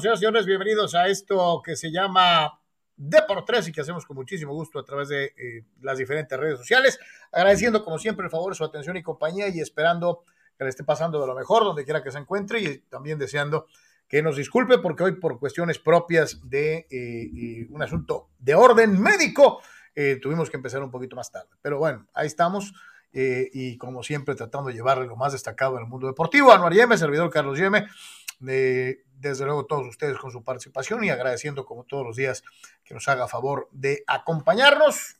señores y señores. Bienvenidos a esto que se llama de por tres y que hacemos con muchísimo gusto a través de eh, las diferentes redes sociales. Agradeciendo, como siempre, el favor, su atención y compañía y esperando que le esté pasando de lo mejor donde quiera que se encuentre y también deseando que nos disculpe porque hoy, por cuestiones propias de eh, un asunto de orden médico, eh, tuvimos que empezar un poquito más tarde. Pero bueno, ahí estamos. y como siempre, tratando de llevarle lo más destacado en el mundo deportivo. Anuar Yeme, servidor Carlos Yeme desde luego todos ustedes con su participación y agradeciendo como todos los días que nos haga favor de acompañarnos.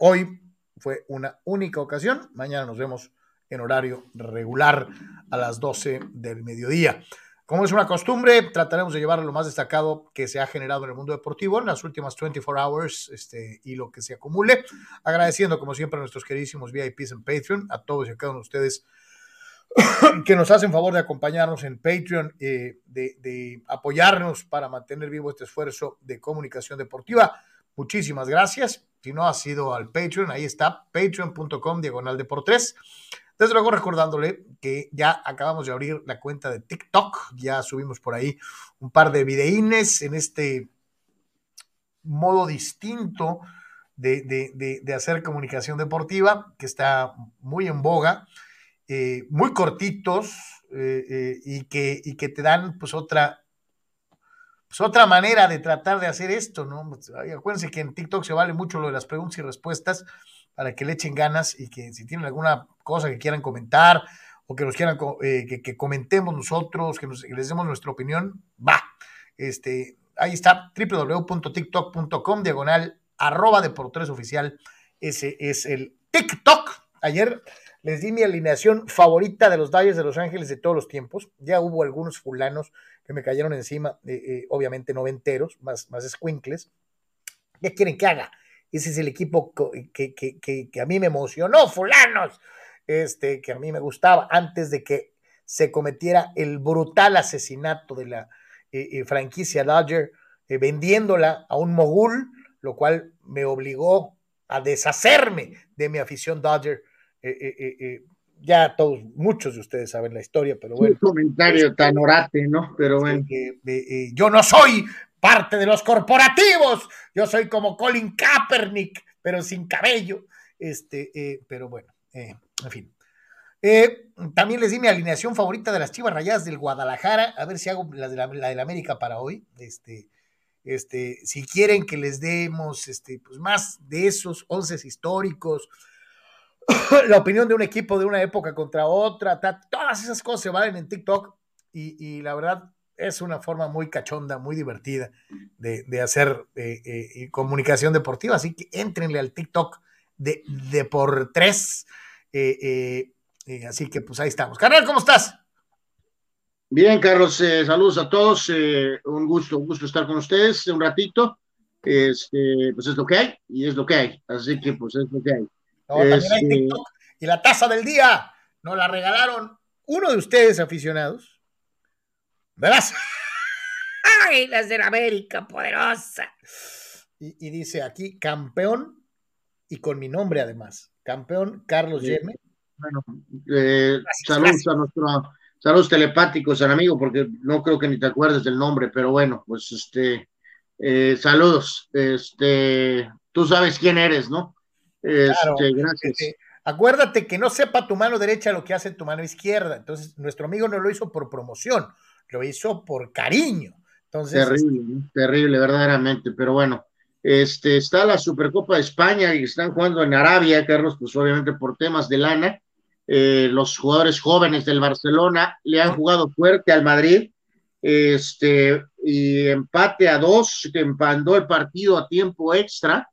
Hoy fue una única ocasión, mañana nos vemos en horario regular a las 12 del mediodía. Como es una costumbre, trataremos de llevar lo más destacado que se ha generado en el mundo deportivo en las últimas 24 hours este, y lo que se acumule. Agradeciendo, como siempre, a nuestros queridísimos VIPs en Patreon, a todos y a cada uno de ustedes que nos hacen favor de acompañarnos en Patreon, eh, de, apoyarnos para mantener vivo este esfuerzo de comunicación deportiva. Muchísimas gracias. Si no ha sido al Patreon, ahí está, patreon.com diagonal de por tres. Desde luego recordándole que ya acabamos de abrir la cuenta de TikTok, ya subimos por ahí un par de videínes en este modo distinto de hacer comunicación deportiva que está muy en boga. Eh, muy cortitos eh, eh, y, que, te dan pues otra, pues, otra manera de tratar de hacer esto, ¿no? Pues, acuérdense que en TikTok se vale mucho lo de las preguntas y respuestas para que le echen ganas y que si tienen alguna cosa que quieran comentar o que nos quieran que, comentemos nosotros, que, les demos nuestra opinión, va. Este, ahí está, www.tiktok.com, diagonal, arroba de oficial. Ese es el TikTok. Ayer les di mi alineación favorita de los Dodgers de Los Ángeles de todos los tiempos. Ya hubo algunos fulanos que me cayeron encima, eh, eh, obviamente noventeros, más, más squinkles. ¿Qué quieren que haga? Ese es el equipo que, que, a mí me emocionó, fulanos. Este, que a mí me gustaba antes de que se cometiera el brutal asesinato de la eh, franquicia Dodger, vendiéndola a un mogul, lo cual me obligó a deshacerme de mi afición Dodger eh, eh, eh, ya todos, muchos de ustedes saben la historia, pero bueno. Un comentario tan orate, ¿no? Pero bueno. yo no soy parte de los corporativos, yo soy como Colin Kaepernick, pero sin cabello. Este, pero bueno, en fin. también les di mi alineación favorita de las Chivas Rayadas del Guadalajara, a ver si hago la de la, América para hoy. Este, este, si quieren que les demos este, pues más de esos once históricos, la opinión de un equipo de una época contra otra, todas esas cosas se valen en TikTok y, la verdad es una forma muy cachonda, muy divertida de, hacer eh, eh, comunicación deportiva, así que entrenle al TikTok de, de por tres. Eh, así que pues ahí estamos. Carnal, ¿cómo estás? Bien, Carlos, saludos a todos, un gusto, un gusto estar con ustedes un ratito. Este, pues es lo que hay y es lo que hay, así que pues es lo que hay. Este, y la taza del día nos la regalaron uno de ustedes, aficionados. ¿Verdad? ¡Ay, las de la América, poderosa! Y, dice aquí, campeón, y con mi nombre además, campeón Carlos Yeme. Bueno, eh, saludos a nuestro, saludos telepáticos al amigo, porque no creo que ni te acuerdes del nombre, pero bueno, pues este, eh, saludos, este, tú sabes quién eres, ¿no? Este, gracias. Este, acuérdate que no sepa tu mano derecha lo que hace tu mano izquierda. Entonces, nuestro amigo no lo hizo por promoción, lo hizo por cariño. Entonces, terrible, terrible, verdaderamente. Pero bueno, este, está la Supercopa de España y están jugando en Arabia, Carlos, pues obviamente por temas de lana. Eh, los jugadores jóvenes del Barcelona le han jugado fuerte al Madrid. Este, y empate a dos, que empandó el partido a tiempo extra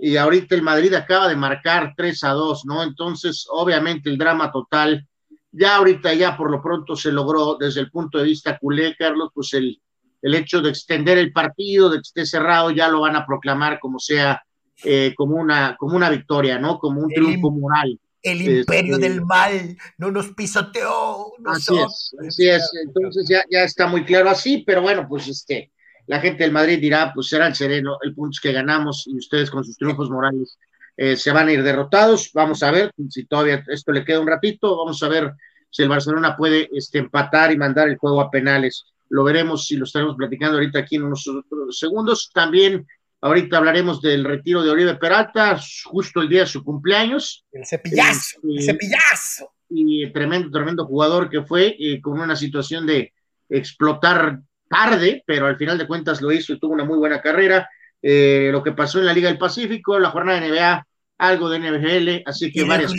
y ahorita el Madrid acaba de marcar 3 a 2, ¿no? Entonces, obviamente el drama total, ya ahorita ya por lo pronto se logró desde el punto de vista culé, Carlos, pues el, el hecho de extender el partido, de que esté cerrado, ya lo van a proclamar como sea, eh, como, una, como una victoria, ¿no? Como un triunfo moral. El imperio este, del mal no nos pisoteó. Así es, así es. Entonces ya, ya está muy claro así, pero bueno, pues este, la gente del Madrid dirá, pues será el sereno, el punto es que ganamos y ustedes con sus triunfos morales eh, se van a ir derrotados. Vamos a ver si todavía esto le queda un ratito, vamos a ver si el Barcelona puede este, empatar y mandar el juego a penales. lo veremos y lo estaremos platicando ahorita aquí en unos segundos. También ahorita hablaremos del retiro de Oribe Peralta, justo el día de su cumpleaños. El cepillazo, el este, cepillazo. Y tremendo, tremendo jugador que fue eh, con una situación de explotar tarde, pero al final de cuentas lo hizo y tuvo una muy buena carrera. Eh, lo que pasó en la Liga del Pacífico, la jornada de NBA, algo de NBL, así que varias.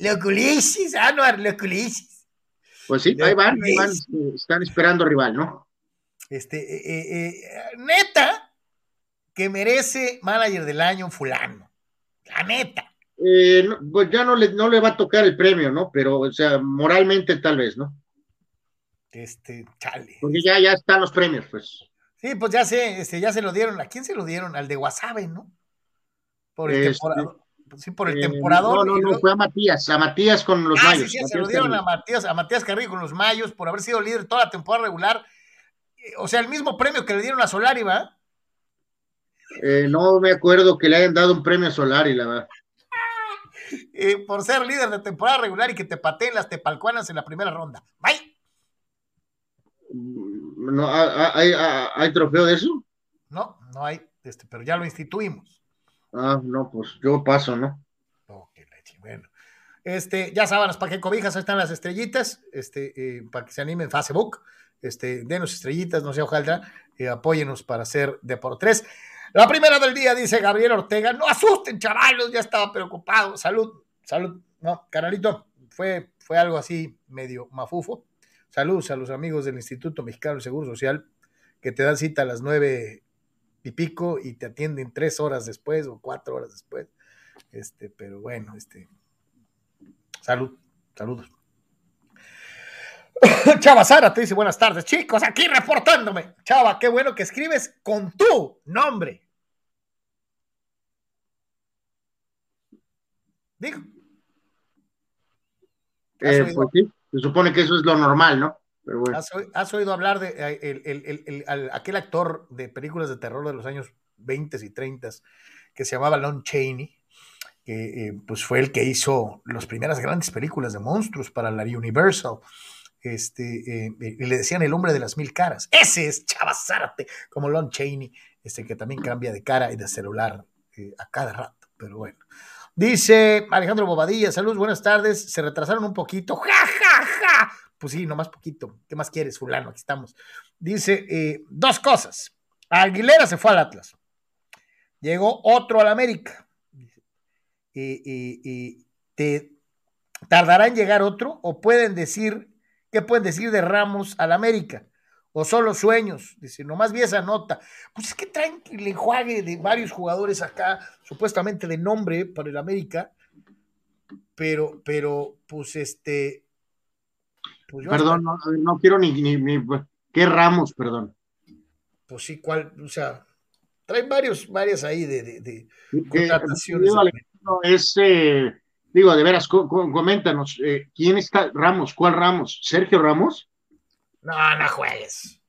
Leoculisis, Anuar, Leoculisis. Pues sí, ahí van, ahí van, están esperando rival, ¿no? Este, eh, eh, neta, que merece manager del año fulano. La neta. pues ya no le, no le va a tocar el premio, ¿no? Pero, o sea, moralmente tal vez, ¿no? Este, chale. Porque ya, ya están los premios, pues. Sí, pues ya sé, este, ya se lo dieron. ¿A quién se lo dieron? Al de Wasabe, ¿no? Por el este, temporador. Sí, por el eh, temporador. No, no, no, fue a Matías, a Matías con los ah, Mayos. Sí, sí, se lo dieron a Matías, a Matías Carrillo con los Mayos por haber sido líder toda la temporada regular. Eh, o sea, el mismo premio que le dieron a Solari, ¿va? Eh, no me acuerdo que le hayan dado un premio a Solari, la verdad. por ser líder de temporada regular y que te pateen las tepalcuanas en la primera ronda. Bye. No, ¿hay, hay, trofeo de eso? No, no hay, este, pero ya lo instituimos. Ah, no, pues yo paso, ¿no? bueno. Este, ya saben, para qué cobijas, ahí están las estrellitas, este, eh, para que se animen Facebook, este, denos estrellitas, no sé, ojalá, eh, apóyenos para hacer de por tres. La primera del día, dice Gabriel Ortega, no asusten, chavalos, ya estaba preocupado, salud, salud, no, canalito, fue, fue algo así medio mafufo. Saludos a los amigos del Instituto Mexicano del Seguro Social que te dan cita a las nueve y pico y te atienden tres horas después o cuatro horas después. Este, pero bueno, este. Salud, saludos. Chava Sara te dice buenas tardes, chicos, aquí reportándome. Chava, qué bueno que escribes con tu nombre. Digo. Eh, pues sí. Se supone que eso es lo normal, ¿no? Pero bueno. ¿Has, oído hablar de eh, aquel actor de películas de terror de los años 20 y 30 que se llamaba Lon Chaney? que eh, pues fue el que hizo las primeras grandes películas de monstruos para la Universal. Este, eh, y le decían el hombre de las mil caras. Ese es Chavazarte, como Lon Chaney, este, que también cambia de cara y de celular a cada rato. Pero bueno. Dice Alejandro Bobadilla, saludos, buenas tardes. Se retrasaron un poquito. ¡Ja, ja, ja! Pues sí, nomás poquito. ¿Qué más quieres, fulano? Aquí estamos. Dice eh, dos cosas. Aguilera se fue al Atlas. Llegó otro al América. Y, te tardará en llegar otro o pueden decir, ¿qué pueden decir de Ramos al América? o solo sueños. Dice, nomás vi esa nota. Pues es que traen el enjuague de varios jugadores acá, supuestamente de nombre para el América, pero, pero, pues este. Pues perdón, no, quiero ni, ni, ¿Qué Ramos, perdón? Pues sí, cuál, o sea, traen varios, varias ahí de, de, de contrataciones. Es, eh, digo, de veras, coméntanos, eh, ¿quién está Ramos? ¿Cuál Ramos? ¿Sergio Ramos? No, no juegues.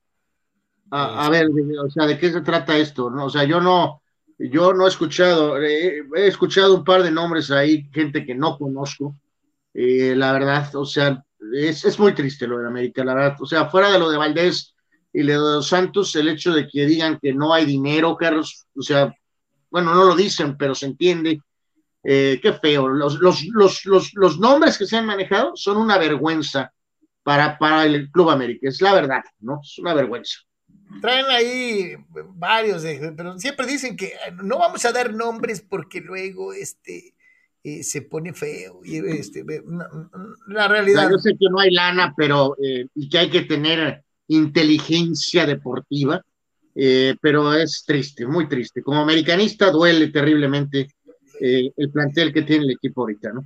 A, ver, o sea, ¿de qué se trata esto? No, o sea, yo no, yo no he escuchado, eh, he escuchado un par de nombres ahí, gente que no conozco. Eh, la verdad, o sea, es, muy triste lo de América, la verdad. O sea, fuera de lo de Valdés y lo de Santos, el hecho de que digan que no hay dinero, Carlos, o sea, bueno, no lo dicen, pero se entiende. Eh, qué feo. Los, los, los, los, los nombres que se han manejado son una vergüenza para, para el Club América. Es la verdad, ¿no? Es una vergüenza. Traen ahí varios, pero siempre dicen que no vamos a dar nombres porque luego este eh, se pone feo. Y este, la realidad. yo sé que no hay lana, pero eh, y que hay que tener inteligencia deportiva, eh, pero es triste, muy triste. Como americanista duele terriblemente el plantel que tiene el equipo ahorita, ¿no?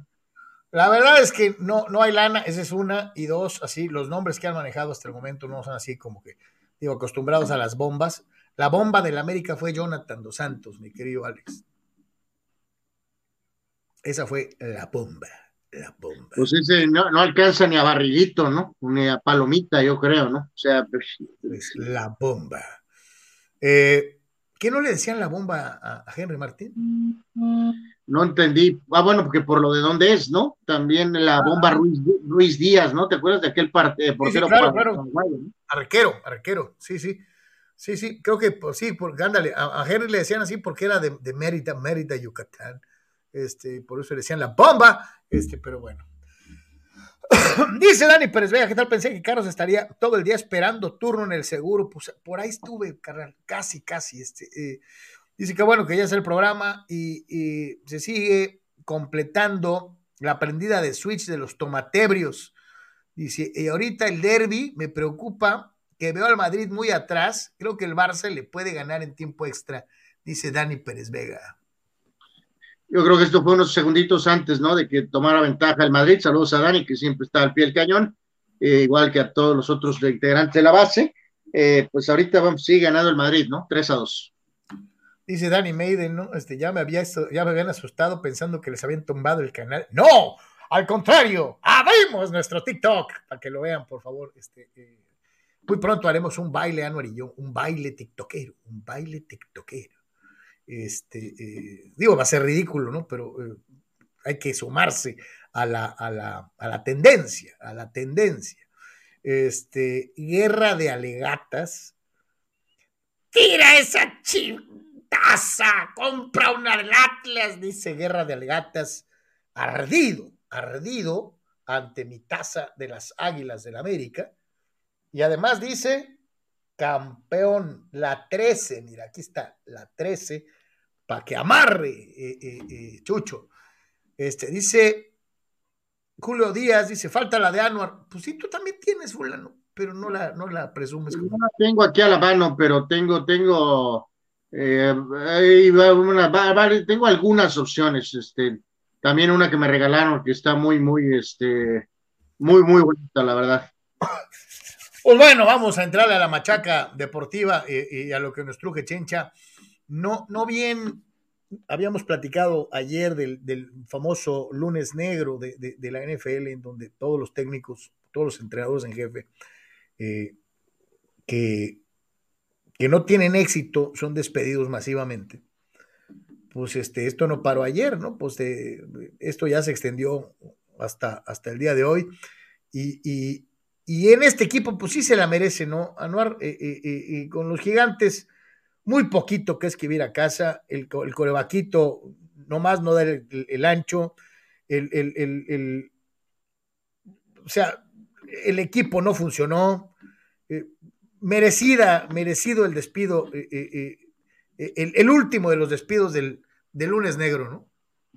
La verdad es que no, no hay lana, esa es una, y dos, así, los nombres que han manejado hasta el momento no son así como que, digo, acostumbrados a las bombas. La bomba del América fue Jonathan Dos Santos, mi querido Alex. Esa fue la bomba, la bomba. Pues ese no, alcanza ni a barrilito, ¿no? Ni a palomita, yo creo, ¿no? O sea, pues... Es la bomba. Eh, ¿Qué no le decían la bomba a, Henry Martín? No entendí. Ah, bueno, porque por lo de dónde es, ¿no? También la ah. bomba Ruiz, Díaz, ¿no? ¿Te acuerdas de aquel partido? portero? Sí, claro, claro. Arquero, arquero, sí, sí. Sí, sí, creo que pues, sí, porque ándale, a, Henry le decían así porque era de, de Mérida, Mérida, Yucatán. Este, por eso le decían la bomba, este, pero bueno. Dice Dani Pérez Vega, ¿qué tal? Pensé que Carlos estaría todo el día esperando turno en el seguro. Pues por ahí estuve, carnal, casi, casi. Este, eh, dice que bueno, que ya es el programa y, se sigue completando la prendida de switch de los tomatebrios. Dice, y ahorita el derby me preocupa que veo al Madrid muy atrás. Creo que el Barça le puede ganar en tiempo extra, dice Dani Pérez Vega. Yo creo que esto fue unos segunditos antes, ¿no? De que tomara ventaja el Madrid. Saludos a Dani, que siempre está al pie del cañón, eh, igual que a todos los otros integrantes de la base. Eh, pues ahorita vamos, sigue ganando el Madrid, ¿no? 3 a 2. Dice Dani Maiden, ¿no? Este, ya me había ya me habían asustado pensando que les habían tumbado el canal. ¡No! Al contrario, abrimos nuestro TikTok para que lo vean, por favor. Este, eh, muy pronto haremos un baile, Anuar y yo, un baile tiktokero, un baile tiktokero. Este, eh, digo, va a ser ridículo, ¿no? Pero eh, hay que sumarse a la, a, la, a la, tendencia, a la tendencia. Este, guerra de alegatas. Tira esa chintaza, compra una del Atlas, dice guerra de alegatas, ardido, ardido ante mi taza de las Águilas del América. Y además dice, campeón, la 13, mira, aquí está, la 13, para que amarre, eh, eh, eh, Chucho. Este, dice Julio Díaz, dice, falta la de Anuar. Pues sí, tú también tienes, fulano, pero no la, no la presumes. No la tengo aquí a la mano, pero tengo, tengo, tengo algunas opciones, este, también una que me regalaron que está muy, muy, este, muy, muy bonita, la verdad. Pues bueno, vamos a entrarle a la machaca deportiva y a lo que nos truje Chencha no, no bien habíamos platicado ayer del, famoso lunes negro de, la NFL, en donde todos los técnicos, todos los entrenadores en jefe, eh, que, que, no tienen éxito son despedidos masivamente. Pues este, esto no paró ayer, ¿no? Pues eh, esto ya se extendió hasta, hasta el día de hoy. Y, en este equipo, pues sí se la merece, ¿no? Anuar, eh, y con los gigantes muy poquito que escribir a casa, el, el corebaquito nomás no da el, ancho, el, o sea, el equipo no funcionó, eh, merecida, merecido el despido, eh, eh, el, último de los despidos del, lunes negro, ¿no?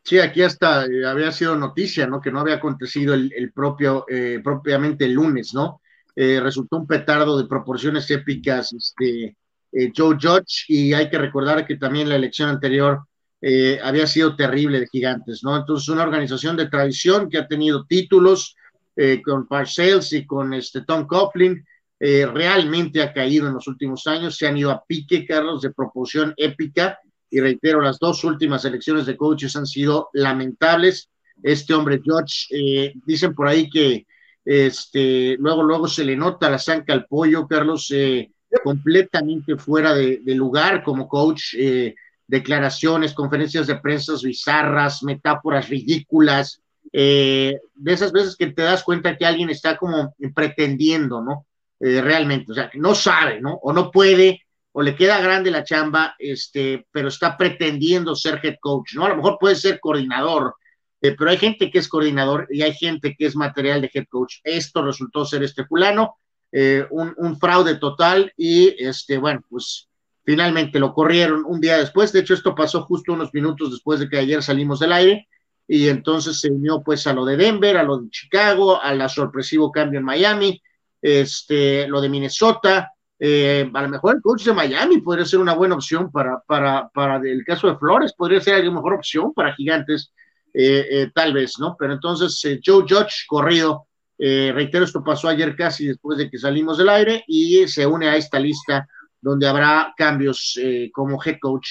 Sí, aquí hasta había sido noticia, ¿no? Que no había acontecido el, propio, propiamente el lunes, ¿no? resultó un petardo de proporciones épicas, este, eh, Joe Judge, y hay que recordar que también la elección anterior eh, había sido terrible de gigantes, ¿no? Entonces, una organización de tradición que ha tenido títulos eh, con Parcells y con este Tom Coughlin, realmente ha caído en los últimos años, se han ido a pique, Carlos, de proporción épica, y reitero, las dos últimas elecciones de coaches han sido lamentables. Este hombre, Judge, dicen por ahí que este, luego, luego se le nota la zanca al pollo, Carlos, eh, completamente fuera de, lugar como coach, eh, declaraciones, conferencias de prensa bizarras, metáforas ridículas, eh, de esas veces que te das cuenta que alguien está como pretendiendo, ¿no? Eh, realmente, o sea, que no sabe, ¿no? O no puede, o le queda grande la chamba, este, pero está pretendiendo ser head coach, ¿no? A lo mejor puede ser coordinador, pero hay gente que es coordinador y hay gente que es material de head coach. Esto resultó ser este fulano, eh, un, fraude total y, este, bueno, pues finalmente lo corrieron un día después. De hecho, esto pasó justo unos minutos después de que ayer salimos del aire y entonces se unió pues a lo de Denver, a lo de Chicago, a la sorpresivo cambio en Miami, este, lo de Minnesota. Eh, a lo mejor el coach de Miami podría ser una buena opción para, para, para el caso de Flores, podría ser la mejor opción para Gigantes, eh, tal vez, ¿no? Pero entonces Joe Judge corrido eh, reitero, esto pasó ayer casi después de que salimos del aire y se une a esta lista donde habrá cambios eh, como head coach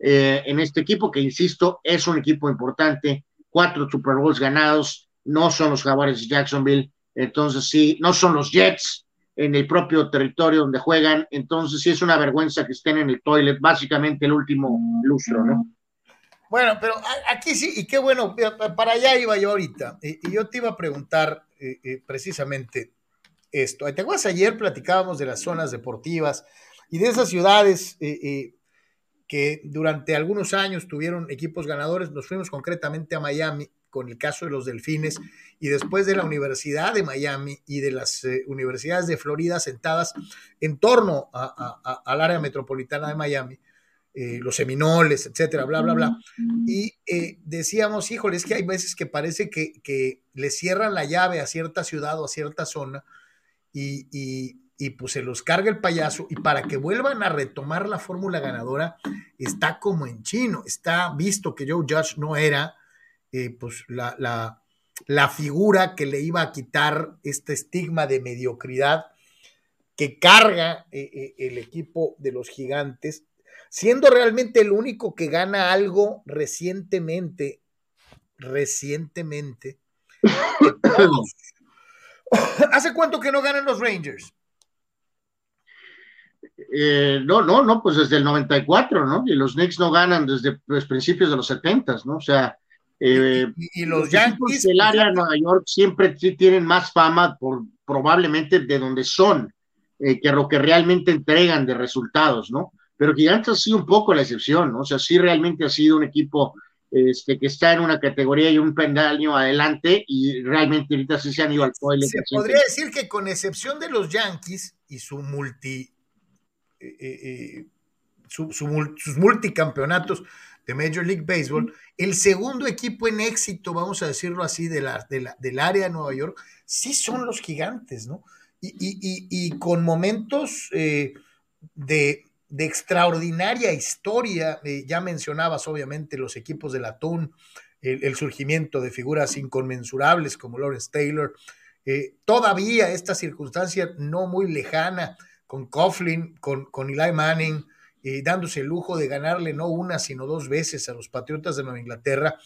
eh, en este equipo, que insisto, es un equipo importante, cuatro Super Bowls ganados, no son los Jaguares de Jacksonville, entonces sí, no son los Jets en el propio territorio donde juegan, entonces sí es una vergüenza que estén en el toilet, básicamente el último lustro, ¿no? Bueno, pero aquí sí, y qué bueno, para allá iba yo ahorita. Y, yo te iba a preguntar eh, eh, precisamente esto. ¿Te acuerdas? Ayer platicábamos de las zonas deportivas y de esas ciudades eh, que durante algunos años tuvieron equipos ganadores. Nos fuimos concretamente a Miami con el caso de los delfines y después de la Universidad de Miami y de las universidades de Florida sentadas en torno al área metropolitana de Miami eh, los seminoles, etcétera, bla, bla, bla. Y eh, decíamos, híjole, es que hay veces que parece que, que, le cierran la llave a cierta ciudad o a cierta zona y, y, pues se los carga el payaso y para que vuelvan a retomar la fórmula ganadora está como en chino, está visto que Joe Judge no era eh, pues la, la, la figura que le iba a quitar este estigma de mediocridad que carga el equipo de los gigantes siendo realmente el único que gana algo recientemente, recientemente. ¿Hace cuánto que no ganan los Rangers? Eh, no, no, no, pues desde el 94, ¿no? Y los Knicks no ganan desde los pues, principios de los 70, ¿no? O sea, eh, y, los, Yankees del área de Nueva York siempre tienen más fama por probablemente de donde son eh, que lo que realmente entregan de resultados, ¿no? Pero Gigantes ha sido un poco la excepción, ¿no? O sea, sí realmente ha sido un equipo este, que está en una categoría y un pendaño adelante y realmente ahorita sí se han ido al toilet. Se podría decir que con excepción de los Yankees y su multi, eh, eh, eh, sus multicampeonatos de Major League Baseball, el segundo equipo en éxito, vamos a decirlo así, de la, del área de Nueva York, sí son los gigantes, ¿no? Y, con momentos de, de extraordinaria historia. Eh, ya mencionabas, obviamente, los equipos del Atún, el, surgimiento de figuras inconmensurables como Lawrence Taylor. Eh, todavía esta circunstancia no muy lejana con Coughlin, con, con Eli Manning, eh, dándose el lujo de ganarle no una, sino dos veces a los Patriotas de Nueva Inglaterra.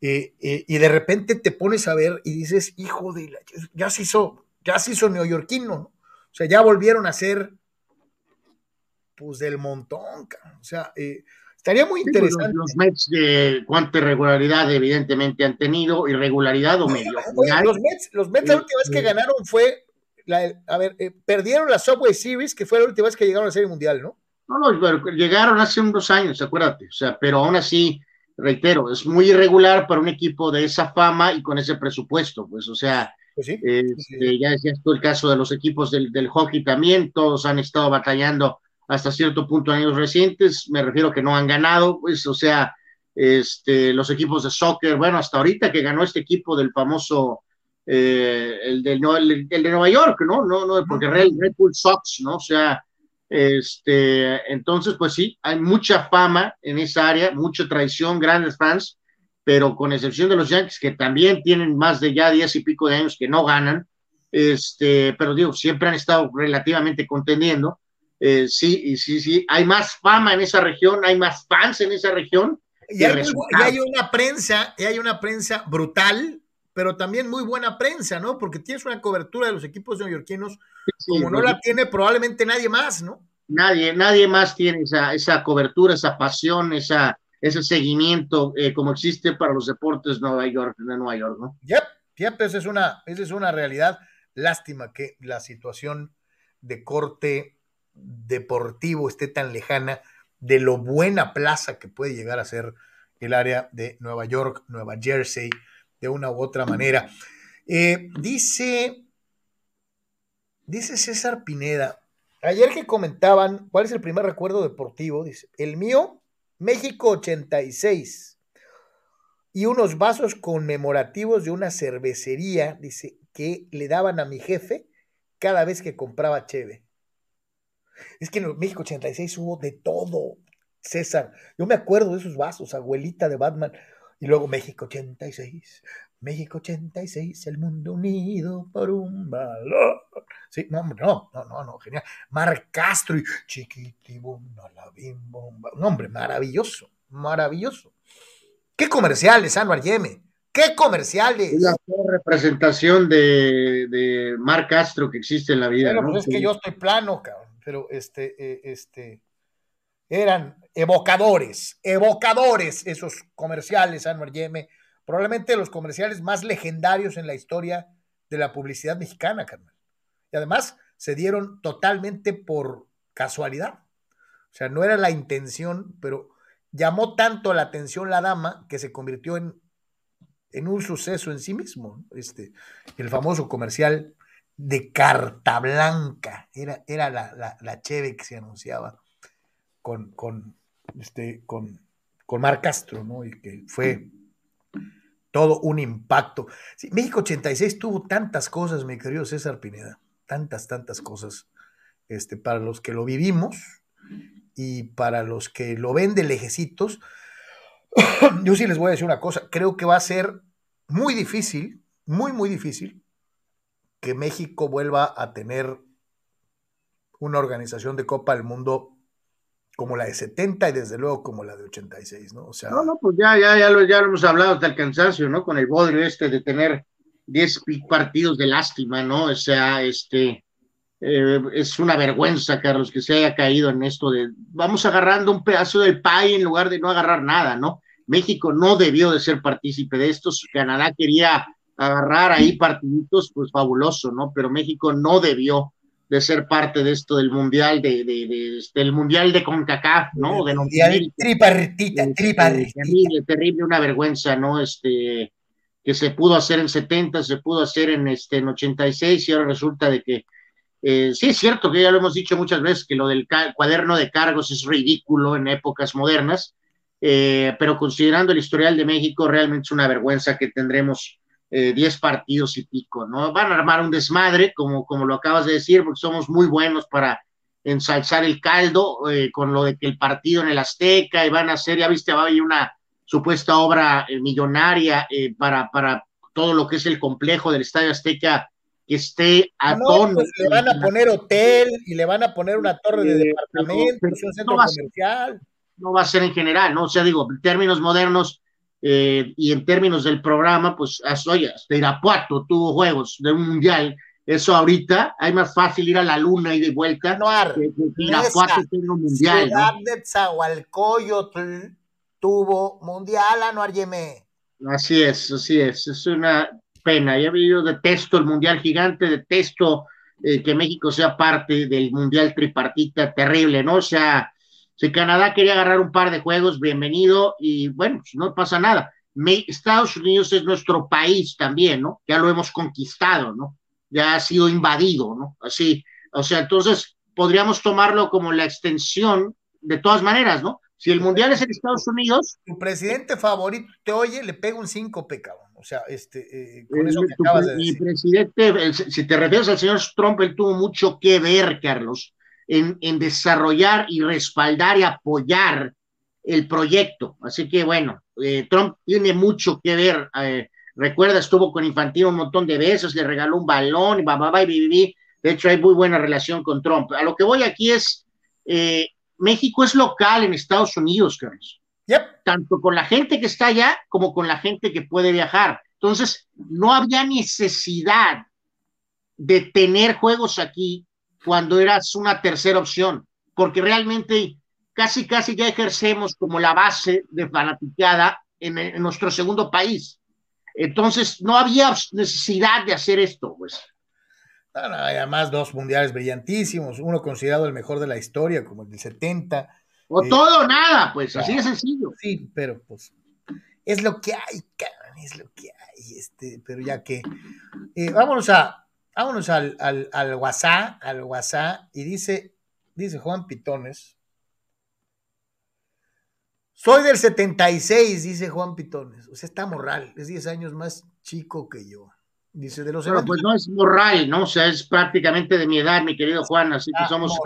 y de repente te pones a ver y dices, hijo de la, ya se hizo, ya se hizo neoyorquino, ¿no? O sea, ya volvieron a ser pues del montón, o sea, eh, estaría muy pues, interesante. los, Mets de cuánta irregularidad evidentemente han tenido, irregularidad o medio. los Mets, los Mets la última vez que este ganaron fue, a ver, eh, perdieron la Subway Series, que fue la última vez que llegaron a la Serie Mundial, ¿no? No, no, llegaron hace unos años, acuérdate, o sea, pero aún así, reitero, es muy irregular para un equipo de esa fama y con ese presupuesto, pues, o sea, pues este, ya decías tú el caso de los equipos del, del hockey también, todos han estado batallando hasta cierto punto en años recientes, me refiero que no han ganado, pues, o sea, este, los equipos de soccer, bueno, hasta ahorita que ganó este equipo del famoso, eh, el, del, el, de Nueva York, ¿no? No, no, porque Red, Red Bull Sox, ¿no? O sea, este, entonces, pues sí, hay mucha fama en esa área, mucha tradición, grandes fans, pero con excepción de los Yankees, que también tienen más de ya diez y pico de años que no ganan, este, pero digo, siempre han estado relativamente contendiendo. Eh, sí, y sí, sí, hay más fama en esa región, hay más fans en esa región. Y hay, una prensa, y hay una prensa brutal, pero también muy buena prensa, ¿no? Porque tienes una cobertura de los equipos neoyorquinos como no la tiene probablemente nadie más, ¿no? Nadie, nadie más tiene esa, esa cobertura, esa pasión, esa, ese seguimiento eh, como existe para los deportes Nueva York, de Nueva York, ¿no? Yep, yep, esa es una, esa es una realidad. Lástima que la situación de corte deportivo esté tan lejana de lo buena plaza que puede llegar a ser el área de Nueva York, Nueva Jersey, de una u otra manera. Eh, dice, dice César Pineda, ayer que comentaban cuál es el primer recuerdo deportivo, dice, el mío, México 86, y unos vasos conmemorativos de una cervecería, dice, que le daban a mi jefe cada vez que compraba cheve. Es que en México 86 hubo de todo, César. Yo me acuerdo de esos vasos, abuelita de Batman. Y luego México 86, México 86, el mundo unido por un valor. Sí, no, no, no, no, no, genial. Mar Castro y chiquitibumba, la bomba. Un hombre, maravilloso, maravilloso. ¿Qué comerciales, Anwar Yeme? ¿Qué comerciales? La representación de, de Mar Castro que existe en la vida. Bueno, pues es que yo estoy plano, cabrón pero este, eh, este, eran evocadores, evocadores esos comerciales, Anwar Yeme, probablemente los comerciales más legendarios en la historia de la publicidad mexicana, carnal. Y además se dieron totalmente por casualidad. O sea, no era la intención, pero llamó tanto la atención la dama que se convirtió en, en un suceso en sí mismo. Este, el famoso comercial de carta blanca, era, era la, la, cheve que se anunciaba con, con, este, con, con Mar Castro, ¿no? Y que fue todo un impacto. México 86 tuvo tantas cosas, mi querido César Pineda, tantas, tantas cosas, este, para los que lo vivimos y para los que lo ven de lejecitos, yo sí les voy a decir una cosa, creo que va a ser muy difícil, muy, muy difícil, que México vuelva a tener una organización de Copa del Mundo como la de 70 y desde luego como la de 86, ¿no? O sea... No, no, pues ya, ya, ya lo, ya lo hemos hablado hasta el cansancio, ¿no? Con el bodrio este de tener 10 partidos de lástima, ¿no? O sea, este, eh, es una vergüenza, Carlos, que se haya caído en esto de vamos agarrando un pedazo del pay en lugar de no agarrar nada, ¿no? México no debió de ser partícipe de esto, Canadá quería agarrar ahí partiditos, pues fabuloso, ¿no? Pero México no debió de ser parte de esto del mundial de, de, del mundial de Concacaf, ¿no? De mundial tripartita, tripartita. Terrible, terrible, una vergüenza, ¿no? Este que se pudo hacer en 70, se pudo hacer en este en 86 y ahora resulta de que eh, sí, es cierto que ya lo hemos dicho muchas veces que lo del cuaderno de cargos es ridículo en épocas modernas, eh, pero considerando el historial de México, realmente es una vergüenza que tendremos 10 eh, partidos y pico, ¿no? Van a armar un desmadre, como, como lo acabas de decir, porque somos muy buenos para ensalzar el caldo con lo de que el partido en el Azteca y van a hacer, ya viste, va a haber una supuesta obra millonaria para, para todo lo que es el complejo del Estadio Azteca que esté a no, pues le van a poner hotel y le van a poner una torre de departamentos, un centro comercial. no va a ser en general, ¿no? O sea, digo, en términos modernos eh, y en términos del programa, pues, oye, hasta Irapuato tuvo juegos de un mundial. Eso ahorita, hay más fácil ir a la luna y de vuelta. No, que, Irapuato tiene un mundial. Ciudad ¿no? de Zahualcoyotl tuvo mundial, Anuar Yeme. Así es, así es. Es una pena. Yo detesto el Mundial Gigante, detesto eh, que México sea parte del Mundial Tripartita, terrible, ¿no? O sea, si Canadá quería agarrar un par de juegos, bienvenido, y bueno, pues no pasa nada. Estados Unidos es nuestro país también, ¿no? Ya lo hemos conquistado, ¿no? Ya ha sido invadido, ¿no? Así, o sea, entonces podríamos tomarlo como la extensión de todas maneras, ¿no? Si el mundial es en Estados Unidos. Tu presidente favorito te oye, le pega un 5 pecado. O sea, este, eh, con eso que acabas de decir. presidente, si te refieres al señor Trump, él tuvo mucho que ver, Carlos, en, en desarrollar y respaldar y apoyar el proyecto. Así que bueno, eh, Trump tiene mucho que ver. Eh, recuerda, estuvo con Infantino un montón de veces, le regaló un balón y va, y De hecho, hay muy buena relación con Trump. A lo que voy aquí es, México es local en Estados Unidos, Carlos tanto con la gente que está allá como con la gente que puede viajar. Entonces, no había necesidad de tener juegos aquí cuando eras una tercera opción, porque realmente casi, casi ya ejercemos como la base de fanaticada en, nuestro segundo país. Entonces, no había necesidad de hacer esto, pues. además, dos mundiales brillantísimos, uno considerado el mejor de la historia, como el del 70, o todo o nada, pues así de sencillo. Sí, pero pues es lo que hay, cabrón, es lo que hay, este, pero ya que eh, vámonos a vámonos al, al, al, WhatsApp, al WhatsApp, y dice, dice Juan Pitones. Soy del 76, dice Juan Pitones. O sea, está morral, es 10 años más chico que yo. Dice de los Pero pues no es morral, ¿no? O sea, es prácticamente de mi edad, mi querido Juan, así que somos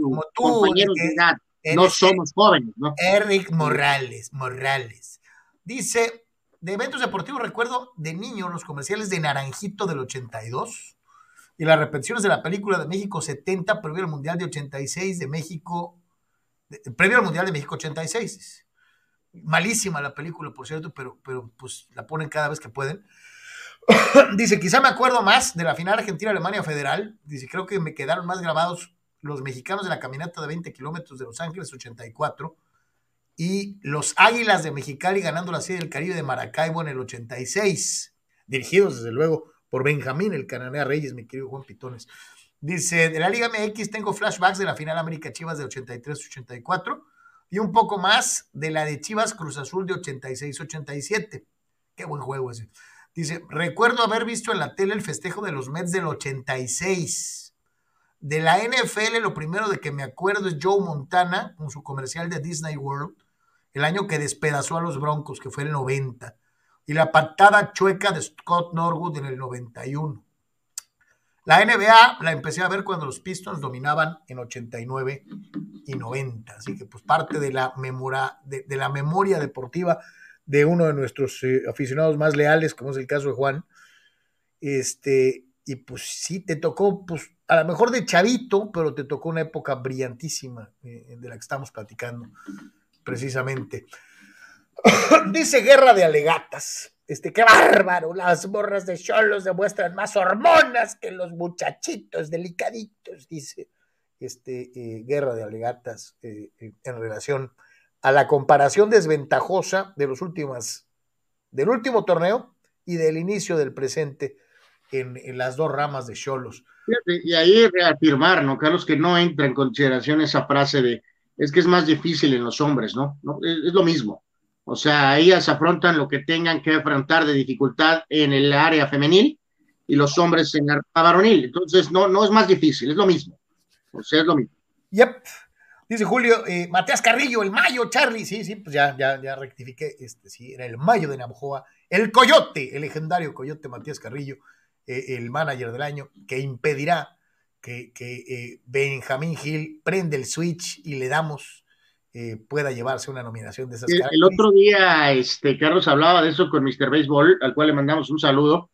como tú, compañeros de edad no somos jóvenes, ¿no? Eric Morales, Morales. Dice, de eventos deportivos recuerdo de niño los comerciales de Naranjito del 82 y las repeticiones de la película de México 70 previo al Mundial de 86 de México, previo al Mundial de México 86. Malísima la película, por cierto, pero, pero pues la ponen cada vez que pueden. Dice, quizá me acuerdo más de la final Argentina-Alemania Federal. Dice, creo que me quedaron más grabados los mexicanos de la caminata de 20 kilómetros de Los Ángeles 84 y los Águilas de Mexicali ganando la Serie del Caribe de Maracaibo en el 86, dirigidos desde luego por Benjamín, el Cananea Reyes, mi querido Juan Pitones. Dice, de la Liga MX tengo flashbacks de la final América Chivas de 83-84 y un poco más de la de Chivas Cruz Azul de 86-87. Qué buen juego ese. Dice, recuerdo haber visto en la tele el festejo de los Mets del 86. De la NFL, lo primero de que me acuerdo es Joe Montana con su comercial de Disney World, el año que despedazó a los Broncos, que fue el 90, y la patada chueca de Scott Norwood en el 91. La NBA la empecé a ver cuando los Pistons dominaban en 89 y 90, así que pues parte de la, memoria, de, la memoria deportiva de uno de nuestros eh, aficionados más leales, como es el caso de Juan. Este, y pues sí, te tocó, pues a lo mejor de chavito, pero te tocó una época brillantísima eh, de la que estamos platicando, precisamente. Dice Guerra de Alegatas. Este, qué bárbaro, las borras de cholos demuestran más hormonas que los muchachitos delicaditos, dice este, eh, Guerra de Alegatas eh, en relación a la comparación desventajosa de los últimos, del último torneo y del inicio del presente en, las dos ramas de cholos. Y ahí reafirmar, ¿no, Carlos? Que no entra en consideración esa frase de es que es más difícil en los hombres, ¿no? ¿No? es lo mismo. O sea, ellas afrontan lo que tengan que afrontar de dificultad en el área femenil y los hombres en la varonil. Entonces, no, no es más difícil, es lo mismo. O sea, es lo mismo. Yep. Dice Julio, eh, Matías Carrillo, el Mayo, Charlie. Sí, sí, pues ya, ya, ya rectifiqué. Este, sí, era el Mayo de Navajoa. El Coyote, el legendario Coyote Matías Carrillo, eh, el manager del año, que impedirá que, que eh, Benjamín Gil prende el switch y le damos eh, pueda llevarse una nominación de esas el, el otro día, este, Carlos hablaba de eso con Mr. Baseball, al cual le mandamos un saludo.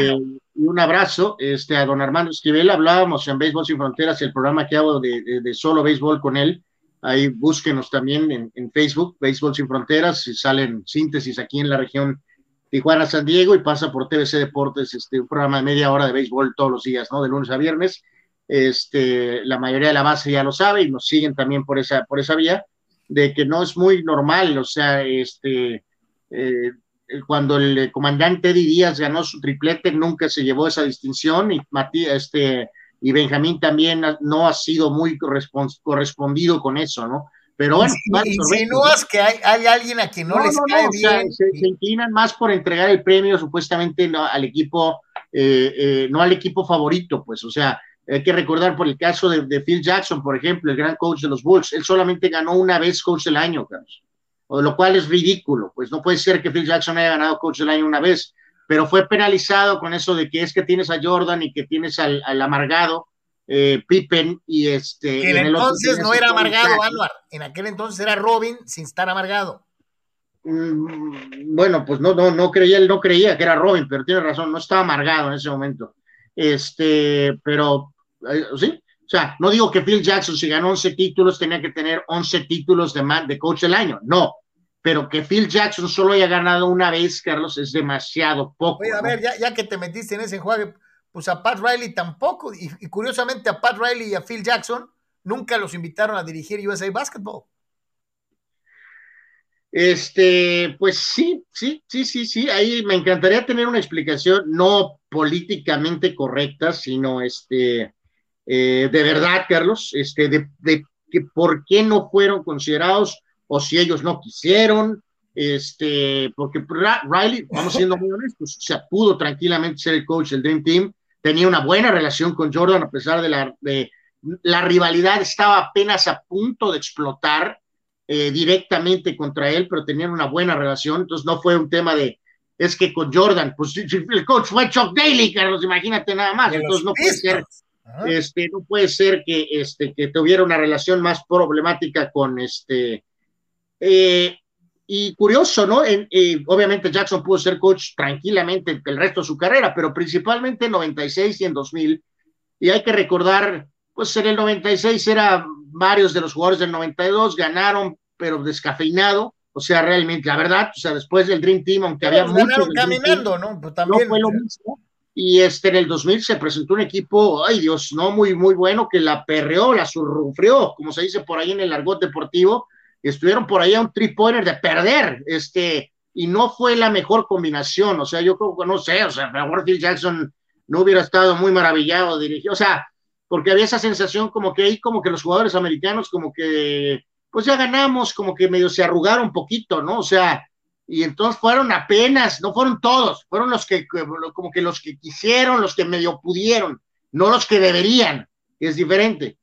Eh, y un abrazo este, a don Armando Esquivel. Hablábamos en Béisbol Sin Fronteras, el programa que hago de, de, solo béisbol con él. Ahí búsquenos también en, en, Facebook, Béisbol Sin Fronteras, y salen síntesis aquí en la región Tijuana, San Diego, y pasa por TVC Deportes, este, un programa de media hora de béisbol todos los días, ¿no? De lunes a viernes. Este, la mayoría de la base ya lo sabe y nos siguen también por esa, por esa vía de que no es muy normal, o sea, este, eh, cuando el comandante Eddie Díaz ganó su triplete, nunca se llevó esa distinción y Matías, este, y Benjamín también no ha sido muy correspondido con eso, ¿no? Pero bueno, insinúas que hay, hay, alguien a quien no, les cae bien. se, inclinan más por entregar el premio supuestamente al equipo, eh, eh, no al equipo favorito, pues, o sea, hay que recordar por el caso de, Phil Jackson, por ejemplo, el gran coach de los Bulls. Él solamente ganó una vez coach del año, Carlos. Lo cual es ridículo. Pues no puede ser que Phil Jackson haya ganado coach del año una vez, pero fue penalizado con eso de que es que tienes a Jordan y que tienes al, amargado eh, Pippen y este. en, entonces no era amargado, Álvaro. En aquel entonces era Robin sin estar amargado. Mm, bueno, pues no, no, no creía, él no creía que era Robin, pero tiene razón, no estaba amargado en ese momento. Este, pero eh, ¿sí? O sea, no digo que Phil Jackson, si ganó 11 títulos, tenía que tener 11 títulos de, de coach del año. No, pero que Phil Jackson solo haya ganado una vez, Carlos, es demasiado poco. Oye, a ver, ya, ya, que te metiste en ese juego, pues a Pat Riley tampoco, y, y, curiosamente a Pat Riley y a Phil Jackson nunca los invitaron a dirigir USA Basketball. Este, pues sí, sí, sí, sí, sí, ahí me encantaría tener una explicación no políticamente correcta, sino este, eh, de verdad, Carlos, este, de, de, que por qué no fueron considerados o si ellos no quisieron, este, porque Riley, vamos siendo muy honestos, se pudo tranquilamente ser el coach del Dream Team, tenía una buena relación con Jordan a pesar de la, de, la rivalidad estaba apenas a punto de explotar eh, directamente contra él, pero tenían una buena relación, entonces no fue un tema de, es que con Jordan, pues el coach fue Chuck Daly, Carlos, imagínate nada más, entonces no puede ser este, no puede ser que, este, que tuviera una relación más problemática con este. Eh, y curioso, ¿no? En, eh, obviamente Jackson pudo ser coach tranquilamente el resto de su carrera, pero principalmente en 96 y en 2000. Y hay que recordar, pues en el 96 era varios de los jugadores del 92 ganaron, pero descafeinado. O sea, realmente, la verdad, o sea, después del Dream Team, aunque había muchos. caminando, ¿no? Pues también, no fue lo mismo y este en el 2000 se presentó un equipo, ay Dios, no muy, muy bueno, que la perreó, la surrufrió, como se dice por ahí en el argot deportivo, estuvieron por ahí a un three-pointer de perder, este, y no fue la mejor combinación, o sea, yo creo que no sé, o sea, Phil Jackson no hubiera estado muy maravillado dirigido, o sea, porque había esa sensación como que ahí, como que los jugadores americanos, como que, pues ya ganamos, como que medio se arrugaron un poquito, ¿no? O sea, y entonces fueron apenas, no fueron todos, fueron los que, como que los que quisieron, los que medio pudieron, no los que deberían, es diferente.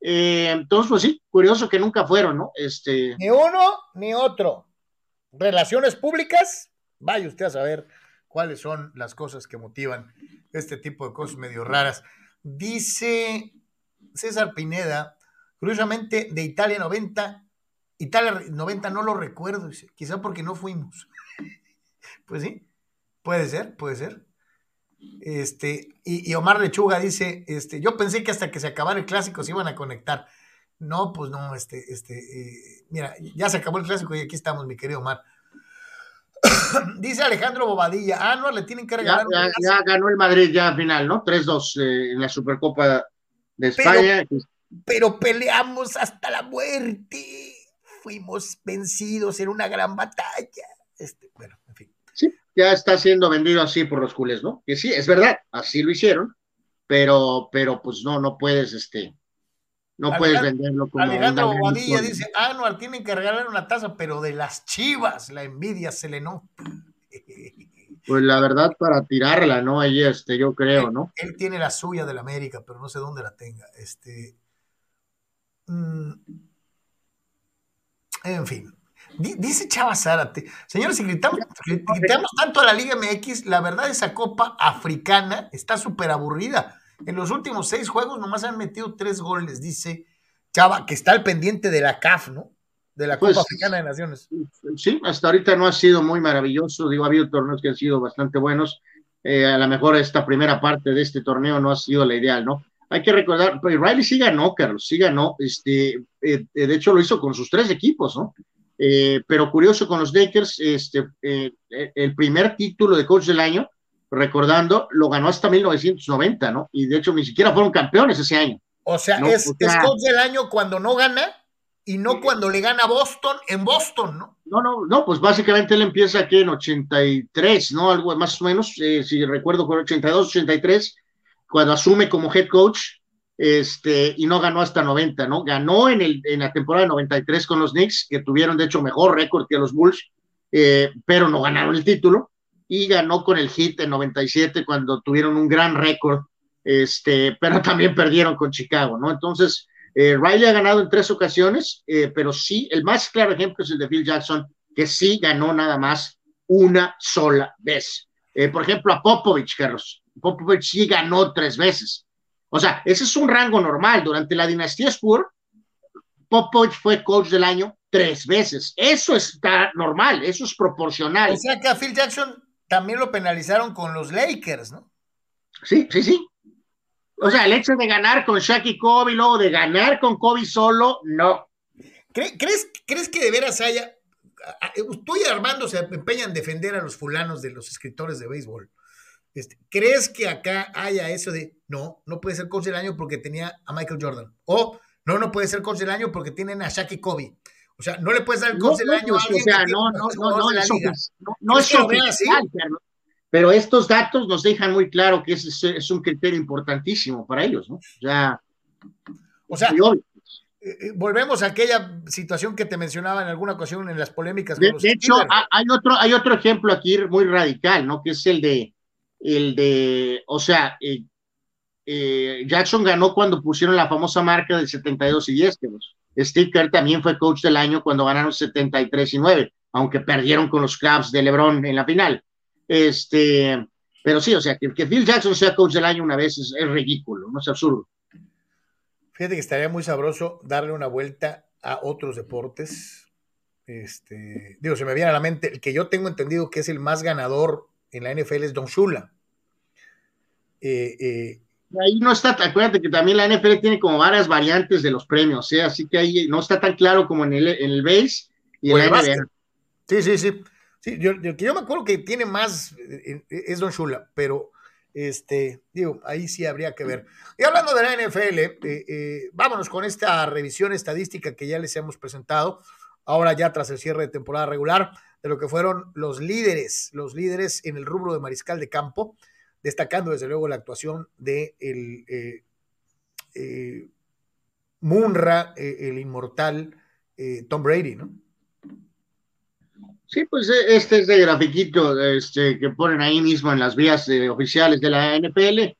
Eh, entonces, pues sí, curioso que nunca fueron, ¿no? Este... Ni uno ni otro. Relaciones públicas, vaya usted a saber cuáles son las cosas que motivan este tipo de cosas medio raras. Dice César Pineda, curiosamente de Italia 90, Italia 90 no lo recuerdo, quizá porque no fuimos. pues sí, puede ser, puede ser. Este, y, Omar Lechuga dice, este, yo pensé que hasta que se acabara el clásico se iban a conectar. No, pues no, este, este, eh, mira, ya se acabó el clásico y aquí estamos, mi querido Omar. dice Alejandro Bobadilla, ah, no, le tienen que regalar. Ya, ganó el Madrid ya al final, ¿no? 3-2 eh, en la Supercopa de España. pero peleamos hasta la muerte fuimos vencidos en una gran batalla. Este, bueno, en fin. Sí, ya está siendo vendido así por los culés, ¿no? Que sí, es verdad, así lo hicieron, pero, pero pues no, no puedes, este, no puedes venderlo como Alejandro Bobadilla dice, Anual, tienen que regalar una taza, pero de las chivas, la envidia se le nota. Pues la verdad, para tirarla, ¿no? Ahí, este, yo creo, ¿no? Él tiene la suya de la América, pero no sé dónde la tenga. Este. Mm, en fin. Dice Chava Zárate, señores, si gritamos, tanto a la Liga MX, la verdad esa Copa Africana está súper aburrida. En los últimos seis juegos nomás han metido tres goles, dice Chava, que está al pendiente de la CAF, ¿no? De la Copa pues, Africana de Naciones. Sí, hasta ahorita no ha sido muy maravilloso, digo, ha habido torneos que han sido bastante buenos. Eh, a lo mejor esta primera parte de este torneo no ha sido la ideal, ¿no? hay que recordar, pues Riley sí ganó, Carlos, sí ganó, este, eh, de hecho lo hizo con sus tres equipos, ¿no? Eh, pero curioso con los Lakers, este, eh, el primer título de coach del año, recordando, lo ganó hasta 1990, ¿no? Y de hecho ni siquiera fueron campeones ese año. O sea, es, coach del año cuando no gana y no cuando le gana Boston en Boston, ¿no? No, no, no, pues básicamente él empieza aquí en 83, ¿no? Algo más o menos, si recuerdo, fue 82, 83 cuando asume como head coach, este, y no ganó hasta 90, ¿no? Ganó en, el, en la temporada de 93 con los Knicks, que tuvieron de hecho mejor récord que los Bulls, eh, pero no ganaron el título, y ganó con el Heat en 97 cuando tuvieron un gran récord, este, pero también perdieron con Chicago, ¿no? Entonces, eh, Riley ha ganado en tres ocasiones, eh, pero sí, el más claro ejemplo es el de Phil Jackson, que sí ganó nada más una sola vez. por ejemplo, a Popovich, Carlos. Popovich sí ganó tres veces. O sea, ese es un rango normal. Durante la dinastía Spur, Popovich fue coach del año tres veces. Eso está normal, eso es proporcional. O sea que a Phil Jackson también lo penalizaron con los Lakers, ¿no? Sí, sí, sí. O sea, el hecho de ganar con Shaq y Kobe, luego de ganar con Kobe solo, no. ¿Crees, ¿Crees que de veras haya... Tú y Armando se empeñan en defender a los fulanos de los escritores de béisbol. Este, ¿Crees que acá haya eso de no, no puede ser coach del año porque tenía a Michael Jordan? O no, no puede ser coach del año porque tienen a Shaq y Kobe. O sea, no le puedes dar el coach del año a pues, alguien. O sea, no, no, no, no, no, es oficial, pero estos datos nos dejan muy claro que ese es, un criterio importantísimo para ellos, ¿no? o sea, eh, eh, volvemos a aquella situación que te mencionaba en alguna ocasión en las polémicas. de, hecho, hay otro, hay otro ejemplo aquí muy radical, ¿no? Que es el de el de, o sea, eh, eh, Jackson ganó cuando pusieron la famosa marca de 72 y 10. Steve Kerr también fue coach del año cuando ganaron 73 y 9, aunque perdieron con los Cavs de LeBron en la final. Este, pero sí, o sea, que, Phil Jackson sea coach del año una vez es, ridículo, no es absurdo. Fíjate que estaría muy sabroso darle una vuelta a otros deportes. Este, digo, se me viene a la mente el que yo tengo entendido que es el más ganador en la NFL es Don Shula. Eh, eh, ahí no está, acuérdate que también la NFL tiene como varias variantes de los premios, ¿eh? así que ahí no está tan claro como en el, en el base y en la NBA. Sí, sí, sí. sí yo, yo, me acuerdo que tiene más, es Don Shula, pero Este, digo, ahí sí habría que ver. Y hablando de la NFL, eh, eh, vámonos con esta revisión estadística que ya les hemos presentado, ahora ya tras el cierre de temporada regular, de lo que fueron los líderes, los líderes en el rubro de mariscal de campo, destacando desde luego la actuación de el eh, Munra, el inmortal Tom Brady, ¿no? Sí, pues eh, este es de grafiquito este, que ponen ahí mismo en las vías eh, oficiales de la NPL.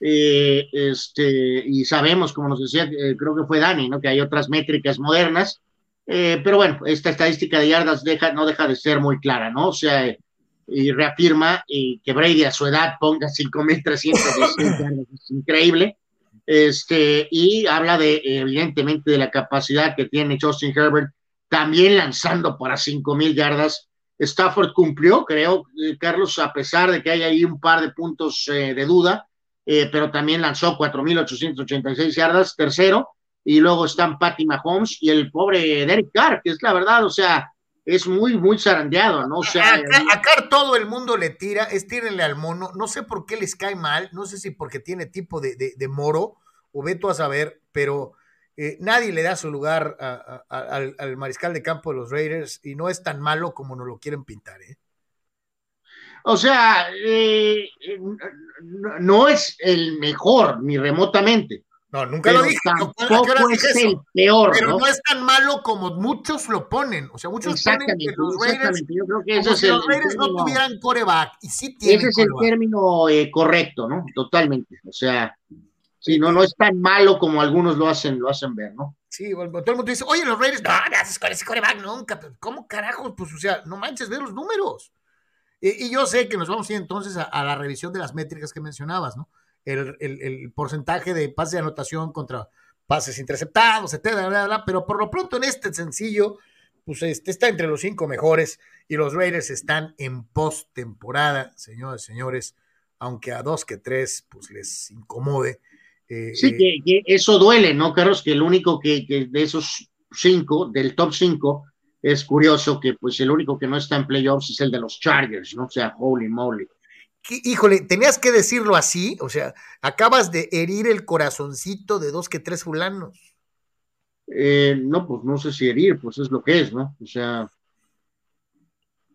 Eh, este, y sabemos, como nos decía, creo que fue Dani, ¿no? que hay otras métricas modernas, pero bueno, esta estadística de yardas deja, no deja de ser muy clara, ¿no? O sea, y reafirma que Brady a su edad ponga 5.316 yardas, es increíble, este, y habla de, evidentemente, de la capacidad que tiene Justin Herbert también lanzando para cinco mil yardas. Stafford cumplió, creo, eh, Carlos, a pesar de que hay ahí un par de puntos eh, de duda, eh, pero también lanzó 4.886 yardas, tercero, y luego están Patty Mahomes y el pobre Derek Carr, que es la verdad, o sea, es muy, muy zarandeado, ¿no? O sea, a, Carr todo el mundo le tira, es tírenle al mono, no sé por qué les cae mal, no sé si porque tiene tipo de, de, de moro, o veto a saber, pero eh, nadie le da su lugar al, mariscal de campo de los Raiders y no es tan malo como nos lo quieren pintar. ¿eh? O sea, eh, no, es el mejor, ni remotamente. No, nunca lo dije. Tampoco es el peor. Pero ¿no? es tan malo como muchos lo ponen. O sea, muchos ponen que los Raiders, Yo creo que eso es si los Raiders no tuvieran coreback. Y sí tienen ese es el término correcto, ¿no? Totalmente. O sea, Sí, no, no es tan malo como algunos lo hacen, lo hacen ver, ¿no? Sí, todo el mundo dice, oye, los Raiders, no, no haces con ese coreback nunca. ¿Cómo carajos? Pues, o sea, no manches, ve los números. Y, yo sé que nos vamos a ir entonces a, la revisión de las métricas que mencionabas, ¿no? El, porcentaje de pases de anotación contra pases interceptados, etcétera, pero por lo pronto en este sencillo, pues este está entre los cinco mejores y los Raiders están en postemporada, señores, señores, aunque a dos que tres, pues les incomode eh, sí, eh, que, eso duele, ¿no, Carlos? Que el único que, de esos cinco, del top cinco, es curioso que pues el único que no está en playoffs es el de los Chargers, ¿no? O sea, holy moly. Híjole, tenías que decirlo así, o sea, acabas de herir el corazoncito de dos que tres fulanos. Eh, no, pues no sé si herir, pues es lo que es, ¿no? O sea.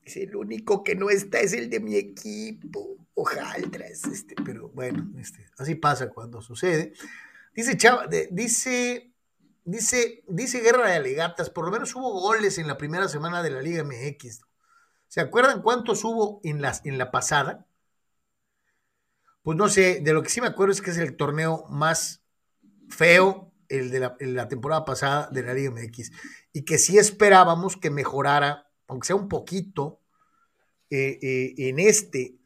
Es el único que no está, es el de mi equipo. Ojalá, este, pero bueno, este, así pasa cuando sucede. Dice Chava, dice, dice, dice Guerra de Alegatas, por lo menos hubo goles en la primera semana de la Liga MX. ¿Se acuerdan cuántos hubo en, las, en la pasada? Pues no sé, de lo que sí me acuerdo es que es el torneo más feo, el de la, temporada pasada de la Liga MX, y que sí esperábamos que mejorara, aunque sea un poquito, eh, eh, en este.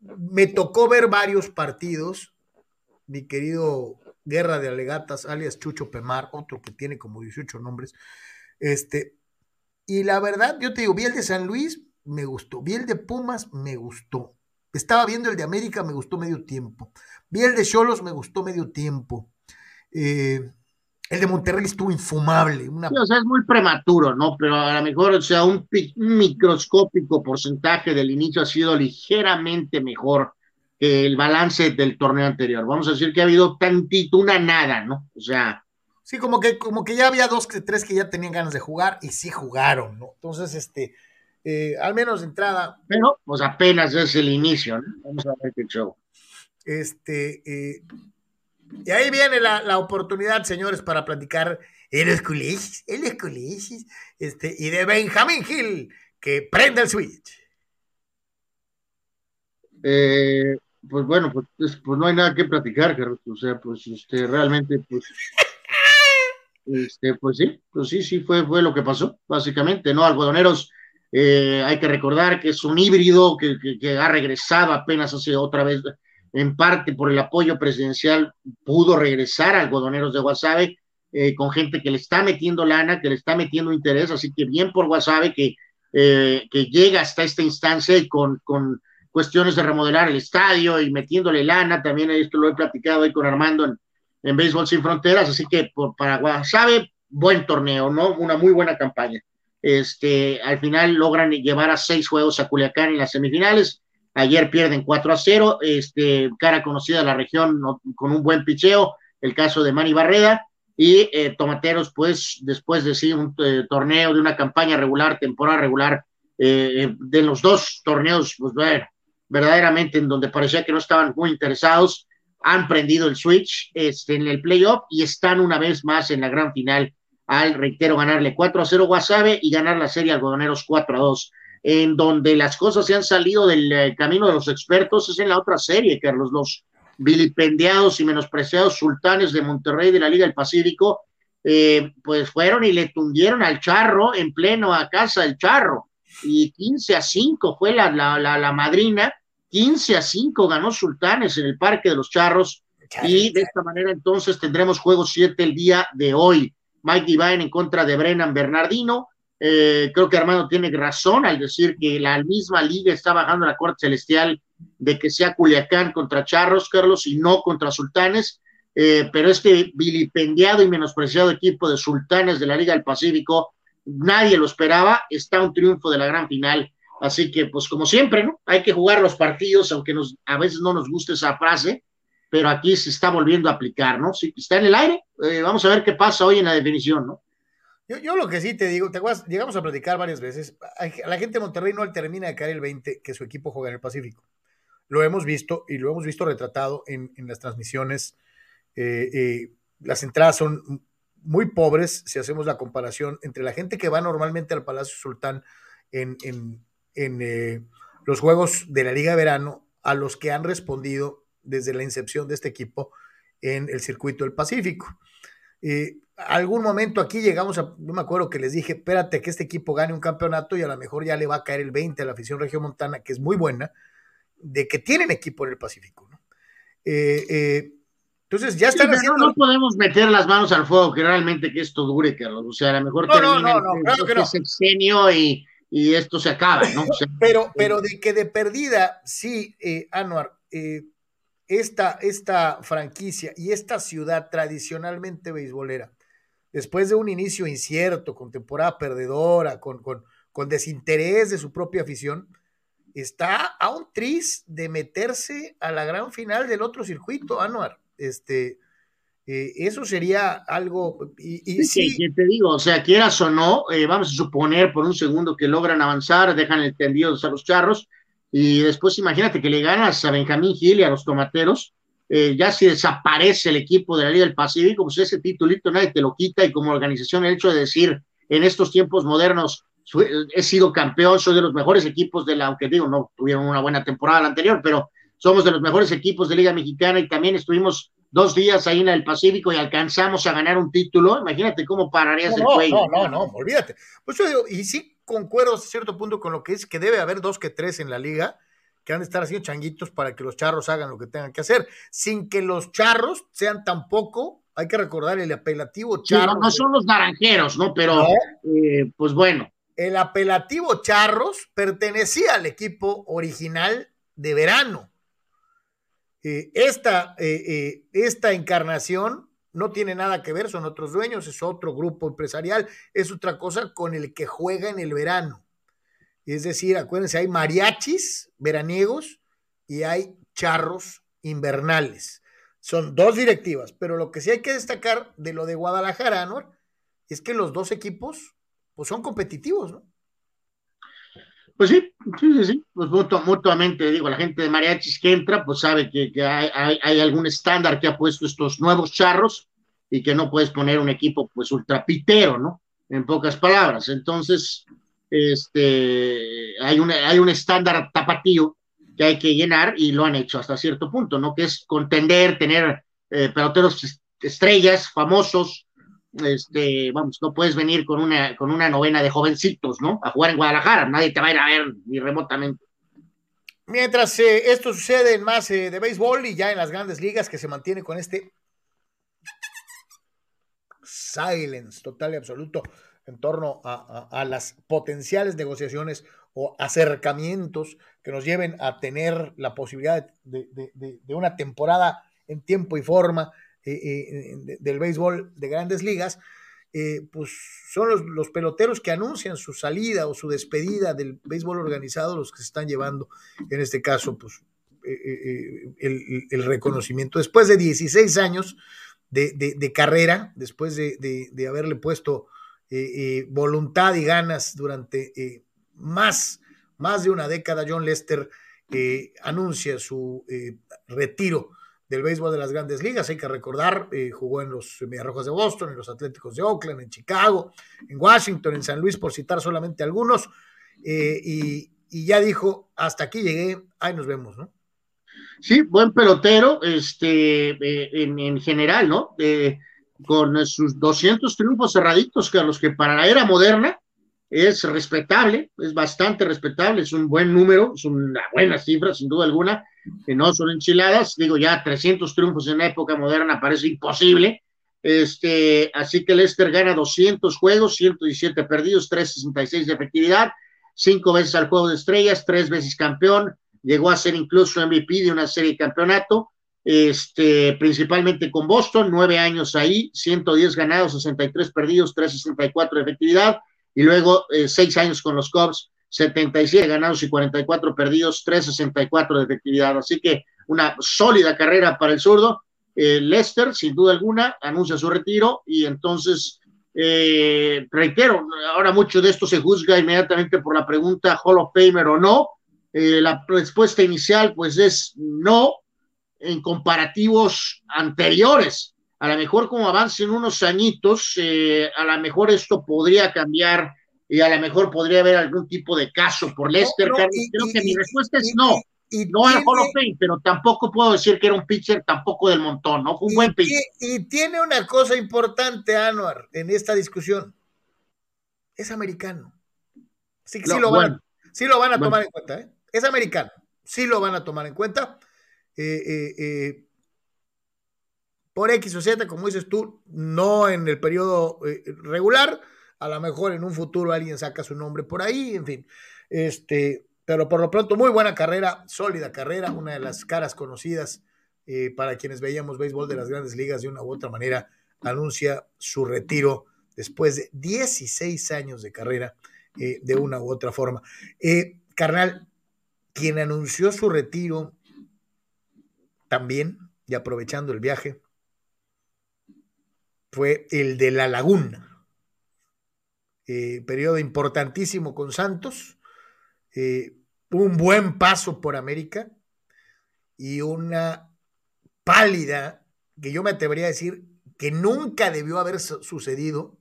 Me tocó ver varios partidos, mi querido Guerra de Alegatas, alias Chucho Pemar, otro que tiene como 18 nombres, este, y la verdad, yo te digo, vi el de San Luis, me gustó, vi el de Pumas, me gustó, estaba viendo el de América, me gustó medio tiempo, vi el de Cholos, me gustó medio tiempo, eh, el de Monterrey estuvo infumable. o sea, es muy prematuro, ¿no? Pero a lo mejor, o sea, un, microscópico porcentaje del inicio ha sido ligeramente mejor que el balance del torneo anterior. Vamos a decir que ha habido tantito, una nada, ¿no? O sea. Sí, como que, como que ya había dos, tres que ya tenían ganas de jugar y sí jugaron, ¿no? Entonces, este, eh, al menos de entrada. Pero, pues apenas es el inicio, ¿no? Vamos a ver qué show. Este, eh, y ahí viene la, oportunidad, señores, para platicar en los colegios, en los colegios, este, y de Benjamin Hill, que prende el switch. Eh, pues bueno, pues, pues, pues, no hay nada que platicar, Carlos. O sea, pues este, realmente, pues, este, pues sí, pues sí, sí, fue, fue lo que pasó, básicamente, ¿no? Algodoneros, eh, hay que recordar que es un híbrido que, ha regresado apenas hace otra vez en parte por el apoyo presidencial, pudo regresar a algodoneros de Guasave eh, con gente que le está metiendo lana, que le está metiendo interés, así que bien por Guasave que, eh, llega hasta esta instancia y con, con, cuestiones de remodelar el estadio y metiéndole lana, también esto lo he platicado hoy con Armando en, en Béisbol Sin Fronteras, así que por, para Guasave, buen torneo, ¿no? Una muy buena campaña. Este, al final logran llevar a seis juegos a Culiacán en las semifinales, Ayer pierden 4 a 0, este, cara conocida de la región con un buen picheo, el caso de Manny Barreda, y eh, Tomateros, pues después de sí, un eh, torneo, de una campaña regular, temporada regular, eh, de los dos torneos, pues verdaderamente en donde parecía que no estaban muy interesados, han prendido el switch este, en el playoff y están una vez más en la gran final al, reitero, ganarle 4 a 0 Guasave y ganar la serie algodoneros 4 a 2 en donde las cosas se han salido del eh, camino de los expertos es en la otra serie, Carlos, los vilipendiados y menospreciados sultanes de Monterrey de la Liga del Pacífico, eh, pues fueron y le tundieron al charro en pleno a casa del charro, y 15 a 5 fue la, la, la, madrina, 15 a 5 ganó Sultanes en el Parque de los Charros, y de esta manera entonces tendremos juego 7 el día de hoy. Mike Divine en contra de Brennan Bernardino, eh, creo que Armando tiene razón al decir que la misma liga está bajando la corte celestial de que sea Culiacán contra Charros, Carlos, y no contra Sultanes. Eh, pero este vilipendiado y menospreciado equipo de Sultanes de la Liga del Pacífico, nadie lo esperaba, está un triunfo de la gran final. Así que, pues como siempre, ¿no? Hay que jugar los partidos, aunque nos, a veces no nos guste esa frase, pero aquí se está volviendo a aplicar, ¿no? Sí, está en el aire. Eh, vamos a ver qué pasa hoy en la definición, ¿no? Yo, lo que sí te digo, te llegamos a platicar varias veces, a la gente de Monterrey no termina de caer el 20 que su equipo juega en el Pacífico. Lo hemos visto y lo hemos visto retratado en, las transmisiones. Eh, eh, las entradas son muy pobres si hacemos la comparación entre la gente que va normalmente al Palacio Sultán en, eh, los juegos de la Liga de Verano a los que han respondido desde la incepción de este equipo en el circuito del Pacífico. Eh, algún momento aquí llegamos a, no me acuerdo que les dije, espérate que este equipo gane un campeonato y a lo mejor ya le va a caer el 20 a la afición regiomontana, que es muy buena, de que tienen equipo en el Pacífico. ¿no? Eh, eh, entonces ya están haciendo... No, podemos meter las manos al fuego que realmente que esto dure, Carlos. O sea, a lo mejor no, no, no, no, claro que no. sexenio y, y, esto se acaba, ¿no? pero, pero de que de perdida, sí, eh, Anuar, eh, esta, esta franquicia y esta ciudad tradicionalmente beisbolera, después de un inicio incierto, con temporada perdedora, con, con, desinterés de su propia afición, está a un tris de meterse a la gran final del otro circuito, Anuar. Este, eh, eso sería algo. Y, sí, te digo, o sea, quieras o no, eh, vamos a suponer por un segundo que logran avanzar, dejan el tendido a los charros, y después imagínate que le ganas a Benjamín Gil y a los tomateros, eh, ya si desaparece el equipo de la Liga del Pacífico, pues ese titulito nadie te lo quita y como organización el hecho de decir en estos tiempos modernos he sido campeón, soy de los mejores equipos de la, aunque digo, no tuvieron una buena temporada la anterior, pero somos de los mejores equipos de Liga Mexicana y también estuvimos dos días ahí en el Pacífico y alcanzamos a ganar un título, imagínate cómo pararías el cuello. No, no, no, olvídate. Pues yo digo, y sí, concuerdo hasta cierto punto con lo que es que debe haber dos que tres en la liga que han de estar haciendo changuitos para que los charros hagan lo que tengan que hacer, sin que los charros sean tampoco, hay que recordar el apelativo charros. no, son los naranjeros, ¿no? Pero, eh, pues bueno. El apelativo charros pertenecía al equipo original de verano. Eh, esta, eh, esta encarnación no tiene nada que ver, son otros dueños, es otro grupo empresarial, es otra cosa con el que juega en el verano. Es decir, acuérdense, hay mariachis veraniegos y hay charros invernales. Son dos directivas, pero lo que sí hay que destacar de lo de Guadalajara, ¿no? Es que los dos equipos pues son competitivos, ¿no? Pues sí, sí, sí, pues mutuamente, digo, la gente de mariachis que entra, pues sabe que, hay, algún estándar que ha puesto estos nuevos charros y que no puedes poner un equipo, pues, ultrapitero, ¿no? En pocas palabras. Entonces, este, hay, un, hay un estándar tapatío que hay que llenar y lo han hecho hasta cierto punto, ¿no? Que es contender, tener eh, peloteros estrellas, famosos, este, vamos, no puedes venir con una, con una novena de jovencitos, ¿no? A jugar en Guadalajara, nadie te va a ir a ver ni remotamente. Mientras eh, esto sucede en más eh, de béisbol y ya en las grandes ligas que se mantiene con este silence total y absoluto en torno a, las potenciales negociaciones o acercamientos que nos lleven a tener la posibilidad de, de una temporada en tiempo y forma eh, eh, del béisbol de grandes ligas. eh, pues son los, peloteros que anuncian su salida o su despedida del béisbol organizado los que se están llevando, en este caso, pues el, reconocimiento. Después de 16 años de carrera, después de, de haberle puesto voluntad y ganas durante más, más de una década, John Lester anuncia su retiro del béisbol de las grandes ligas. Hay que recordar, eh, jugó en los Mediarrojas de Boston, en los Atléticos de Oakland, en Chicago, en Washington, en San Luis, por citar solamente algunos. Eh, y, ya dijo, hasta aquí llegué, ahí nos vemos, ¿no? Sí, buen pelotero, este, eh, en, en, general, ¿no? con sus 200 triunfos cerraditos, a los que para la era moderna es respetable, es bastante respetable, es un buen número, es una buena cifra, sin duda alguna, que no son enchiladas, digo ya 300 triunfos en la época moderna parece imposible, este, así que Lester gana 200 juegos, 117 perdidos, 366 de efectividad, cinco veces al juego de estrellas, tres veces campeón, llegó a ser incluso MVP de una serie de campeonato, este, principalmente con Boston, nueve años ahí, 110 ganados, 63 perdidos, 364 de efectividad, y luego eh, seis años con los Cubs, 77 ganados y 44 perdidos, 364 de efectividad. Así que una sólida carrera para el zurdo. Eh, Lester, sin duda alguna, anuncia su retiro y entonces, eh, reitero, ahora mucho de esto se juzga inmediatamente por la pregunta Hall of Famer o no. Eh, la respuesta inicial, pues, es no en comparativos anteriores. A lo mejor como avancen unos añitos, a lo mejor esto podría cambiar y a lo mejor podría haber algún tipo de caso por Lester. No, Carlos. Creo que mi respuesta es no. Y, no al Hall of Fame, pero tampoco puedo decir que era un pitcher tampoco del montón, ¿no? Fue un buen pitcher. Y tiene una cosa importante, Anuar, en esta discusión. Es americano. Sí, sí, lo, van, sí lo van a tomar en cuenta, ¿eh? Es americano. Sí lo van a tomar en cuenta. Eh, eh, eh, por X o Z, como dices tú, no en el periodo regular, a lo mejor en un futuro alguien saca su nombre por ahí, en fin. Este, pero por lo pronto, muy buena carrera, sólida carrera, una de las caras conocidas eh, para quienes veíamos béisbol de las grandes ligas de una u otra manera, anuncia su retiro después de 16 años de carrera eh, de una u otra forma. Eh, carnal, quien anunció su retiro también, y aprovechando el viaje, fue el de La Laguna eh, periodo importantísimo con Santos, eh, un buen paso por América y una pálida, que yo me atrevería a decir que nunca debió haber sucedido,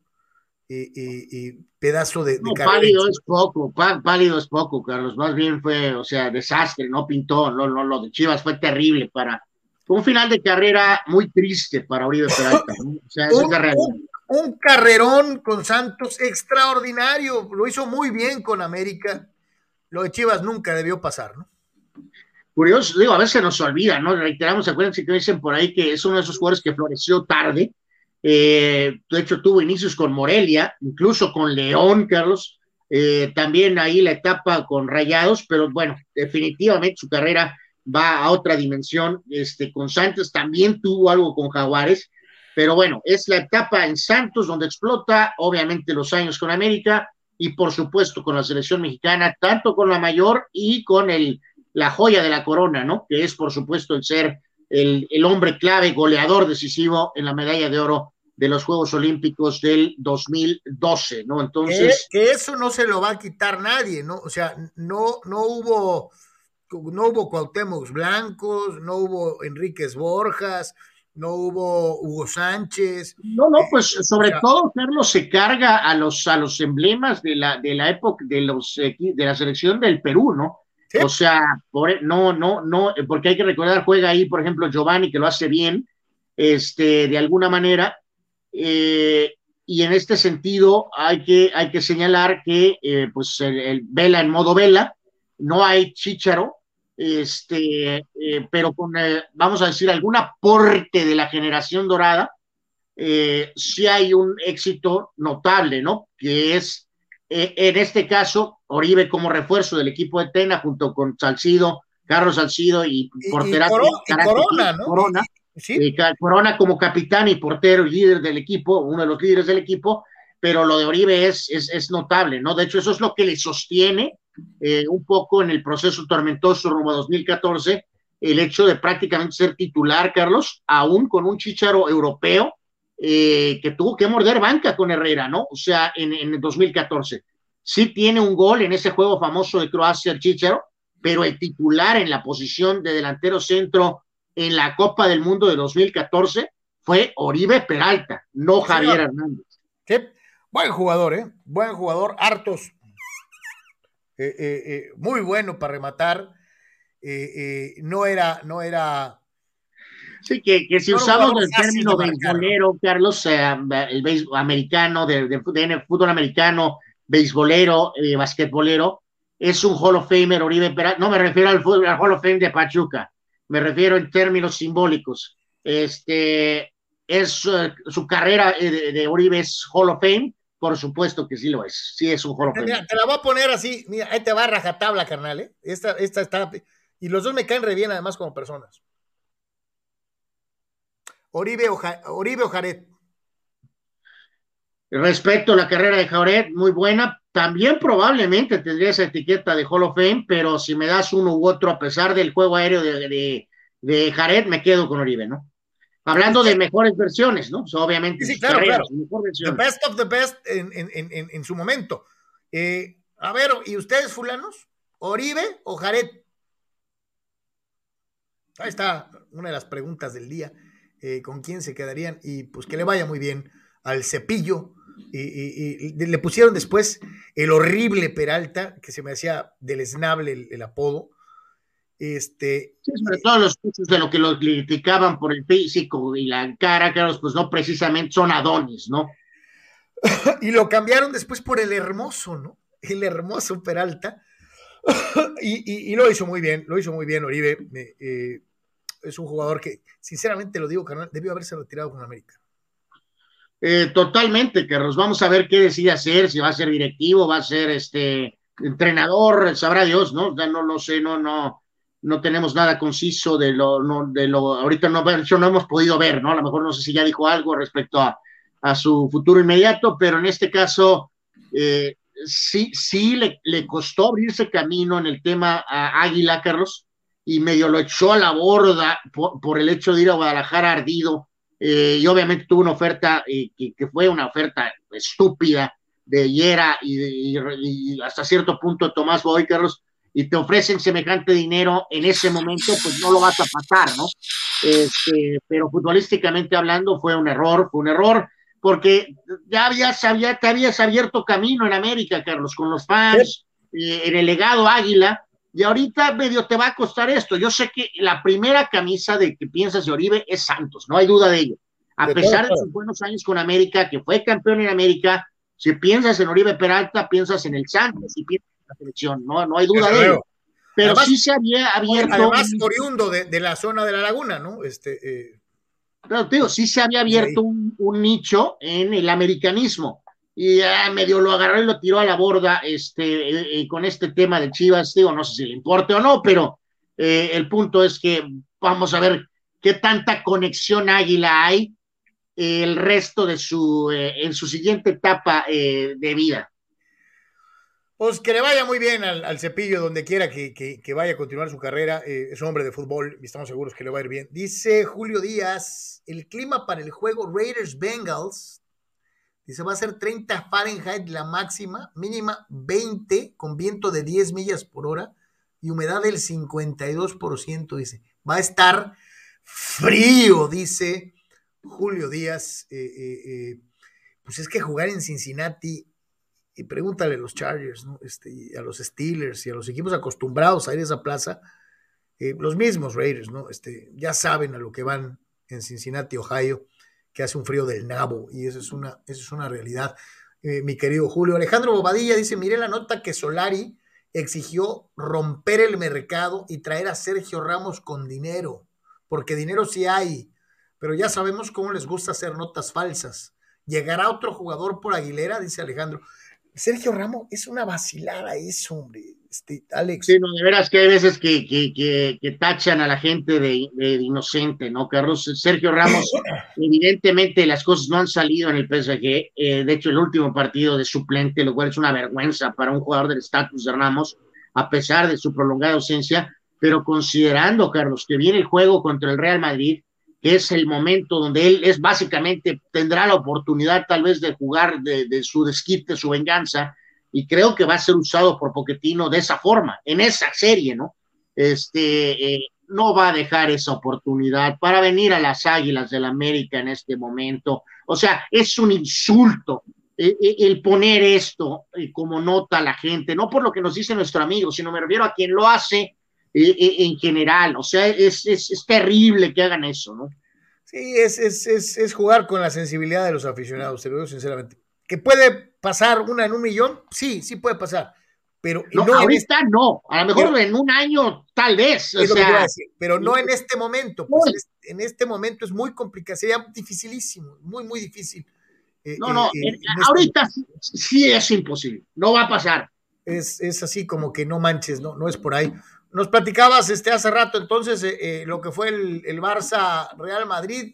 eh, pedazo de, no, pálido es poco, pálido es poco, Carlos, más bien fue, o sea, desastre, no pintó, no, no, lo de Chivas fue terrible para, un final de carrera muy triste para Oribe Peralta, o sea, realidad un carrerón con Santos extraordinario, lo hizo muy bien con América. Lo de Chivas nunca debió pasar, ¿no? Curioso, digo, a veces nos olvida, ¿no? Reiteramos, acuérdense que dicen por ahí que es uno de esos jugadores que floreció tarde. Eh, de hecho, tuvo inicios con Morelia, incluso con León, Carlos. Eh, también ahí la etapa con Rayados, pero bueno, definitivamente su carrera va a otra dimensión. Este, con Santos también tuvo algo con Jaguares pero bueno, es la etapa en Santos donde explota, obviamente, los años con América y por supuesto con la selección mexicana, tanto con la mayor y con el, la joya de la corona, ¿no? Que es por supuesto el ser el, el hombre clave, goleador decisivo en la medalla de oro de los Juegos Olímpicos del 2012, ¿no? Entonces... Que, eso no se lo va a quitar nadie, ¿no? O sea, no, no hubo, no hubo Cuauhtémoc Blancos, no hubo Enríquez Borjas, no hubo Hugo Sánchez. No, no, pues sobre todo Carlos se carga a los a los emblemas de la de la época de los de la selección del Perú, ¿no? O sea, por, no, no, no, porque hay que recordar, juega ahí, por ejemplo, Giovanni, que lo hace bien, este, de alguna manera, eh, y en este sentido hay que, hay que señalar que, eh, pues, el, el, vela en modo vela, no hay chicharo, este, eh, pero con, eh, vamos a decir, algún aporte de la generación dorada, eh, sí hay un éxito notable, ¿no? Que es, eh, en este caso, Oribe como refuerzo del equipo de Tena, junto con Salcido, Carlos Salcido y, y, terapia, y, Corona, ¿no? Corona. ¿Sí? Corona como capitán y portero y líder del equipo, uno de los líderes del equipo, pero lo de Oribe es, es, es notable, ¿no? De hecho, eso es lo que le sostiene eh, un poco en el proceso tormentoso rumbo a 2014, el hecho de prácticamente ser titular, Carlos, aún con un chicharo europeo eh, que tuvo que morder banca con Herrera, ¿no? O sea, en, en el 2014. Sí tiene un gol en ese juego famoso de Croacia, el chicharo, pero el titular en la posición de delantero centro en la Copa del Mundo de 2014 fue Oribe Peralta, no Javier Hernández. Buen jugador, ¿eh? Buen jugador, hartos. Eh, eh, eh, muy bueno para rematar. no era, no era. Sí, que, que si usamos el término beisbolero, Carlos, el béisbol americano, de, de, fútbol americano, beisbolero, basquetbolero, es un Hall of Famer Oribe Peralta. No me refiero al, fútbol, al Hall of Fame de Pachuca, me refiero en términos simbólicos. Este es su carrera de, de Oribe es Hall of Fame por supuesto que sí lo es. Sí es un Hall Te la voy a poner así. Mira, ahí te va a rajatabla, carnal. ¿eh? Esta, esta está. Y los dos me caen re bien, además, como personas. Oribe o, Oribe o Jared. Respecto a la carrera de Jared, muy buena. También probablemente tendría esa etiqueta de Hall of Fame, pero si me das uno u otro, a pesar del juego aéreo de, de, de Jared, me quedo con Oribe, ¿no? Hablando de mejores versiones, ¿no? obviamente. Sí, claro, claro. The best of the best en, en, en, en su momento. Eh, a ver, ¿y ustedes, fulanos? ¿Oribe o Jared? Ahí está una de las preguntas del día. Eh, ¿Con quién se quedarían? Y pues que le vaya muy bien al cepillo. Y, y, y le pusieron después el horrible Peralta, que se me hacía deleznable el, el apodo. Este, sí, sobre todo los muchos de lo que los criticaban por el físico y la cara, claro, pues no precisamente son Adonis, ¿no? y lo cambiaron después por el hermoso, ¿no? El hermoso Peralta. y, y, y, lo hizo muy bien, lo hizo muy bien Oribe. Eh, es un jugador que, sinceramente lo digo, carnal, debió haberse retirado con América. Eh, totalmente, Carlos. Vamos a ver qué decide hacer, si va a ser directivo, va a ser este entrenador, sabrá Dios, ¿no? Ya no lo sé, no, no, no tenemos nada conciso de lo, no, de lo, ahorita no, no hemos podido ver, ¿no? A lo mejor no sé si ya dijo algo respecto a, a su futuro inmediato, pero en este caso eh, sí, sí le, le, costó abrirse camino en el tema a Águila, Carlos, y medio lo echó a la borda por, el hecho de ir a Guadalajara ardido, eh, y obviamente tuvo una oferta eh, que, fue una oferta estúpida de Yera y, y, y hasta cierto punto Tomás Boy, Carlos, y te ofrecen semejante dinero en ese momento, pues no lo vas a pasar, ¿no? Este, pero futbolísticamente hablando fue un error, fue un error, porque ya habías, había, te habías abierto camino en América, Carlos, con los fans, eh, en el legado Águila, y ahorita medio te va a costar esto. Yo sé que la primera camisa de que piensas de Oribe es Santos, no hay duda de ello. A de pesar todo. de sus buenos años con América, que fue campeón en América, si piensas en Oribe Peralta, piensas en el Santos, y piensas la selección, no, no hay duda de ello. Pero además, sí se había abierto. Además, oriundo de, de, la zona de la laguna, ¿no? Este, eh... Claro, digo, sí se había abierto un, un, nicho en el americanismo. Y ah, medio lo agarró y lo tiró a la borda este, eh, eh, con este tema de Chivas. Digo, no sé si le importe o no, pero eh, el punto es que vamos a ver qué tanta conexión águila hay el resto de su, en su siguiente etapa de vida. Pues que le vaya muy bien al, cepillo donde quiera que, vaya a continuar su carrera. Eh, es un hombre de fútbol y estamos seguros que le va a ir bien. Dice Julio Díaz, el clima para el juego Raiders Bengals, dice va a ser 30 Fahrenheit la máxima, mínima 20 con viento de 10 millas por hora y humedad del 52%, dice. Va a estar frío, dice Julio Díaz. Eh, eh pues es que jugar en Cincinnati y pregúntale a los Chargers, ¿no? este, a los Steelers y a los equipos acostumbrados a ir a esa plaza, eh, los mismos Raiders, ¿no? Este, ya saben a lo que van en Cincinnati, Ohio, que hace un frío del nabo, y eso es una, es una realidad, eh, mi querido Julio. Alejandro Bobadilla dice, miré la nota que Solari exigió romper el mercado y traer a Sergio Ramos con dinero, porque dinero sí hay, pero ya sabemos cómo les gusta hacer notas falsas. ¿Llegará otro jugador por Aguilera? Dice Alejandro Sergio Ramos es una vacilada eso, hombre. Este, Alex. Sí, no, de veras que hay veces que, que, que, tachan a la gente de, inocente, ¿no, Carlos? Sergio Ramos, evidentemente las cosas no han salido en el PSG. Eh, de hecho, el último partido de suplente, lo cual es una vergüenza para un jugador del estatus de Ramos, a pesar de su prolongada ausencia. Pero considerando, Carlos, que viene el juego contra el Real Madrid, que es el momento donde él es básicamente, tendrá la oportunidad tal vez de jugar de, su desquite, su venganza, y creo que va a ser usado por Poquetino de esa forma, en esa serie, ¿no? Este, eh, no va a dejar esa oportunidad para venir a las Águilas del América en este momento. O sea, es un insulto eh, eh, el poner esto como nota a la gente, no por lo que nos dice nuestro amigo, sino me refiero a quien lo hace en general. O sea, es, es, es, terrible que hagan eso, ¿no? Sí, es, es, jugar con la sensibilidad de los aficionados, te lo digo sinceramente. ¿Que puede pasar una en un millón? Sí, sí puede pasar. Pero no, ahorita este no, a lo mejor en un año tal vez. O sea, pero no en este momento. Pues en este momento es muy complicado, sería dificilísimo, muy, muy difícil. Eh, no, no, eh, este ahorita sí, es imposible, no va a pasar. Es, es, así como que no manches, no, no es por ahí. Nos platicabas este, hace rato entonces eh, lo que fue el, el Barça Real Madrid.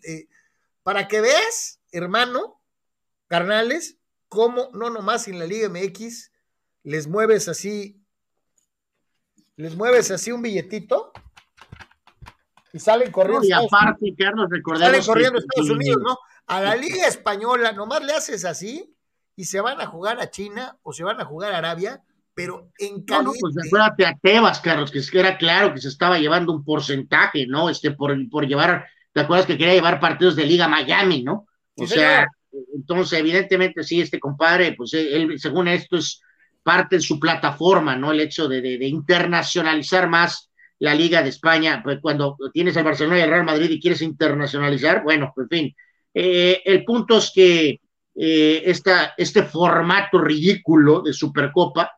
para que veas, hermano, carnales, cómo no nomás en la Liga MX les mueves así, les mueves así un billetito y salen corriendo. y aparte, Carlos, Salen corriendo a Estados Unidos, ¿no? A la Liga Española nomás le haces así y se van a jugar a China o se van a jugar a Arabia, pero en caliente. No, pues acuérdate a Tebas, Carlos, que era claro que se estaba llevando un porcentaje, ¿no? Este, por, por llevar, ¿te acuerdas que quería llevar partidos de Liga Miami, ¿no? O sea, entonces, evidentemente, sí, este compadre, pues él, según esto, es parte de su plataforma, ¿no? El hecho de, de, internacionalizar más la Liga de España, pues cuando tienes al Barcelona y al Real Madrid y quieres internacionalizar, bueno, pues, en fin. Eh, el punto es que eh, esta, este formato ridículo de Supercopa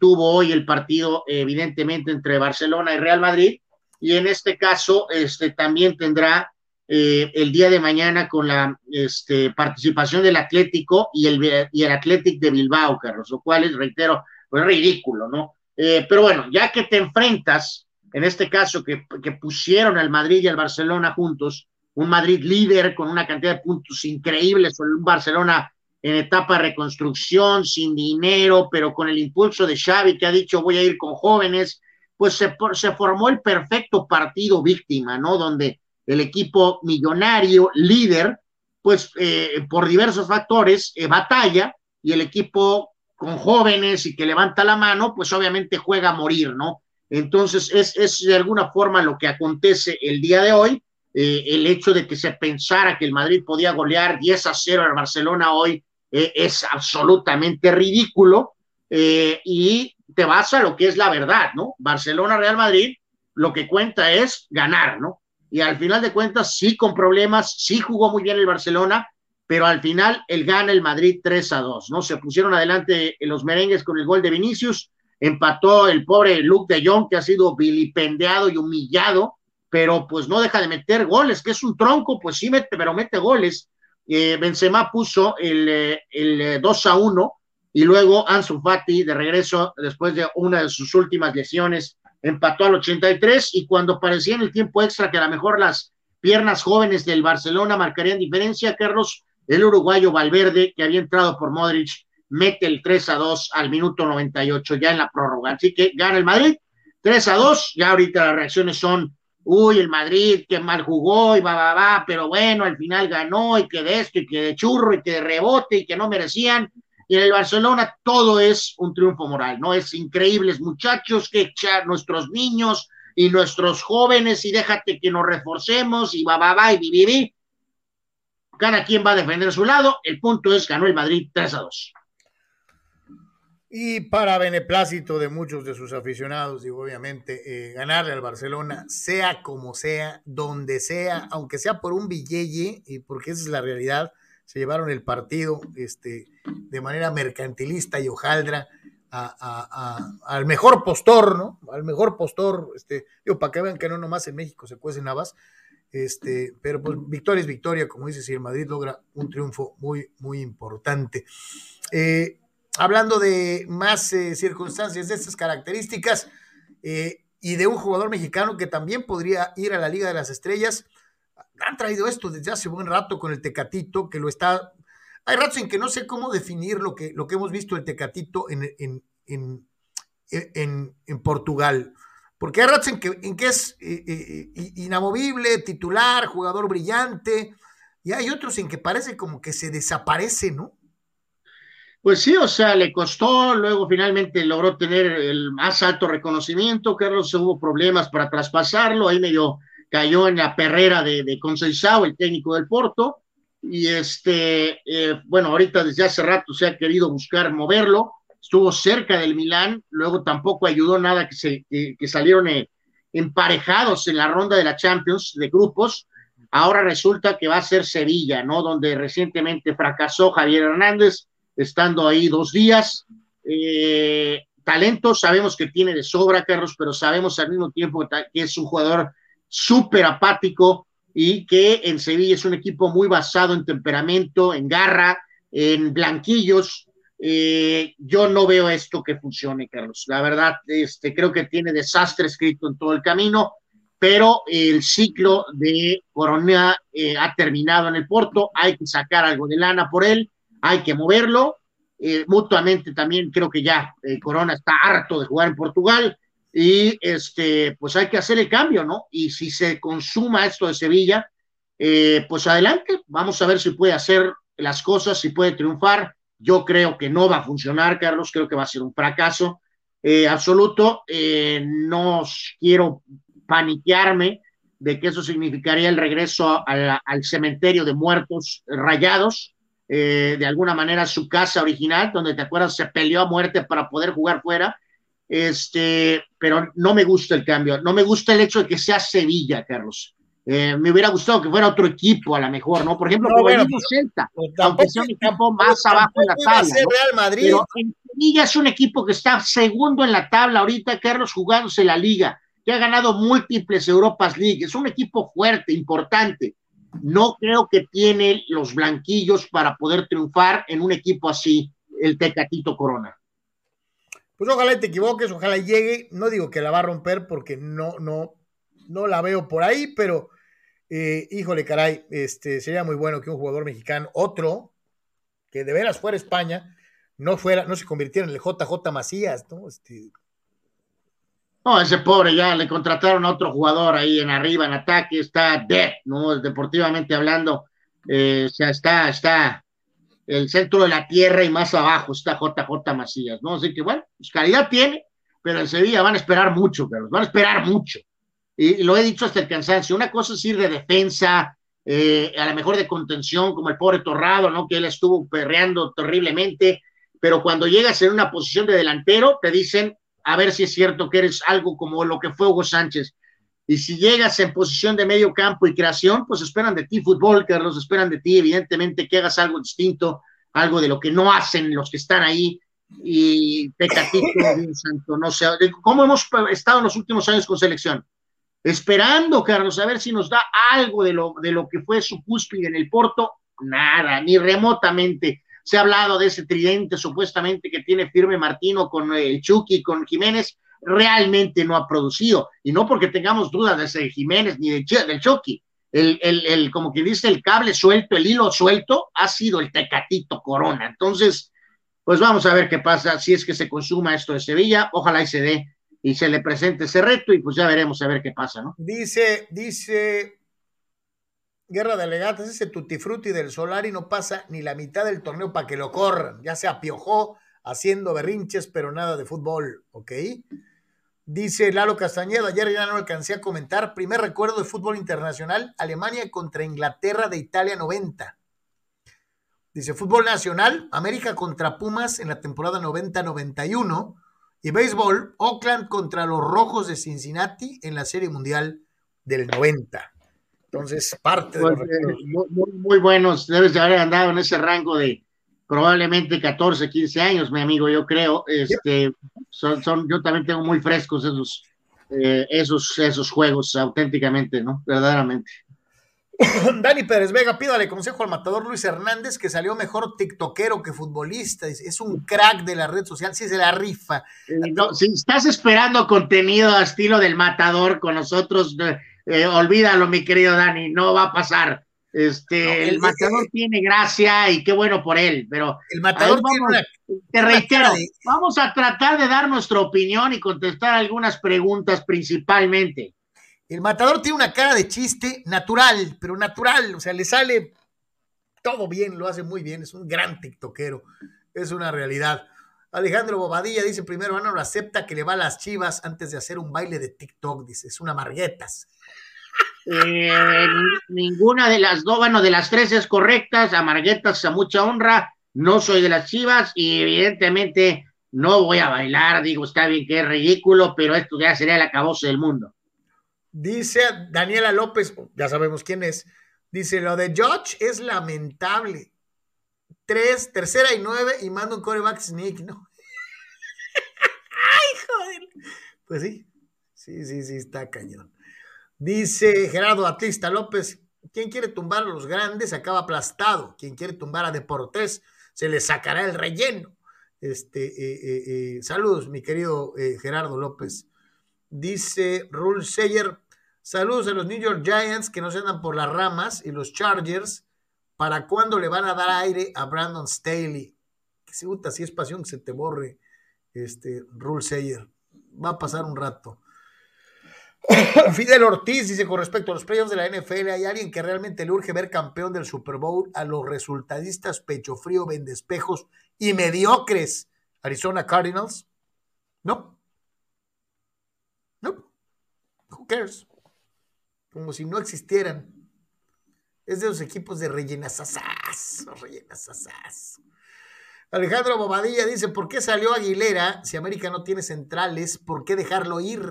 tuvo hoy el partido, evidentemente, entre Barcelona y Real Madrid, y en este caso, este también tendrá eh, el día de mañana con la este, participación del Atlético y el, y el Atlético de Bilbao, Carlos, lo cual es, reitero, pues ridículo, ¿no? Eh, pero bueno, ya que te enfrentas, en este caso que, que pusieron al Madrid y al Barcelona juntos, un Madrid líder con una cantidad de puntos increíbles, un Barcelona en etapa de reconstrucción, sin dinero, pero con el impulso de Xavi que ha dicho voy a ir con jóvenes, pues se, formó el perfecto partido víctima, ¿no? Donde el equipo millonario, líder, pues eh, por diversos factores eh, batalla y el equipo con jóvenes y que levanta la mano, pues obviamente juega a morir, ¿no? Entonces es, es de alguna forma lo que acontece el día de hoy, eh, el hecho de que se pensara que el Madrid podía golear 10 a 0 al Barcelona hoy es absolutamente ridículo y te vas a lo que es la verdad, ¿no? Barcelona-Real Madrid, lo que cuenta es ganar, ¿no? y al final de cuentas sí con problemas, sí jugó muy bien el Barcelona, pero al final él gana el Madrid 3 a 2, ¿no? Se pusieron adelante los merengues con el gol de Vinicius, empató el pobre Luke de Jong que ha sido vilipendiado y humillado, pero pues no deja de meter goles, que es un tronco, pues sí mete, pero mete goles. Eh, Benzema puso el, eh, el 2 eh, a 1 y luego Ansu Fati de regreso después de una de sus últimas lesiones empató al 83 y cuando parecía en el tiempo extra que a lo mejor las piernas jóvenes del Barcelona marcarían diferencia, Carlos, el uruguayo Valverde, que había entrado por Modric, mete el 3 a 2 al minuto 98 ya en la prórroga. Así que gana el Madrid 3 a 2, ya ahorita las reacciones son, uy, el Madrid que mal jugó y va, va, va, pero bueno, al final ganó y que de esto y que de churro y que de rebote y que no merecían y en el Barcelona todo es un triunfo moral, ¿no? Es increíbles muchachos que echar nuestros niños y nuestros jóvenes y déjate que nos reforcemos y va, va, va y viví. Cada quien va a defender su lado. El punto es ganó el Madrid 3 a 2. Y para beneplácito de muchos de sus aficionados, digo, obviamente, eh, ganarle al Barcelona, sea como sea, donde sea, aunque sea por un billete, y porque esa es la realidad, se llevaron el partido este, de manera mercantilista y hojaldra al mejor postor, ¿no? Al mejor postor, este, digo, para que vean que no nomás en México se cuecen habas, este, pero pues victoria es victoria, como dice, si el Madrid logra un triunfo muy, muy importante. Eh, hablando de más eh, circunstancias de estas características eh, y de un jugador mexicano que también podría ir a la Liga de las Estrellas, han traído esto desde hace buen rato con el Tecatito, que lo está... Hay ratos en que no sé cómo definir lo que, lo que hemos visto el Tecatito en, en, en, en Portugal. Porque hay ratos en que, en que es inamovible, titular, jugador brillante, y hay otros en que parece como que se desaparece, ¿no? Pues sí, o sea, le costó, luego finalmente logró tener el más alto reconocimiento, Carlos hubo problemas para traspasarlo, ahí medio cayó en la perrera de, de Conceição, el técnico del Porto, y este, eh, bueno, ahorita desde hace rato se ha querido buscar moverlo, estuvo cerca del Milán, luego tampoco ayudó nada que, se, que, que salieron eh, emparejados en la ronda de la Champions de grupos, ahora resulta que va a ser Sevilla, ¿no? Donde recientemente fracasó Javier Hernández, estando ahí dos días. Eh, talento sabemos que tiene de sobra, Carlos, pero sabemos al mismo tiempo que es un jugador súper apático y que en Sevilla es un equipo muy basado en temperamento, en garra, en blanquillos. Eh, yo no veo esto que funcione, Carlos. La verdad, este, creo que tiene desastre escrito en todo el camino pero el ciclo de Corona eh, ha terminado en el Porto, hay que sacar algo de lana por él, hay que moverlo, eh, mutuamente también creo que ya eh, Corona está harto de jugar en Portugal y este, pues hay que hacer el cambio, ¿no? Y si se consuma esto de Sevilla, pues adelante, vamos a ver si puede hacer las cosas, si puede triunfar. Yo creo que no va a funcionar, Carlos, creo que va a ser un fracaso absoluto. no quiero paniquearme de que eso significaría el regreso al cementerio de muertos rayados, eh, de alguna manera su casa original, donde te acuerdas se peleó a muerte para poder jugar fuera. Este, pero no me gusta el cambio, no me gusta el hecho de que sea Sevilla, Carlos. Eh, me hubiera gustado que fuera otro equipo a lo mejor, ¿no? Por ejemplo, como el pues, Celta, pues, aunque sea un equipo más abajo en la tabla. Real Madrid. Pero en Sevilla es un equipo que está segundo en la tabla ahorita, Carlos, jugándose la liga que ha ganado múltiples Europas League, es un equipo fuerte, importante. No creo que tiene los blanquillos para poder triunfar en un equipo así, el Tecatito Corona. Pues ojalá te equivoques, ojalá llegue. No digo que la va a romper porque no, no, no la veo por ahí, pero eh, híjole, caray, este, sería muy bueno que un jugador mexicano, otro, que de veras fuera España, no fuera, no se convirtiera en el JJ Macías, ¿no? Este, no, ese pobre ya le contrataron a otro jugador ahí en arriba, en ataque, está dead, ¿no? Deportivamente hablando, eh, o sea, está, está el centro de la tierra y más abajo está JJ Macías, ¿no? Así que bueno, pues calidad tiene, pero en Sevilla van a esperar mucho, van a esperar mucho. Y, lo he dicho hasta el cansancio, una cosa es ir de defensa, eh, a lo mejor de contención, como el pobre Torrado, ¿no? Que él estuvo perreando terriblemente, pero cuando llegas en una posición de delantero, te dicen, a ver si es cierto que eres algo como lo que fue Hugo Sánchez. Y si llegas en posición de medio campo y creación, pues esperan de ti fútbol, Carlos, esperan de ti, evidentemente, que hagas algo distinto, algo de lo que no hacen los que están ahí. Y Pecatito, Santo, no sé, ¿cómo hemos estado en los últimos años con selección? Esperando, Carlos, a ver si nos da algo de lo, de lo que fue su cúspide en el Porto, nada, ni remotamente. Se ha hablado de ese tridente supuestamente que tiene firme Martino con el Chucky, con Jiménez, realmente no ha producido. Y no porque tengamos dudas de ese Jiménez ni de, del Chucky. El, el, el, como que dice, el cable suelto, el hilo suelto, ha sido el Tecatito Corona. Entonces, pues vamos a ver qué pasa si es que se consuma esto de Sevilla. Ojalá y se dé y se le presente ese reto y pues ya veremos a ver qué pasa, ¿no? Dice, dice Guerra de Legatas, ese tutti frutti del Solari no pasa ni la mitad del torneo para que lo corran. Ya se apiojó haciendo berrinches, pero nada de fútbol, ¿ok? Dice Lalo Castañeda, ayer ya no alcancé a comentar. Primer recuerdo de fútbol internacional, Alemania contra Inglaterra de Italia 90. Dice fútbol nacional, América contra Pumas en la temporada 90-91. Y béisbol, Oakland contra los Rojos de Cincinnati en la Serie Mundial del 90. Entonces, parte de los pues, eh, muy, muy, buenos, debes de haber andado en ese rango de probablemente 14, 15 años, mi amigo, yo creo. Este, son, son, yo también tengo muy frescos esos, eh, esos, esos juegos, auténticamente, ¿no? Verdaderamente. Dani Pérez Vega, pídale consejo al matador Luis Hernández, que salió mejor tiktokero que futbolista. Es un crack de la red social, sí se la rifa. Eh, si estás esperando contenido a estilo del matador con nosotros, eh, olvídalo, mi querido Dani, no va a pasar. Este, el, matador tiene gracia y qué bueno por él, pero el matador te reitero, vamos a tratar de dar nuestra opinión y contestar algunas preguntas principalmente. El matador tiene una cara de chiste natural, pero natural, o sea, le sale todo bien, lo hace muy bien, es un gran tiktokero, es una realidad. Alejandro Bobadilla dice primero, no lo acepta que le va a las chivas antes de hacer un baile de TikTok, dice, es una marguetas. Eh, ninguna de las dos, bueno, de las tres es correcta, a Marguetas a mucha honra, no soy de las chivas y evidentemente no voy a bailar, digo, está bien que es ridículo, pero esto ya sería el acabose del mundo. Dice Daniela López, ya sabemos quién es, dice, lo de George es lamentable. Tres, tercera y nueve y manda un coreback sneak, ¿no? Ay, joder. Pues sí, sí, sí, sí, está cañón. Dice Gerardo Atlista López, quien quiere tumbar a los grandes acaba aplastado. Quien quiere tumbar a Deportes se le sacará el relleno. Este, eh, eh, eh, saludos, mi querido Gerardo López. Dice Rule Sayer, saludos a los New York Giants que no se andan por las ramas y los Chargers. ¿Para cuándo le van a dar aire a Brandon Staley? Que se gusta, si es pasión que se te borre, este, Rule Sayer. Va a pasar un rato. Fidel Ortiz dice con respecto a los playoffs de la NFL, ¿hay alguien que realmente le urge ver campeón del Super Bowl a los resultadistas pecho frío, vendespejos y mediocres Arizona Cardinals? No. No. Who cares? Como si no existieran. Es de los equipos de rellenasasas. Rellenasasas. Alejandro Bobadilla dice, ¿por qué salió Aguilera si América no tiene centrales? ¿Por qué dejarlo ir?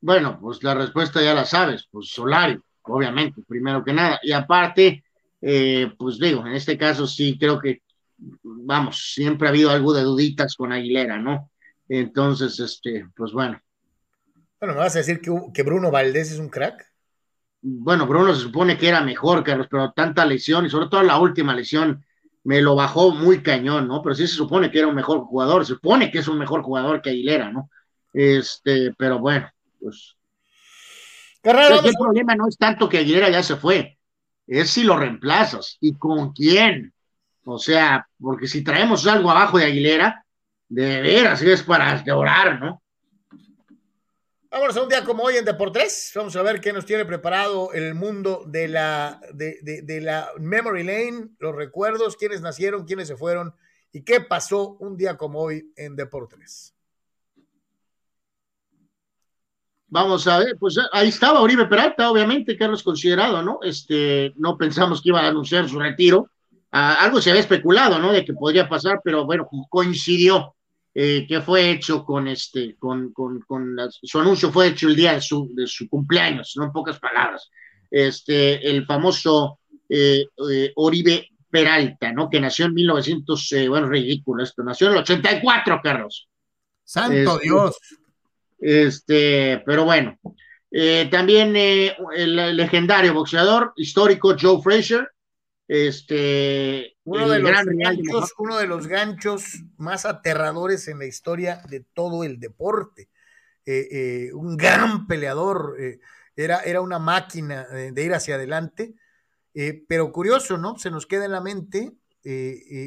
Bueno, pues la respuesta ya la sabes, pues Solari, obviamente, primero que nada. Y aparte, eh, pues digo, en este caso sí creo que, vamos, siempre ha habido algo de duditas con Aguilera, ¿no? Entonces, este, pues bueno. Bueno, ¿me vas a decir que, que Bruno Valdés es un crack? Bueno, Bruno se supone que era mejor, Carlos, pero tanta lesión y sobre todo la última lesión me lo bajó muy cañón, ¿no? Pero sí se supone que era un mejor jugador, se supone que es un mejor jugador que Aguilera, ¿no? Este, pero bueno, pues. el problema no es tanto que Aguilera ya se fue, es si lo reemplazas y con quién. O sea, porque si traemos algo abajo de Aguilera, de veras es para llorar, ¿no? Vámonos a un día como hoy en Deportes. Vamos a ver qué nos tiene preparado el mundo de la, Memory Lane, los recuerdos, quiénes nacieron, quiénes se fueron y qué pasó un día como hoy en Deportes. Vamos a ver, pues ahí estaba Oribe Peralta, obviamente, Carlos considerado, ¿no? Este, no pensamos que iba a anunciar su retiro. Ah, algo se había especulado, ¿no? De que podría pasar, pero bueno, coincidió eh, que fue hecho con este, con, con, con su anuncio fue hecho el día de su, de su cumpleaños, no en pocas palabras. Este, el famoso eh, eh, Oribe Peralta, ¿no? Que nació en 1900, bueno, ridículo esto, nació en el 84, Carlos. Santo este, Dios. Este, pero bueno. también el legendario boxeador histórico Joe Frazier, este, uno de, los ganchos, uno de los ganchos más aterradores en la historia de todo el deporte. Eh, eh, un gran peleador, eh, era, era, una máquina de ir hacia adelante, pero curioso, ¿no? Se nos queda en la mente,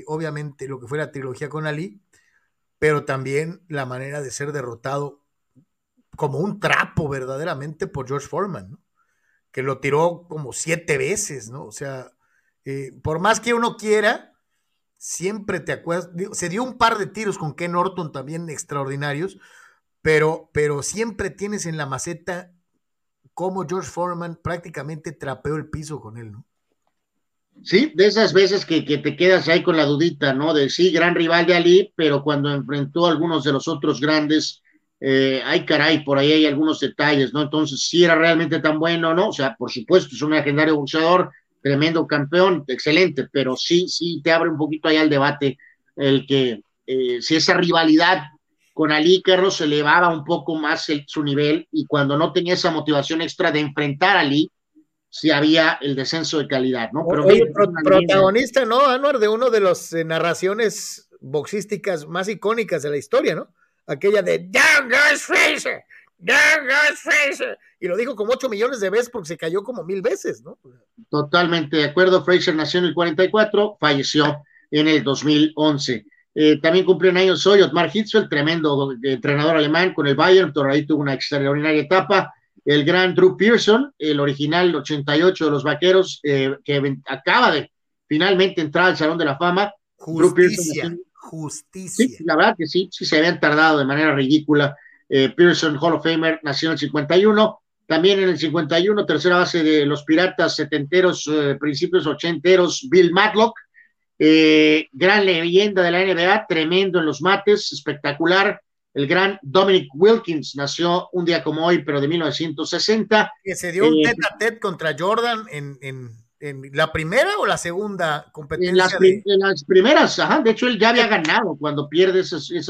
obviamente, lo que fue la trilogía con Ali, pero también la manera de ser derrotado como un trapo verdaderamente por George Foreman, ¿no? que lo tiró como siete veces, ¿no? O sea, eh, por más que uno quiera, siempre te acuerdas, se dio un par de tiros con Ken Norton también extraordinarios, pero, pero siempre tienes en la maceta como George Foreman prácticamente trapeó el piso con él, ¿no? Sí, de esas veces que, te quedas ahí con la dudita, ¿no? De sí, gran rival de Ali, pero cuando enfrentó a algunos de los otros grandes, eh, ay caray, por ahí hay algunos detalles, ¿no? Entonces, si era realmente tan bueno, ¿no? O sea, por supuesto, es un legendario boxeador, tremendo campeón, excelente, pero sí, sí te abre un poquito ahí al debate el que eh, si esa rivalidad con Ali Carlos se elevaba un poco más su nivel y cuando no tenía esa motivación extra de enfrentar a Ali, si había el descenso de calidad, ¿no? Pero Oye, protagonista, ¿no, Anuar? De uno de las eh, narraciones boxísticas más icónicas de la historia, ¿no? Aquella de Down goes Fraser, Fraser. Y lo dijo como ocho millones de veces porque se cayó como mil veces, ¿no? Totalmente de acuerdo. Fraser nació en el 44, falleció en el 2011. Eh, también cumplió en años hoy Otmar Hitzfeld, tremendo entrenador alemán con el Bayern, por ahí tuvo una extraordinaria etapa el gran Drew Pearson, el original 88 de los Vaqueros, eh, que acaba de finalmente entrar al Salón de la Fama. Justicia, justicia. Sí, la verdad que sí, sí se habían tardado de manera ridícula. Eh, Pearson, Hall of Famer, nació en el 51. También en el 51, tercera base de los Piratas setenteros, eh, principios ochenteros, Bill Matlock, gran leyenda de la NBA, tremendo en los mates, espectacular el gran Dominic Wilkins nació un día como hoy, pero de 1960. Que se dio un eh, tete a tete contra Jordan en, la primera o la segunda competencia. En las, primeras, ajá. De hecho, él ya había ganado cuando pierde esas, eh,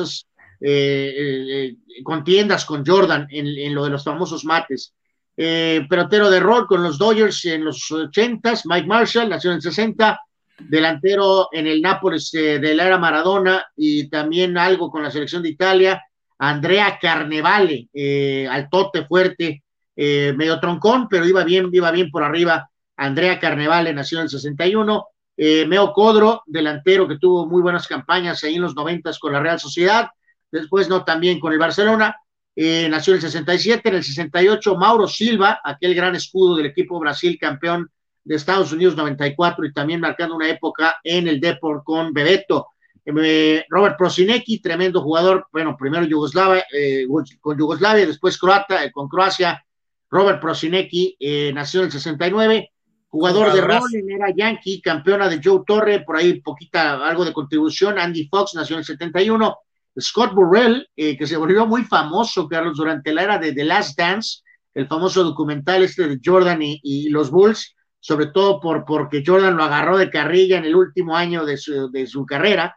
eh, contiendas con Jordan en, lo de los famosos mates. pelotero de rol con los Dodgers en los 80 Mike Marshall nació en el 60, delantero en el Nápoles de la era Maradona y también algo con la selección de Italia Andrea Carnevale, eh, altote fuerte, eh, medio troncón, pero iba bien, iba bien por arriba. Andrea Carnevale nació en el 61. Eh, Meo Codro, delantero que tuvo muy buenas campañas ahí en los 90 con la Real Sociedad, después no también con el Barcelona. Eh, nació en el 67, en el 68 Mauro Silva, aquel gran escudo del equipo Brasil, campeón de Estados Unidos 94 y también marcando una época en el Deport con Bebeto. Eh, Robert Prosinecki, tremendo jugador, bueno, primero Yugoslavia, eh, con Yugoslavia, después Croata, eh, con Croacia. Robert Prosinecki nació en el 69, jugador de rol, era Yankee, campeona de Joe Torre, por ahí poquita, algo de contribución. Andy Fox nació en el 71. Scott Burrell, que se volvió muy famoso, Carlos, durante la era de The Last Dance, el famoso documental este de Jordan y, los Bulls, sobre todo por, porque Jordan lo agarró de carrilla en el último año de su, de su carrera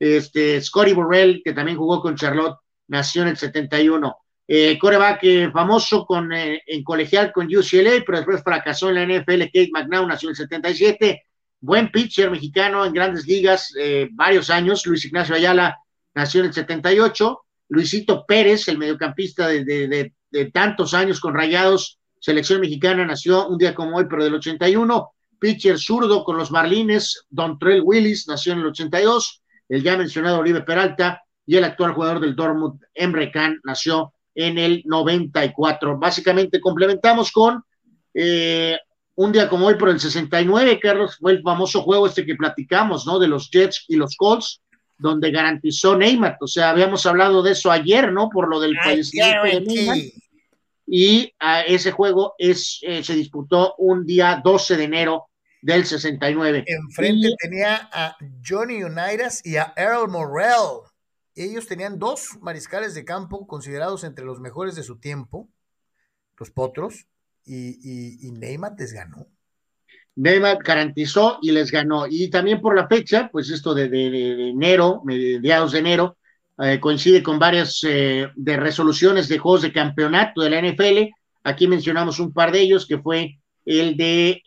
este, Scotty Burrell, que también jugó con Charlotte, nació en el 71. Eh, coreback eh, famoso con, eh, en colegial con UCLA, pero después fracasó en la NFL. Kate McNown nació en el 77. Buen pitcher mexicano en grandes ligas, eh, varios años. Luis Ignacio Ayala nació en el 78. Luisito Pérez, el mediocampista de, de, de tantos años con rayados, selección mexicana, nació un día como hoy, pero del 81. Pitcher zurdo con los Marlines, Don Trell Willis, nació en el 82 el ya mencionado Oribe Peralta y el actual jugador del Dortmund, Emre Can, nació en el 94. Básicamente complementamos con eh, un día como hoy por el 69, Carlos, fue el famoso juego este que platicamos, ¿no? De los Jets y los Colts, donde garantizó Neymar. O sea, habíamos hablado de eso ayer, ¿no? Por lo del fallecimiento de Neymar. Y ah, ese juego es, eh, se disputó un día 12 de enero del 69. Enfrente tenía a Johnny Unitas y a Earl Morrell. Ellos tenían dos mariscales de campo considerados entre los mejores de su tiempo, los potros, y, y, Neymar les ganó. Neymar garantizó y les ganó. Y también por la fecha, pues esto de, enero, mediados de enero, eh, coincide con varias eh, de resoluciones de juegos de campeonato de la NFL. Aquí mencionamos un par de ellos, que fue el de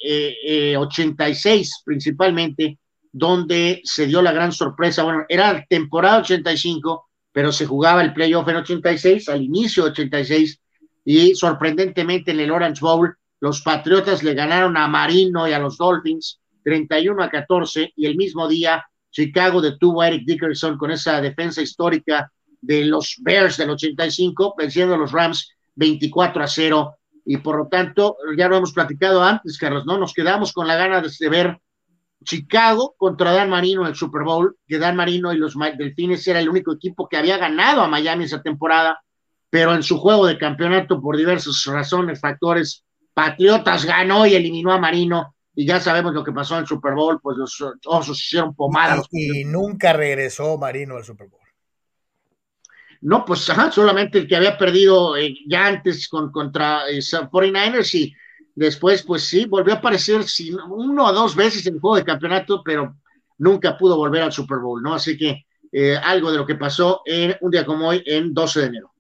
86 eh, principalmente, donde se dio la gran sorpresa, bueno, era temporada 85, pero se jugaba el playoff en 86, al inicio de 86, y sorprendentemente en el Orange Bowl, los Patriotas le ganaron a Marino y a los Dolphins 31 a 14, y el mismo día Chicago detuvo a Eric Dickerson con esa defensa histórica de los Bears del 85, venciendo a los Rams 24 a 0 y por lo tanto, ya lo hemos platicado antes, Carlos, ¿no? Nos quedamos con la gana de, ver Chicago contra Dan Marino en el Super Bowl, que Dan Marino y los Delfines era el único equipo que había ganado a Miami esa temporada, pero en su juego de campeonato, por diversas razones, factores, Patriotas ganó y eliminó a Marino, y ya sabemos lo que pasó en el Super Bowl, pues los osos hicieron pomada. y nunca regresó Marino al Super Bowl. No, pues solamente el que había perdido eh, ya antes con, contra eh, 49ers y después, pues sí, volvió a aparecer uno o dos veces en el juego de campeonato, pero nunca pudo volver al Super Bowl, ¿no? Así que eh, algo de lo que pasó en un día como hoy, en 12 de enero.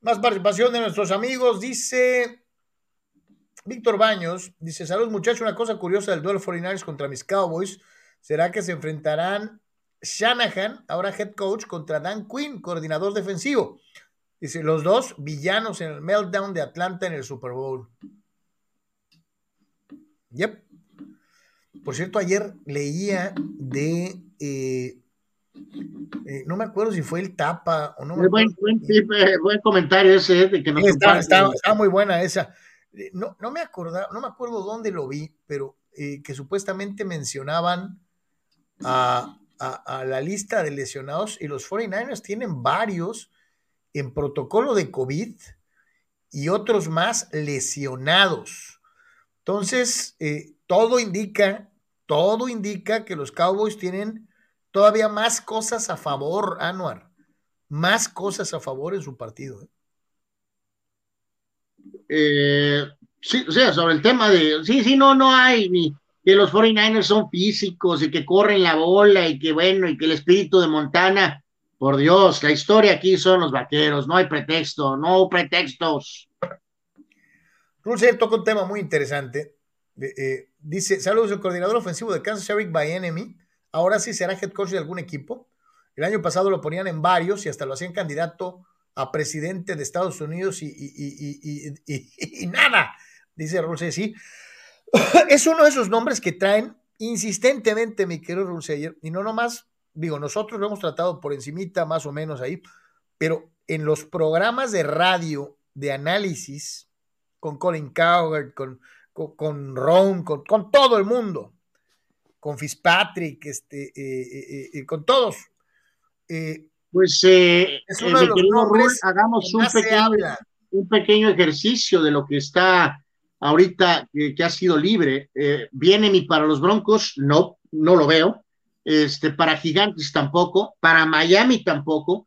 Más participación de nuestros amigos, dice Víctor Baños dice: Saludos, muchachos. Una cosa curiosa del duelo 49ers contra mis Cowboys será que se enfrentarán Shanahan, ahora head coach, contra Dan Quinn, coordinador defensivo. Dice: Los dos villanos en el meltdown de Atlanta en el Super Bowl. Yep. Por cierto, ayer leía de. Eh, eh, no me acuerdo si fue el tapa o no. buen, buen, comentario ese de que nos está, está, muy buena esa. Eh, no, no me acuerdo, no me acuerdo dónde lo vi, pero que supuestamente mencionaban a, la lista de lesionados y los 49ers tienen varios en protocolo de COVID y otros más lesionados. Entonces, todo indica todo indica que los Cowboys tienen todavía más cosas a favor, Anuar. Más cosas a favor en su partido. ¿eh? Eh, sí, o sea, sobre el tema de. Sí, sí, no, no hay ni que los 49ers son físicos y que corren la bola y que bueno, y que el espíritu de Montana. Por Dios, la historia aquí son los vaqueros, no hay pretexto, no pretextos. Rulser toca un tema muy interesante. Eh, Dice, saludos, el coordinador ofensivo de Kansas Eric Enemy. Ahora sí será head coach de algún equipo. El año pasado lo ponían en varios y hasta lo hacían candidato a presidente de Estados Unidos y, y, nada, dice Rulseyer. Sí, es uno de esos nombres que traen insistentemente, mi querido Rulseyer, y no nomás, digo, nosotros lo hemos tratado por encimita, más o menos ahí, pero en los programas de radio de análisis, con Colin Cowherd, con con, Ron, con, todo el mundo, con Fitzpatrick, este, eh, eh, eh, con todos. Pues es uno de los hagamos un pequeño, un pequeño, ejercicio de lo que está ahorita que ha sido libre. viene mi para los Broncos, no, no lo veo. Este, para Gigantes tampoco, para Miami tampoco,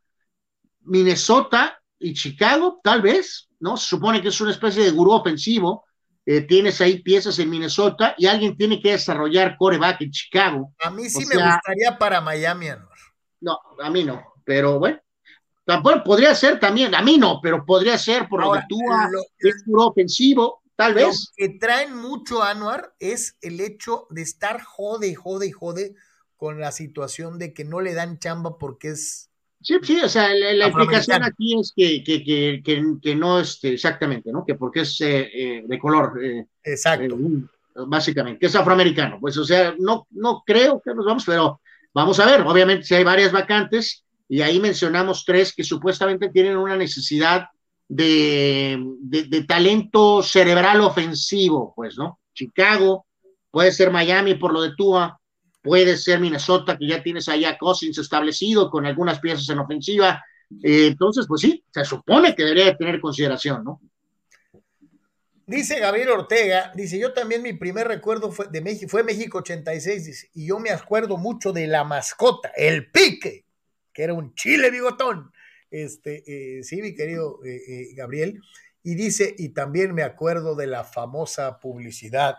Minnesota y Chicago, tal vez, ¿no? Se supone que es una especie de gurú ofensivo, eh, tienes ahí piezas en Minnesota y alguien tiene que desarrollar coreback en Chicago. A mí sí me gustaría para Miami, No, a mí no, pero bueno. Tampoco podría ser también, a mí no, pero podría ser por lo que tú es puro ofensivo, tal vez. Lo que traen mucho Anuar es el hecho de estar jode, jode y jode con la situación de que no le dan chamba porque es Sí, sí, o sea, la, explicación aquí es que, que, que, que, no es este, exactamente, ¿no? Que porque es eh, eh, de color. Eh, Exacto. básicamente, que es afroamericano. Pues, o sea, no, no creo que nos vamos, pero vamos a ver. Obviamente, si hay varias vacantes, y ahí mencionamos tres que supuestamente tienen una necesidad de, de, talento cerebral ofensivo, pues, ¿no? Chicago, puede ser Miami por lo de Tua, puede ser Minnesota, que ya tienes allá Cousins establecido con algunas piezas en ofensiva. Eh, entonces, pues sí, se supone que debería tener consideración, ¿no? Dice Gabriel Ortega, dice, yo también mi primer recuerdo fue de México, fue México 86, y yo me acuerdo mucho de la mascota, el pique, que era un chile bigotón. Este, eh, sí, mi querido eh, Gabriel. Y dice, y también me acuerdo de la famosa publicidad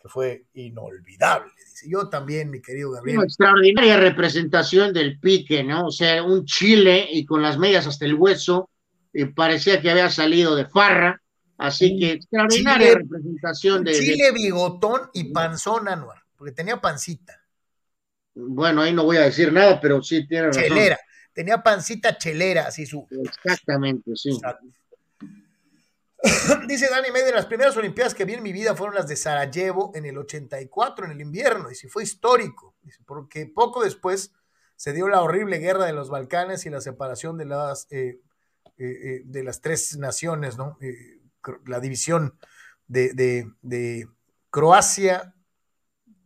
que fue inolvidable. Dice, yo también, mi querido Gabriel. Una extraordinaria representación del pique, ¿no? O sea, un chile y con las medias hasta el hueso, y parecía que había salido de farra, así que extraordinaria representación de... Chile bigotón y panzón, Anuar, porque tenía pancita. Bueno, ahí no voy a decir nada, pero sí tiene razón. Chelera, tenía pancita chelera, así su... Exactamente, sí. Dice Dani de las primeras Olimpiadas que vi en mi vida fueron las de Sarajevo en el 84, en el invierno, y si fue histórico, porque poco después se dio la horrible guerra de los Balcanes y la separación de las, eh, eh, eh, de las tres naciones, ¿no? la división de, de, Croacia,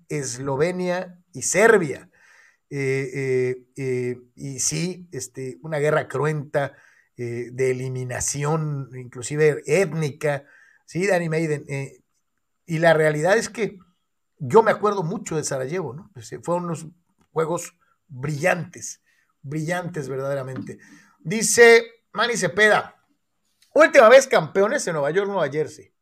Eslovenia Serbia. y sí, este, una guerra cruenta, eh, de eliminación, inclusive étnica, ¿sí, Danny Maiden? Eh, y la realidad es que yo me acuerdo mucho de Sarajevo, ¿no? Pues, eh, fueron unos juegos brillantes, brillantes verdaderamente. Dice Manny Cepeda, última vez campeones en Nueva York, Nueva Jersey.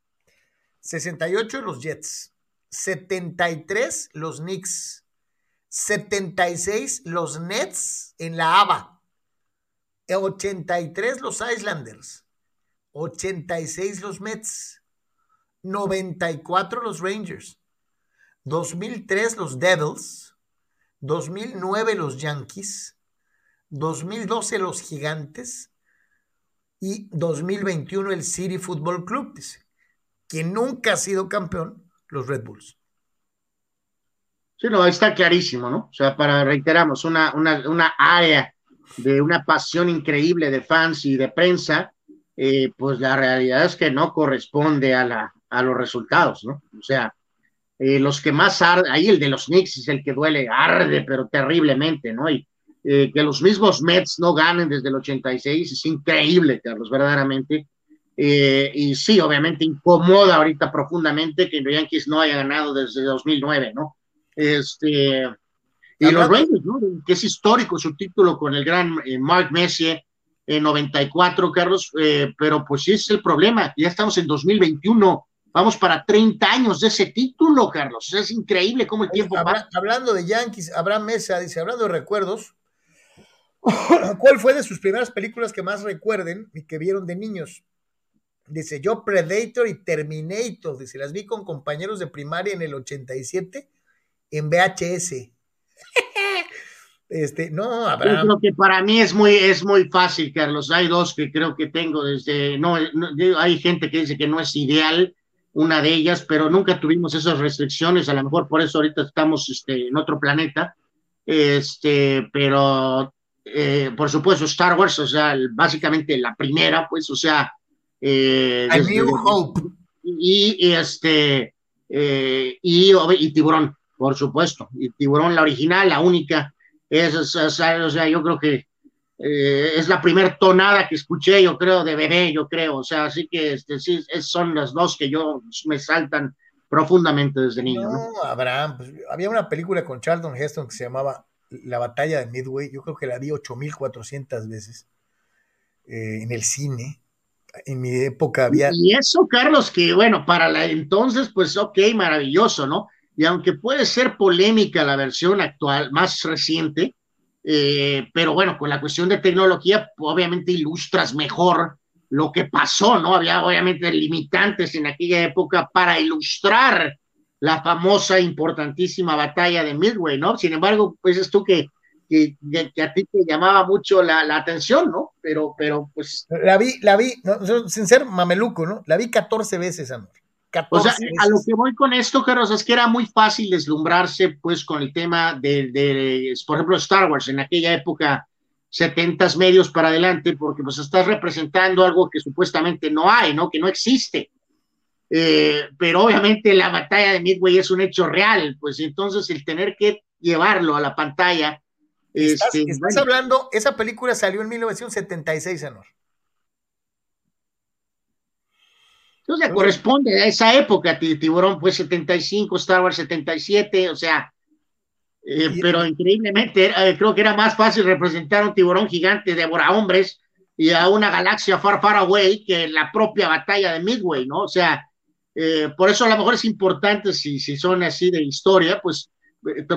68 los Jets, 73 los Knicks, 76 los Nets en la ABA, 83 los Islanders, 86 los Mets, 94 los Rangers, 2003 los Devils, 2009 los Yankees, 2012 los Gigantes. y 2021 el City Football Club, dice, que nunca ha sido campeón, los Red Bulls. Sí, no, está clarísimo, ¿no? O sea, para, reiteramos, una, una, una área de una pasión increíble de fans y de prensa, eh, pues la realidad es que no corresponde a, la, a los resultados, ¿no? O sea, eh, los que más arde, ahí el de los Knicks es el que duele, arde, pero terriblemente, ¿no? Y eh, que los mismos Mets no ganen desde el 86 es increíble, Carlos, verdaderamente. y sí, obviamente incomoda ahorita profundamente que los Yankees no haya ganado desde 2009, ¿no? Este, y los Rangers, ¿no? Que es histórico su título con el gran Mark Messier en 94, Carlos, eh, pero pues sí es el problema, ya estamos en 2021, vamos para 30 años de ese título, Carlos, es increíble cómo el tiempo pasa. Hablando de Yankees, Abraham Mesa dice, hablando de recuerdos, ¿cuál fue de sus primeras películas que más recuerden y que vieron de niños? Dice, yo Predator y Terminator, dice, las vi con compañeros de primaria en el 87 en VHS. Este, no, Abraham. Yo creo que para mí es muy, es muy fácil, Carlos. Hay dos que creo que tengo desde, no, hay gente que dice que no es ideal una de ellas, pero nunca tuvimos esas restricciones. A lo mejor por eso ahorita estamos este, en otro planeta. Este, pero eh, por supuesto, Star Wars, o sea, básicamente la primera, pues, o sea. Eh, A New Hope. Y, este, eh, y, y Tiburón, por supuesto. Y Tiburón, la original, la única es, o sea, yo creo que eh, es la primera tonada que escuché, yo creo, de bebé, yo creo. O sea, así que este, sí, son las dos que yo me saltan profundamente desde niño. No, Abraham, pues, había una película con Charlton Heston que se llamaba La batalla de Midway. Yo creo que la vi 8400 veces eh, en el cine. En mi época había. Y eso, Carlos, que bueno, para la entonces, pues ok, maravilloso, ¿no? Y aunque puede ser polémica la versión actual, más reciente, eh, pero bueno, con la cuestión de tecnología, obviamente ilustras mejor lo que pasó, ¿no? Había obviamente limitantes en aquella época para ilustrar la famosa, importantísima batalla de Midway, ¿no? Sin embargo, pues es tú que, que, a ti te llamaba mucho la, atención, ¿no? Pero, pero pues... La vi, la vi, sin ser mameluco, ¿no? La vi 14 veces, amor o sea, a lo que voy con esto, Carlos, es que era muy fácil deslumbrarse, pues, con el tema de, por ejemplo, Star Wars en aquella época, 70 medios para adelante, porque pues estás representando algo que supuestamente no hay, ¿no? Que no existe. Eh, pero obviamente la batalla de Midway es un hecho real, pues entonces el tener que llevarlo a la pantalla. Estás, este, estás hablando, esa película salió en 1976, Anor. Entonces corresponde a esa época, Tiburón fue 75, Star Wars 77, o sea, eh, pero increíblemente eh, creo que era más fácil representar a un tiburón gigante devora hombres y a una galaxia far, far away que la propia batalla de Midway, ¿no? O sea, eh, por eso a lo mejor es importante, si, si son así de historia, pues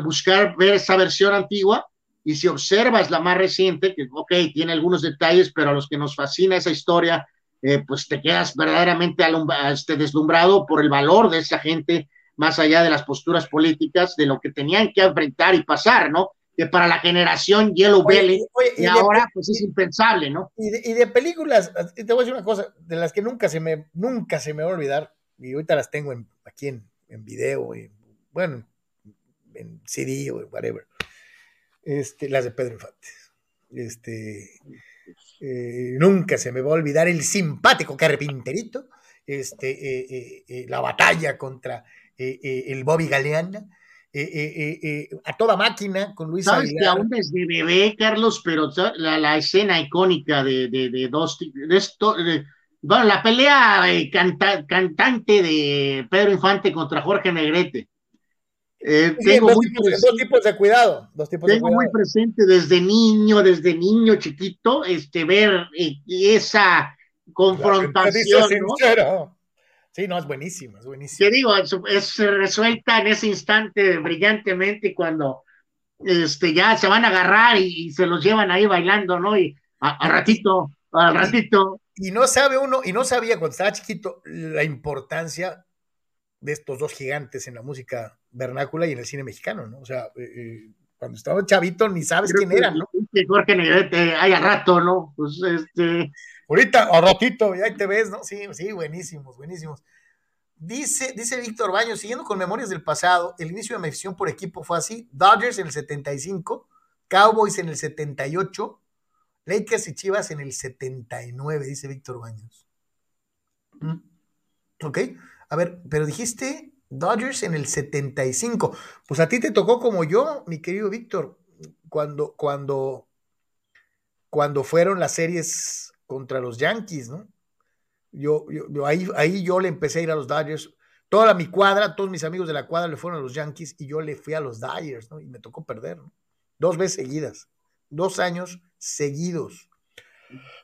buscar ver esa versión antigua y si observas la más reciente, que ok, tiene algunos detalles, pero a los que nos fascina esa historia, eh, pues te quedas verdaderamente este, deslumbrado por el valor de esa gente, más allá de las posturas políticas, de lo que tenían que enfrentar y pasar, ¿no? Que para la generación Yellow Belly, y, ahora pues es impensable, ¿no? Y de, películas, te voy a decir una cosa, de las que nunca se me, nunca se me va a olvidar, y ahorita las tengo aquí en, en video, y, bueno, en CD o whatever, este, las de Pedro Infante. Este, eh, nunca se me va a olvidar el simpático carpinterito, este, eh, eh, la batalla contra el Bobby Galeana, a toda máquina con Luis Sabes que aún desde bebé, Carlos, pero la, escena icónica de, de, dos, de esto, bueno, la pelea cantante de Pedro Infante contra Jorge Negrete. Eh, tengo dos, tipos, de cuidado. tengo muy presente desde niño, desde niño chiquito, este, ver eh, esa confrontación. ¿no? Sí, no, es buenísimo, es buenísimo. Te digo, se resuelta en ese instante brillantemente cuando este, ya se van a agarrar y, se los llevan ahí bailando, ¿no? Y al ratito, al ratito. Y, y no sabe uno, y no sabía cuando estaba chiquito la importancia de estos dos gigantes en la música vernácula y en el cine mexicano, ¿no? O sea, eh, eh, cuando estaba chavito ni sabes quién era, ¿no? Jorge Negrete, hay a rato, ¿no? Pues este. Ahorita, a ratito, ya ahí te ves, ¿no? Sí, sí, buenísimos, buenísimos. Dice, dice Víctor Baños, siguiendo con memorias del pasado, el inicio de mi afición por equipo fue así: Dodgers en el 75, Cowboys en el 78, Lakers y Chivas en el 79, dice Víctor Baños. ¿Mm? Ok, a ver, pero dijiste Dodgers en el 75. Pues a ti te tocó como yo, mi querido Víctor, cuando, cuando, cuando fueron las series contra los Yankees, ¿no? Yo, yo, ahí, ahí yo le empecé a ir a los Dodgers. Toda mi cuadra, todos mis amigos de la cuadra le fueron a los Yankees y yo le fui a los Dodgers, ¿no? Y me tocó perder, ¿no? Dos veces seguidas. Dos años seguidos.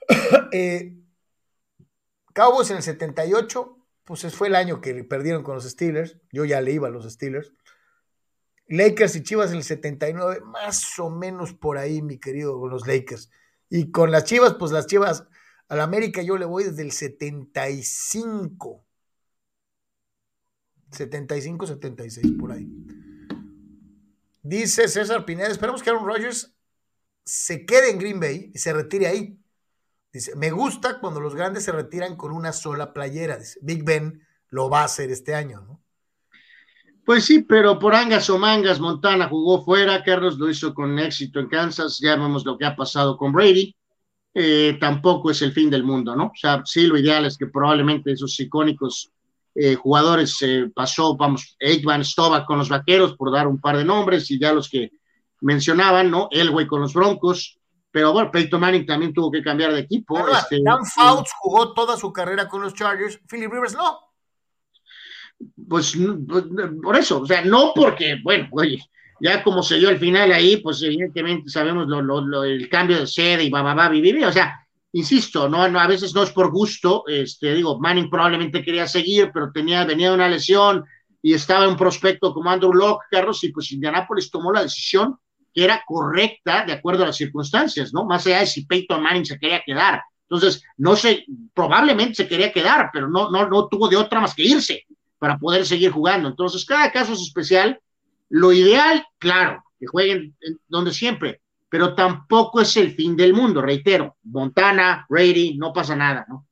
eh, Cowboys en el 78, pues fue el año que perdieron con los Steelers. Yo ya le iba a los Steelers. Lakers y Chivas en el 79, más o menos por ahí, mi querido, con los Lakers. Y con las Chivas, pues las Chivas al América yo le voy desde el 75. 75, 76, por ahí. Dice César Pineda, esperamos que Aaron Rodgers se quede en Green Bay y se retire ahí. Dice, me gusta cuando los grandes se retiran con una sola playera. Dice, Big Ben lo va a hacer este año, ¿no? Pues sí, pero por angas o mangas, Montana jugó fuera, Carlos lo hizo con éxito en Kansas, ya vemos lo que ha pasado con Brady. Eh, tampoco es el fin del mundo, ¿no? O sea, sí, lo ideal es que probablemente esos icónicos eh, jugadores eh, pasó, vamos, Eggman Stovak con los vaqueros, por dar un par de nombres, y ya los que mencionaban, ¿no? Elway con los Broncos, pero bueno, Peyton Manning también tuvo que cambiar de equipo. este, Dan Fouts jugó toda su carrera con los Chargers, Philip Rivers no. Pues, pues por eso, o sea, no porque, bueno, oye, ya como se dio el final ahí, pues evidentemente sabemos lo, lo, el cambio de sede y va, va, va, vivir, o sea, insisto, no, no, a veces no es por gusto, este, digo, Manning probablemente quería seguir, pero tenía, venía de una lesión y estaba en un prospecto como Andrew Locke, Carlos, y pues Indianapolis tomó la decisión que era correcta de acuerdo a las circunstancias, ¿no? Más allá de si Peyton Manning se quería quedar. Entonces, no sé, probablemente se quería quedar, pero no, no, no tuvo de otra más que irse para poder seguir jugando. Entonces, cada caso es especial lo ideal, claro, que jueguen donde siempre, pero tampoco es el fin del mundo, reitero. Montana, Brady, no pasa nada, ¿no?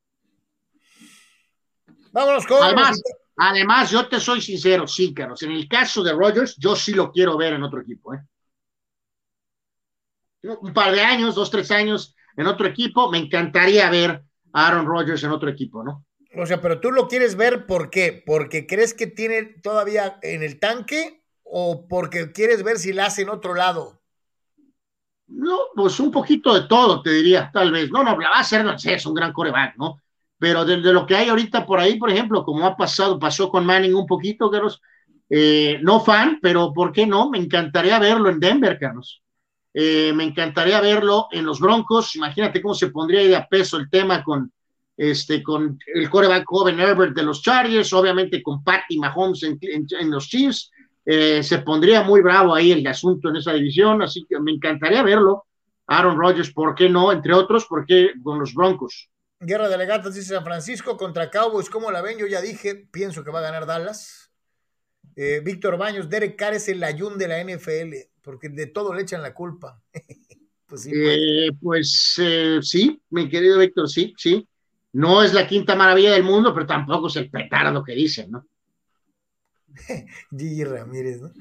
Vámonos con. Además, además, yo te soy sincero, sí, Carlos. En el caso de Rogers, yo sí lo quiero ver en otro equipo, ¿eh? Un par de años, dos, tres años en otro equipo, me encantaría ver a Aaron Rodgers en otro equipo, ¿no? O sea, pero tú lo quieres ver, ¿por qué? ¿Porque crees que tiene todavía en el tanque o porque quieres ver si la hace en otro lado? No, pues un poquito de todo, te diría, tal vez. No, no, la va a hacer, no sé, es un gran coreback, ¿no? Pero de, lo que hay ahorita por ahí, por ejemplo, como ha pasado, pasó con Manning un poquito, Carlos, eh, no fan, pero ¿por qué no? Me encantaría verlo en Denver, Carlos. Eh, me encantaría verlo en los Broncos. Imagínate cómo se pondría ahí a peso el tema con, este, con el coreback joven Herbert de los Chargers, obviamente con Patty Mahomes en, en los Chiefs. Eh, se pondría muy bravo ahí el asunto en esa división, así que me encantaría verlo. Aaron Rodgers, ¿por qué no? Entre otros, ¿por qué con los Broncos? Guerra de Legatas dice San Francisco contra Cowboys, ¿cómo la ven? Yo ya dije, pienso que va a ganar Dallas. Eh, Víctor Baños, Derek Carr es el ayun de la NFL, porque de todo le echan la culpa. pues sí, eh, pues, sí, mi querido Víctor, sí, sí. No es la quinta maravilla del mundo, pero tampoco se a lo que dicen, ¿no? Gigi Ramírez, ¿no?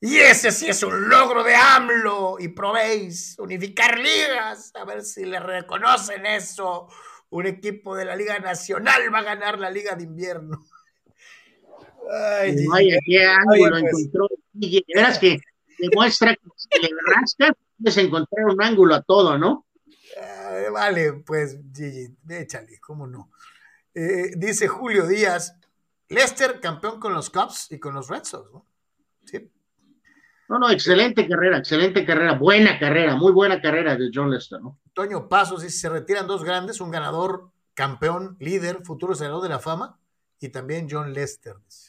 y ese sí es un logro de AMLO y probéis unificar ligas, a ver si le reconocen eso. Un equipo de la Liga Nacional va a ganar la Liga de Invierno. Ay, qué ángulo pues. encontró Gigi. Verás que demuestra que le rascas, puedes encontrar un ángulo a todo, ¿no? vale, pues Gigi, échale, cómo no. Eh, dice Julio Díaz, Lester campeón con los Cubs y con los Red Sox, ¿no? Sí. No, no, excelente carrera, excelente carrera, buena carrera, muy buena carrera de John Lester, ¿no? Toño Pasos dice, se retiran dos grandes, un ganador, campeón, líder, futuro senador de la fama, y también John Lester, dice.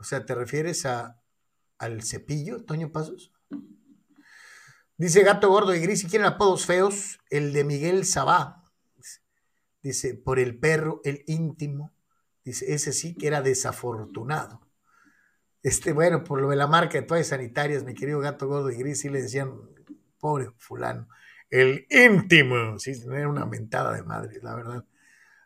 O sea, ¿te refieres a, al cepillo, Toño Pasos? Dice Gato Gordo y Gris, si quieren apodos feos, el de Miguel Sabá. Dice, por el perro, el íntimo, Dice, ese sí que era desafortunado. Este, bueno, por lo de la marca de toallas sanitarias, mi querido gato gordo y gris, sí le decían, pobre fulano, el íntimo, sí, era una mentada de madre, la verdad.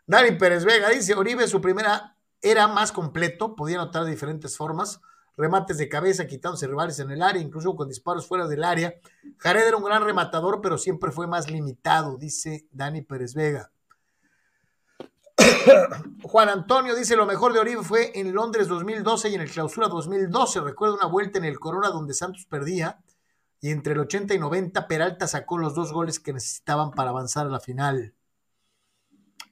Dani Pérez Vega dice, Oribe su primera era más completo, podía anotar de diferentes formas, remates de cabeza, quitándose rivales en el área, incluso con disparos fuera del área. Jared era un gran rematador, pero siempre fue más limitado, dice Dani Pérez Vega. Juan Antonio dice, lo mejor de Oribe fue en Londres 2012 y en el Clausura 2012. Recuerdo una vuelta en el Corona donde Santos perdía y entre el 80 y 90 Peralta sacó los dos goles que necesitaban para avanzar a la final.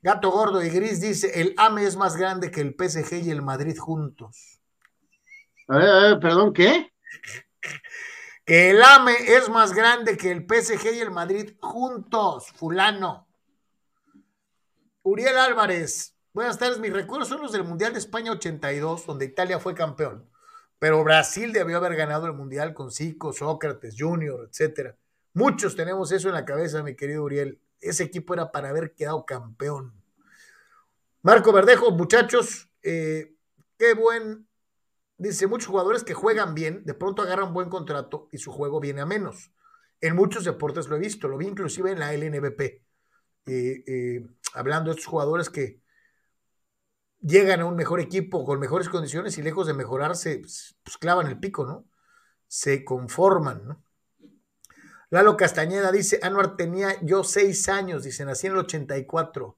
Gato Gordo y Gris dice, el AME es más grande que el PSG y el Madrid juntos. A ver, a ver, perdón, ¿qué? Que el AME es más grande que el PSG y el Madrid juntos, fulano. Uriel Álvarez, buenas tardes. Mis recuerdos son los del Mundial de España 82, donde Italia fue campeón. Pero Brasil debió haber ganado el Mundial con Zico, Sócrates, Junior, etcétera. Muchos tenemos eso en la cabeza, mi querido Uriel. Ese equipo era para haber quedado campeón. Marco Verdejo, muchachos, eh, qué buen. Dice, muchos jugadores que juegan bien, de pronto agarran buen contrato y su juego viene a menos. En muchos deportes lo he visto, lo vi inclusive en la LNBP. Eh, hablando de estos jugadores que llegan a un mejor equipo con mejores condiciones y lejos de mejorarse, pues, pues, clavan el pico, ¿no? Se conforman, ¿no? Lalo Castañeda dice, Anuar tenía yo seis años, dice, nací en el 84.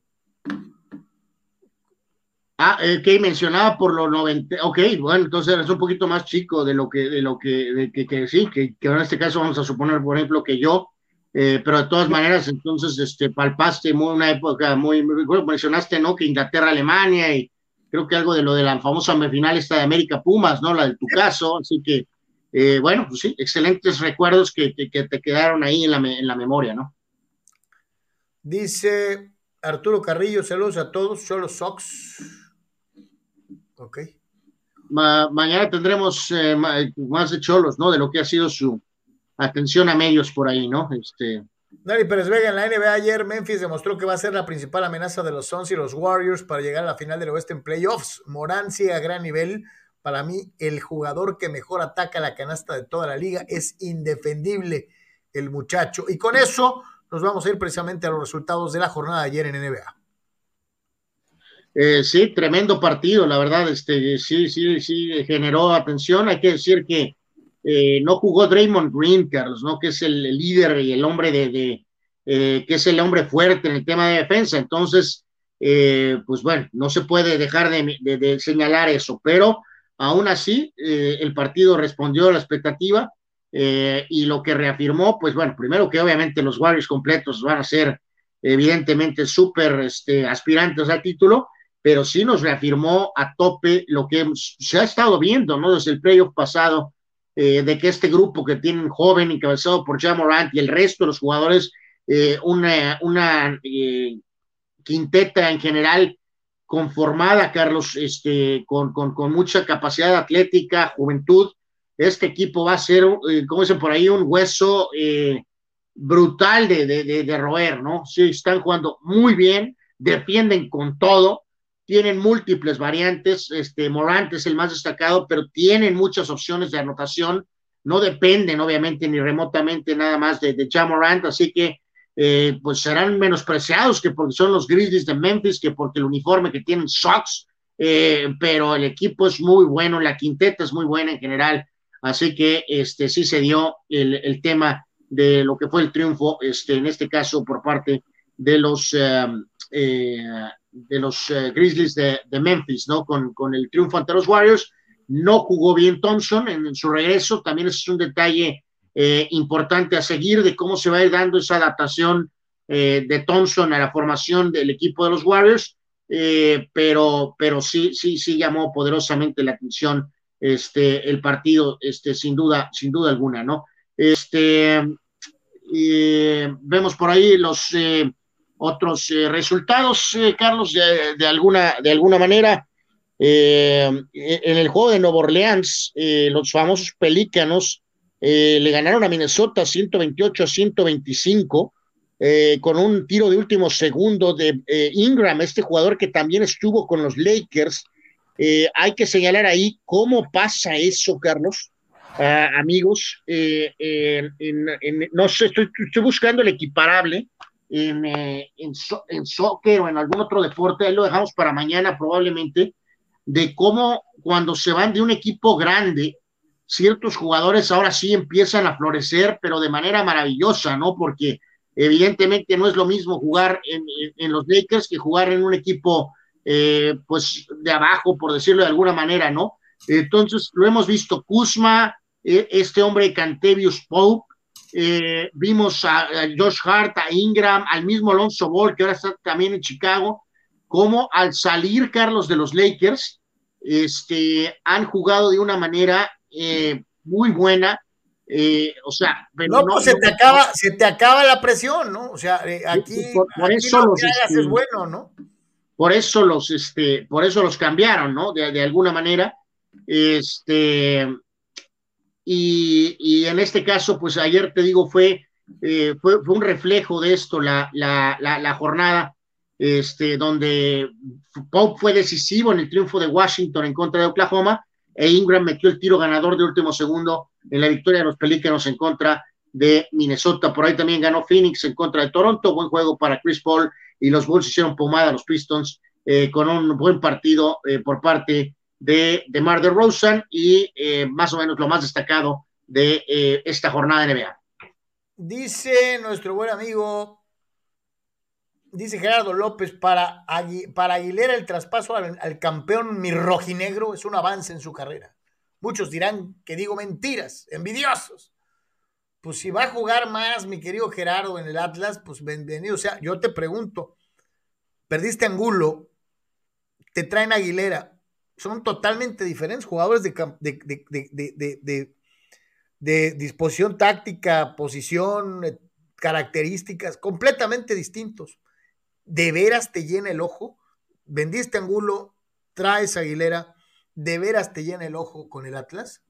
Ah, eh, que mencionaba por los 90, ok, bueno, entonces es un poquito más chico de lo que, de lo que, que, sí, que, que en este caso vamos a suponer, por ejemplo, que yo, eh, pero de todas maneras, entonces, este, palpaste muy, una época muy, muy, mencionaste, ¿no? Que Inglaterra, Alemania y creo que algo de lo de la famosa final esta de América Pumas, ¿no? La de tu caso, así que, eh, bueno, pues sí, excelentes recuerdos que, que, te quedaron ahí en la, en la memoria, ¿no? Dice Arturo Carrillo, saludos a todos, solo Sox. Ok. mañana tendremos eh, más de cholos, ¿no? De lo que ha sido su, atención a medios por ahí, ¿no? Este... Dani Pérez Vega en la NBA ayer, Memphis demostró que va a ser la principal amenaza de los Suns y los Warriors para llegar a la final del oeste en playoffs. Morán sigue a gran nivel. Para mí, el jugador que mejor ataca la canasta de toda la liga es indefendible el muchacho. Y con eso nos vamos a ir precisamente a los resultados de la jornada de ayer en NBA. Eh, sí, tremendo partido, la verdad, este, sí, sí, sí, generó atención. Hay que decir que eh, no jugó Draymond Green, Carlos, ¿no? Que es el, líder y el hombre de, eh, que es el hombre fuerte en el tema de defensa. Entonces, pues bueno, no se puede dejar de, señalar eso, pero aún así el partido respondió a la expectativa y lo que reafirmó, pues bueno, primero que obviamente los Warriors completos van a ser evidentemente súper este, aspirantes al título, pero sí nos reafirmó a tope lo que se ha estado viendo, ¿no? Desde el playoff pasado, eh, de que este grupo que tienen joven encabezado por Jamorant y el resto de los jugadores, eh, una, una eh, quinteta en general conformada, Carlos, este, con, con, con, mucha capacidad atlética, juventud. Este equipo va a ser, como dicen por ahí, un hueso brutal de, de, de roer, ¿no? Sí, están jugando muy bien, defienden con todo tienen múltiples variantes, este, Morant es el más destacado, pero tienen muchas opciones de anotación, no dependen obviamente ni remotamente nada más de, de Morant, así que eh, pues serán menospreciados que porque son los Grizzlies de Memphis, que porque el uniforme que tienen Sox, eh, pero el equipo es muy bueno, la quinteta es muy buena en general, así que este sí se dio el, el tema de lo que fue el triunfo, este, en este caso por parte de los eh, eh de los eh, Grizzlies de, Memphis, ¿no? Con, con, el triunfo ante los Warriors. No jugó bien Thompson en, su regreso, también es un detalle eh, importante a seguir de cómo se va a ir dando esa adaptación eh, de Thompson a la formación del equipo de los Warriors, pero, pero sí, sí, sí llamó poderosamente la atención este, el partido, este, sin duda, sin duda alguna, ¿no? Este, vemos por ahí los otros eh, resultados, eh, Carlos, de, alguna, de alguna manera. Eh, en el juego de Nueva Orleans, los famosos Pelícanos le ganaron a Minnesota 128 a 125. eh, con un tiro de último segundo de eh, Ingram, este jugador que también estuvo con los Lakers. Eh, hay que señalar ahí cómo pasa eso, Carlos. Ah, amigos, no sé, estoy, estoy, buscando el equiparable en, en, en, soccer o en algún otro deporte, ahí lo dejamos para mañana probablemente, de cómo cuando se van de un equipo grande, ciertos jugadores ahora sí empiezan a florecer, pero de manera maravillosa, ¿no? Porque Evidentemente no es lo mismo jugar en, los Lakers que jugar en un equipo, eh, pues, de abajo, por decirlo de alguna manera, ¿no? Entonces, lo hemos visto, Kuzma, eh, este hombre Cantevius Pope, eh, vimos a, Josh Hart, a Ingram, al mismo Alonso Ball, que ahora está también en Chicago, como al salir Carlos de los Lakers, este, han jugado de una manera muy buena, eh, o sea, pero no, pues se te acaba, se te acaba la presión, ¿no? O sea, eh, aquí, por, eso los, este, es bueno, ¿no? Por eso los, este, por eso los cambiaron, ¿no? De, alguna manera, este, y, y, en este caso, pues ayer te digo fue, eh, fue, fue, un reflejo de esto la, la, la, la, jornada, este, donde Pope fue decisivo en el triunfo de Washington en contra de Oklahoma e Ingram metió el tiro ganador de último segundo en la victoria de los Pelícanos en contra de Minnesota. Por ahí también ganó Phoenix en contra de Toronto. Buen juego para Chris Paul y los Bulls hicieron pomada a los Pistons eh, con un buen partido eh, por parte de, de Mar de Rosen y eh, más o menos lo más destacado de esta jornada de NBA. Dice nuestro buen amigo, dice Gerardo López, para, para Aguilera el traspaso al, al campeón mi rojinegro es un avance en su carrera. Muchos dirán que digo mentiras, envidiosos. Pues si va a jugar más, mi querido Gerardo, en el Atlas, pues bienvenido. O sea, yo te pregunto, perdiste Angulo, te traen Aguilera, son totalmente diferentes jugadores de, de, de disposición táctica, posición, eh, características, completamente distintos. ¿De veras te llena el ojo? Vendiste Angulo, traes Aguilera ¿De veras te llena el ojo con el Atlas?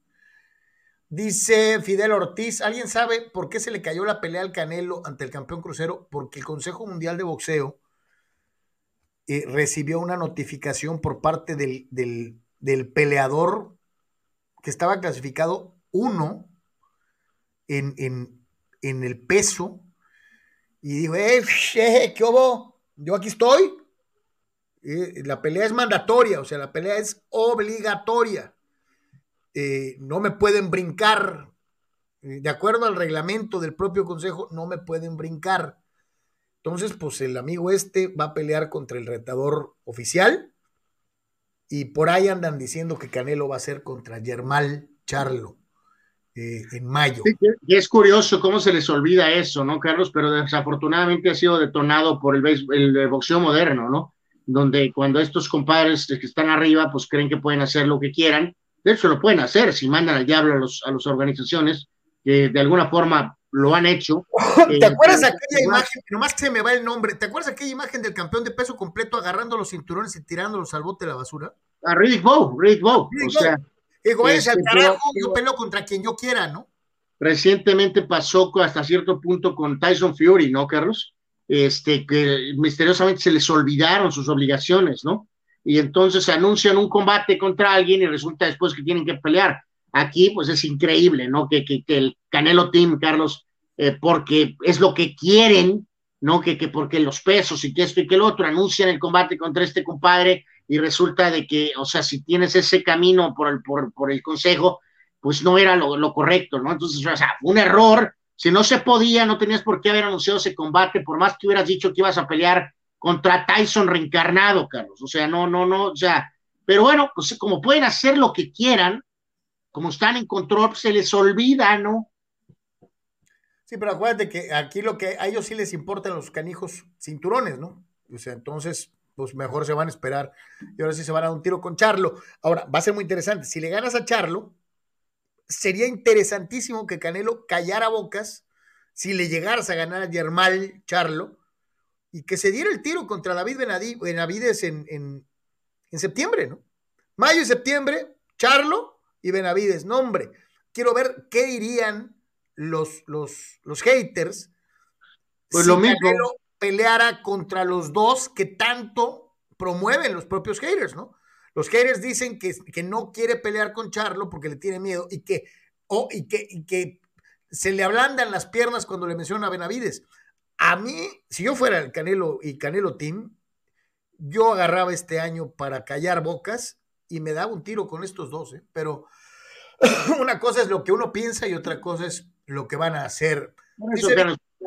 Dice Fidel Ortiz, ¿alguien sabe por qué se le cayó la pelea al Canelo ante el campeón crucero? Porque el Consejo Mundial de Boxeo eh, recibió una notificación por parte del, del, peleador que estaba clasificado uno en, en, el peso y dijo, eh, ¿qué hubo? Yo aquí estoy. Eh, la pelea es mandatoria, o sea, la pelea es obligatoria. Eh, no me pueden brincar. Eh, de acuerdo al reglamento del propio consejo, no me pueden brincar. Entonces, pues el amigo este va a pelear contra el retador oficial. Y por ahí andan diciendo que Canelo va a ser contra Germán Charlo en mayo. y es curioso cómo se les olvida eso, ¿no, Carlos? Pero desafortunadamente ha sido detonado por el, el boxeo moderno, ¿no? donde cuando estos compadres que están arriba, pues creen que pueden hacer lo que quieran. De hecho, lo pueden hacer si mandan al diablo a, los, a las organizaciones que de alguna forma lo han hecho. ¿Te eh, acuerdas aquella imagen? Nomás que se me va el nombre. ¿Te acuerdas aquella imagen del campeón de peso completo agarrando los cinturones y tirándolos al bote de la basura? A Riddick Bow, Riddick Bow. o sea, Digo, es al este, carajo, yo peleo contra quien yo quiera, ¿no? Recientemente pasó hasta cierto punto con Tyson Fury, ¿no, Carlos? este, que misteriosamente se les olvidaron sus obligaciones, ¿no? Y entonces anuncian un combate contra alguien y resulta después que tienen que pelear. Aquí, pues es increíble, ¿no? Que, que, el Canelo Team, Carlos, eh, porque es lo que quieren, ¿no? Que, que porque los pesos y que esto y que el otro anuncian el combate contra este compadre y resulta de que, o sea, si tienes ese camino por el, por, por el consejo, pues no era lo, lo correcto, ¿no? Entonces, o sea, un error si no se podía, no tenías por qué haber anunciado ese combate, por más que hubieras dicho que ibas a pelear contra Tyson reencarnado, Carlos. O sea, no, no, no, o sea, pero bueno, pues como pueden hacer lo que quieran, como están en control, se les olvida, ¿no? Sí, pero acuérdate que aquí lo que a ellos sí les importan los canijos cinturones, ¿no? O sea, entonces, pues mejor se van a esperar y ahora sí se van a dar un tiro con Charlo. Ahora, va a ser muy interesante. Si le ganas a Charlo, sería interesantísimo que Canelo callara bocas si le llegaras a ganar a Germán Charlo y que se diera el tiro contra David Benavides en, en, septiembre, ¿no? Mayo y septiembre, Charlo y Benavides. No, hombre, quiero ver qué dirían los, los, los haters Pues si lo mismo. Canelo peleara contra los dos que tanto promueven los propios haters, ¿no? Los haters dicen que, que no quiere pelear con Charlo porque le tiene miedo y que, oh, y que, y que se le ablandan las piernas cuando le menciona a Benavides. A mí, si yo fuera el Canelo y Canelo Team, yo agarraba este año para callar bocas y me daba un tiro con estos dos, ¿eh? pero una cosa es lo que uno piensa y otra cosa es lo que van a hacer. Eso,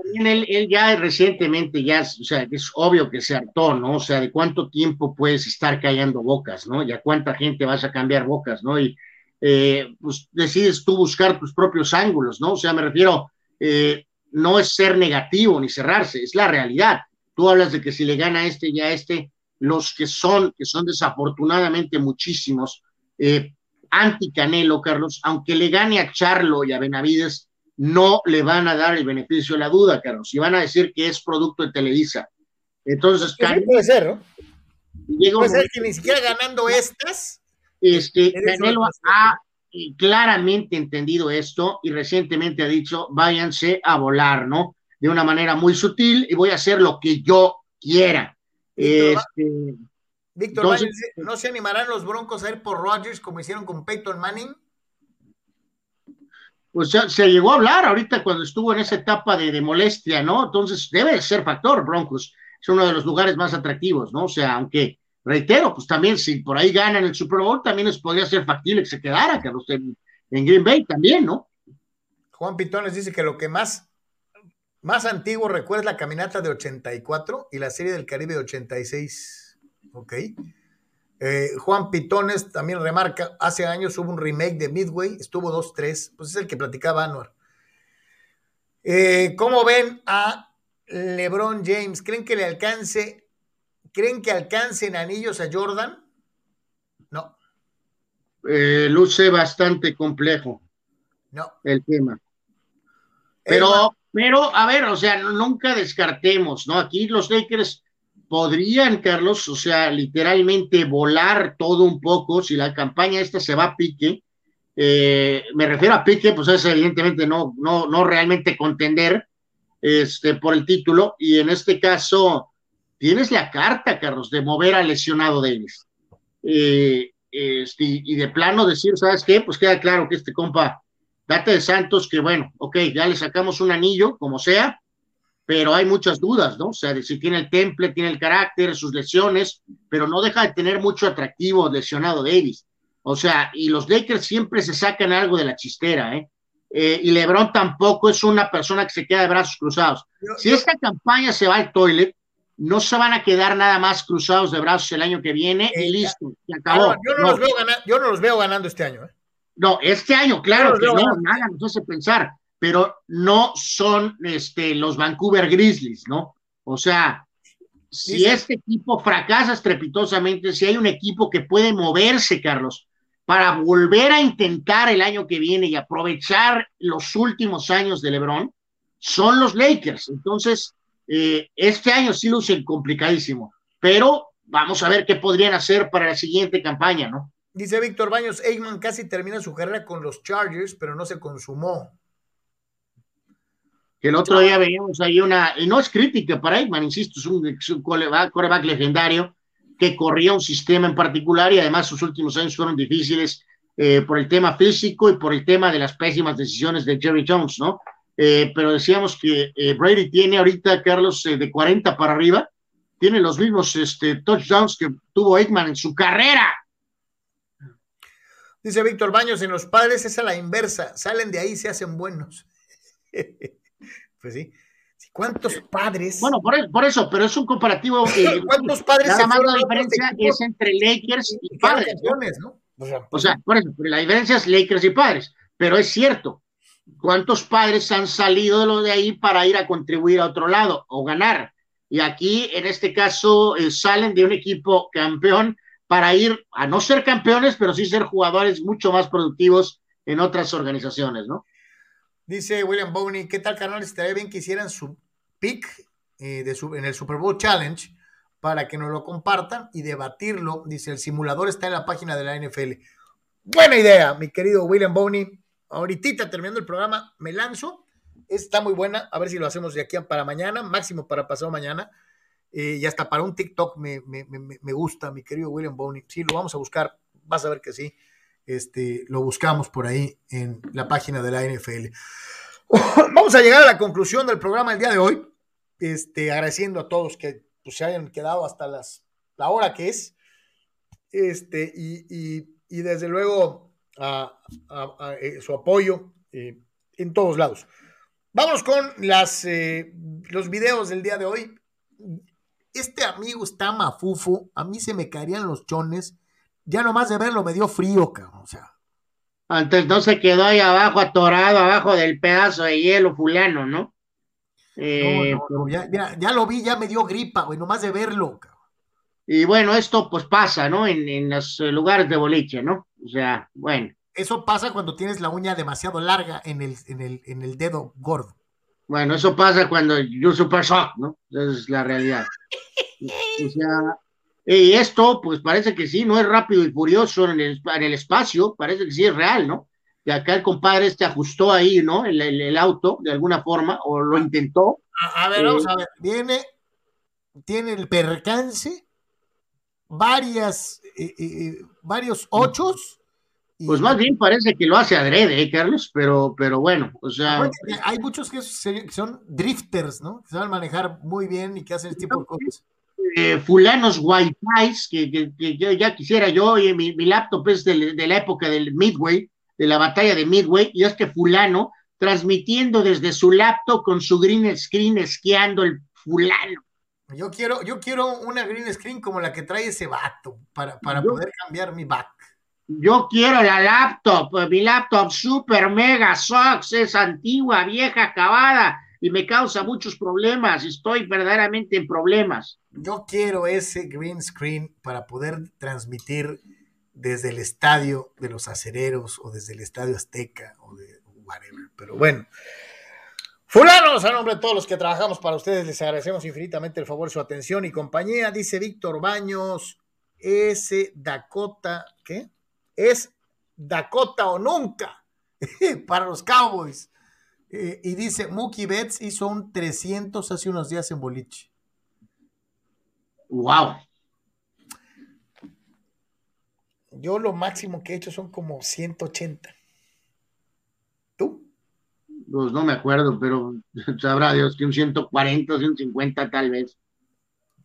también él, ya recientemente, ya, o sea, es obvio que se hartó, ¿no? O sea, de cuánto tiempo puedes estar callando bocas, ¿no? Y a cuánta gente vas a cambiar bocas, ¿no? Y eh, pues decides tú buscar tus propios ángulos, ¿no? O sea, me refiero, eh, no es ser negativo ni cerrarse, es la realidad. Tú hablas de que si le gana a este y a este, los que son, que son desafortunadamente muchísimos, eh, anti-Canelo, Carlos, aunque le gane a Charlo y a Benavides, no le van a dar el beneficio de la duda, Carlos, y van a decir que es producto de Televisa. Entonces, Canelo, puede ser, ¿no? Puede ser que ni siquiera ganando estas. Este, Canelo ha eh, claramente entendido esto y recientemente ha dicho, váyanse a volar, ¿no? De una manera muy sutil y voy a hacer lo que yo quiera. Víctor, este, Víctor entonces, ¿no se animarán los Broncos a ir por Rodgers como hicieron con Peyton Manning? Pues ya se llegó a hablar ahorita cuando estuvo en esa etapa de, de molestia, ¿no? Entonces debe ser factor, Broncos. Es uno de los lugares más atractivos, ¿no? O sea, aunque, reitero, pues también si por ahí ganan el Super Bowl, también les podría ser factible que se quedara, Carlos, en, en Green Bay también, ¿no? Juan Pitones dice que lo que más, más antiguo recuerda es la caminata de 84 y la serie del Caribe de 86. Ok. Eh, Juan Pitones también remarca, hace años hubo un remake de Midway, estuvo 2-3, pues es el que platicaba Anuar. Eh, ¿Cómo ven a LeBron James? ¿Creen que le alcance, creen que alcancen anillos a Jordan? No. Eh, luce bastante complejo. No. El tema. Pero, pero, a ver, o sea, nunca descartemos, ¿no? Aquí los Lakers podrían, Carlos, o sea, literalmente volar todo un poco si la campaña esta se va a pique. Eh, me refiero a pique, pues es evidentemente no, no, no realmente contender este, por el título, y en este caso tienes la carta, Carlos, de mover al lesionado Davis. Eh, este, y de plano decir, ¿sabes qué? Pues queda claro que este compa, date de Santos, que bueno, ok, ya le sacamos un anillo, como sea, pero hay muchas dudas, ¿no? O sea, de si tiene el temple, tiene el carácter, sus lesiones, pero no deja de tener mucho atractivo lesionado Davis. O sea, y los Lakers siempre se sacan algo de la chistera, ¿eh? eh y LeBron tampoco es una persona que se queda de brazos cruzados. Yo, si yo, esta campaña se va al toilet, no se van a quedar nada más cruzados de brazos el año que viene eh, y listo, se acabó. No, yo, no, no. Los veo ganando, yo no los veo ganando este año. ¿eh? No, este año, claro que no, nada nos hace pensar pero no son este, los Vancouver Grizzlies, ¿no? O sea, si este equipo fracasa estrepitosamente, si hay un equipo que puede moverse, Carlos, para volver a intentar el año que viene y aprovechar los últimos años de LeBron, son los Lakers. Entonces, eh, este año sí lucen complicadísimo, pero vamos a ver qué podrían hacer para la siguiente campaña, ¿no? Dice Víctor Baños, Eggman casi termina su carrera con los Chargers, pero no se consumó que el otro día veíamos ahí una, y no es crítica para Eggman, insisto, es un, es un coreback legendario que corría un sistema en particular y además sus últimos años fueron difíciles eh, por el tema físico y por el tema de las pésimas decisiones de Jerry Jones, ¿no? Eh, pero decíamos que eh, Brady tiene ahorita, Carlos, de 40 para arriba, tiene los mismos este, touchdowns que tuvo Eggman en su carrera. Dice Víctor Baños, en los padres es a la inversa, salen de ahí y se hacen buenos. Pues sí. ¿Cuántos padres? Bueno, por, por, eso, pero es un comparativo. Eh, ¿Cuántos padres? Nada más la diferencia es entre Lakers y, y padres. ¿no? O, sea, o sea, por eso, la diferencia es Lakers y padres. Pero es cierto, ¿cuántos padres han salido de lo de ahí para ir a contribuir a otro lado o ganar? Y aquí, en este caso, eh, salen de un equipo campeón para ir a no ser campeones, pero sí ser jugadores mucho más productivos en otras organizaciones, ¿no? Dice William Bowney, ¿qué tal, canal? Estaría bien que hicieran su pick eh, de su, en el Super Bowl Challenge para que nos lo compartan y debatirlo. Dice, el simulador está en la página de la NFL. Buena idea, mi querido William Bowney. Ahorita, terminando el programa, me lanzo está muy buena. A ver si lo hacemos de aquí para mañana, máximo para pasado mañana. Eh, y hasta para un TikTok me, me, me, gusta, mi querido William Boney. Sí, lo vamos a buscar, vas a ver que sí. Este, lo buscamos por ahí en la página de la NFL. vamos a llegar a la conclusión del programa el día de hoy. Este, agradeciendo a todos que pues, se hayan quedado hasta las, la hora que es. Este, y, y, desde luego a, eh, su apoyo eh, en todos lados. Vamos con las, los videos del día de hoy este amigo está mafufo, a mí se me caerían los chones, ya nomás de verlo me dio frío, cabrón, o sea. Antes no se quedó ahí abajo atorado, abajo del pedazo de hielo fulano, ¿no? Eh, ya, lo vi, ya me dio gripa, güey, nomás de verlo, cabrón. Y bueno, esto pues pasa, ¿no? En, en los lugares de boliche, ¿no? O sea, bueno. Eso pasa cuando tienes la uña demasiado larga en el, en el, en el dedo gordo. Bueno, eso pasa cuando yo super shock, ¿no? Esa es la realidad. O sea, y esto, pues parece que sí, no es rápido y furioso en el, en el espacio, parece que sí es real, ¿no? Que acá el compadre este ajustó ahí, ¿no? El, el, auto, de alguna forma, o lo intentó. A, ver, vamos a ver, viene, tiene el percance, varias, eh, eh, eh varios ochos, pues más bien parece que lo hace adrede, ¿eh, Carlos? Pero, pero bueno, o sea. Hay muchos que son drifters, ¿no? Que saben manejar muy bien y que hacen este tipo de cosas. Eh, fulanos wi que, que, ya quisiera yo, y mi, laptop es de, la época del Midway, de la batalla de Midway, y es que fulano transmitiendo desde su laptop con su green screen esquiando el fulano. Yo quiero, yo quiero una green screen como la que trae ese vato para, para poder cambiar mi back. Yo quiero la laptop, mi laptop super mega sox, es antigua, vieja, acabada y me causa muchos problemas. Estoy verdaderamente en problemas. Yo quiero ese green screen para poder transmitir desde el estadio de los acereros o desde el estadio Azteca o de whatever. Pero bueno. Fulanos, a nombre de todos los que trabajamos para ustedes, les agradecemos infinitamente el favor, su atención y compañía. Dice Víctor Baños, ese Dakota, ¿qué? es Dakota o nunca para los Cowboys. Eh, y dice, Mookie Betts hizo un 300 hace unos días en boliche. Wow. Yo lo máximo que he hecho son como 180. ¿Tú? Pues no me acuerdo, pero sabrá Dios que un 140, 150 tal vez.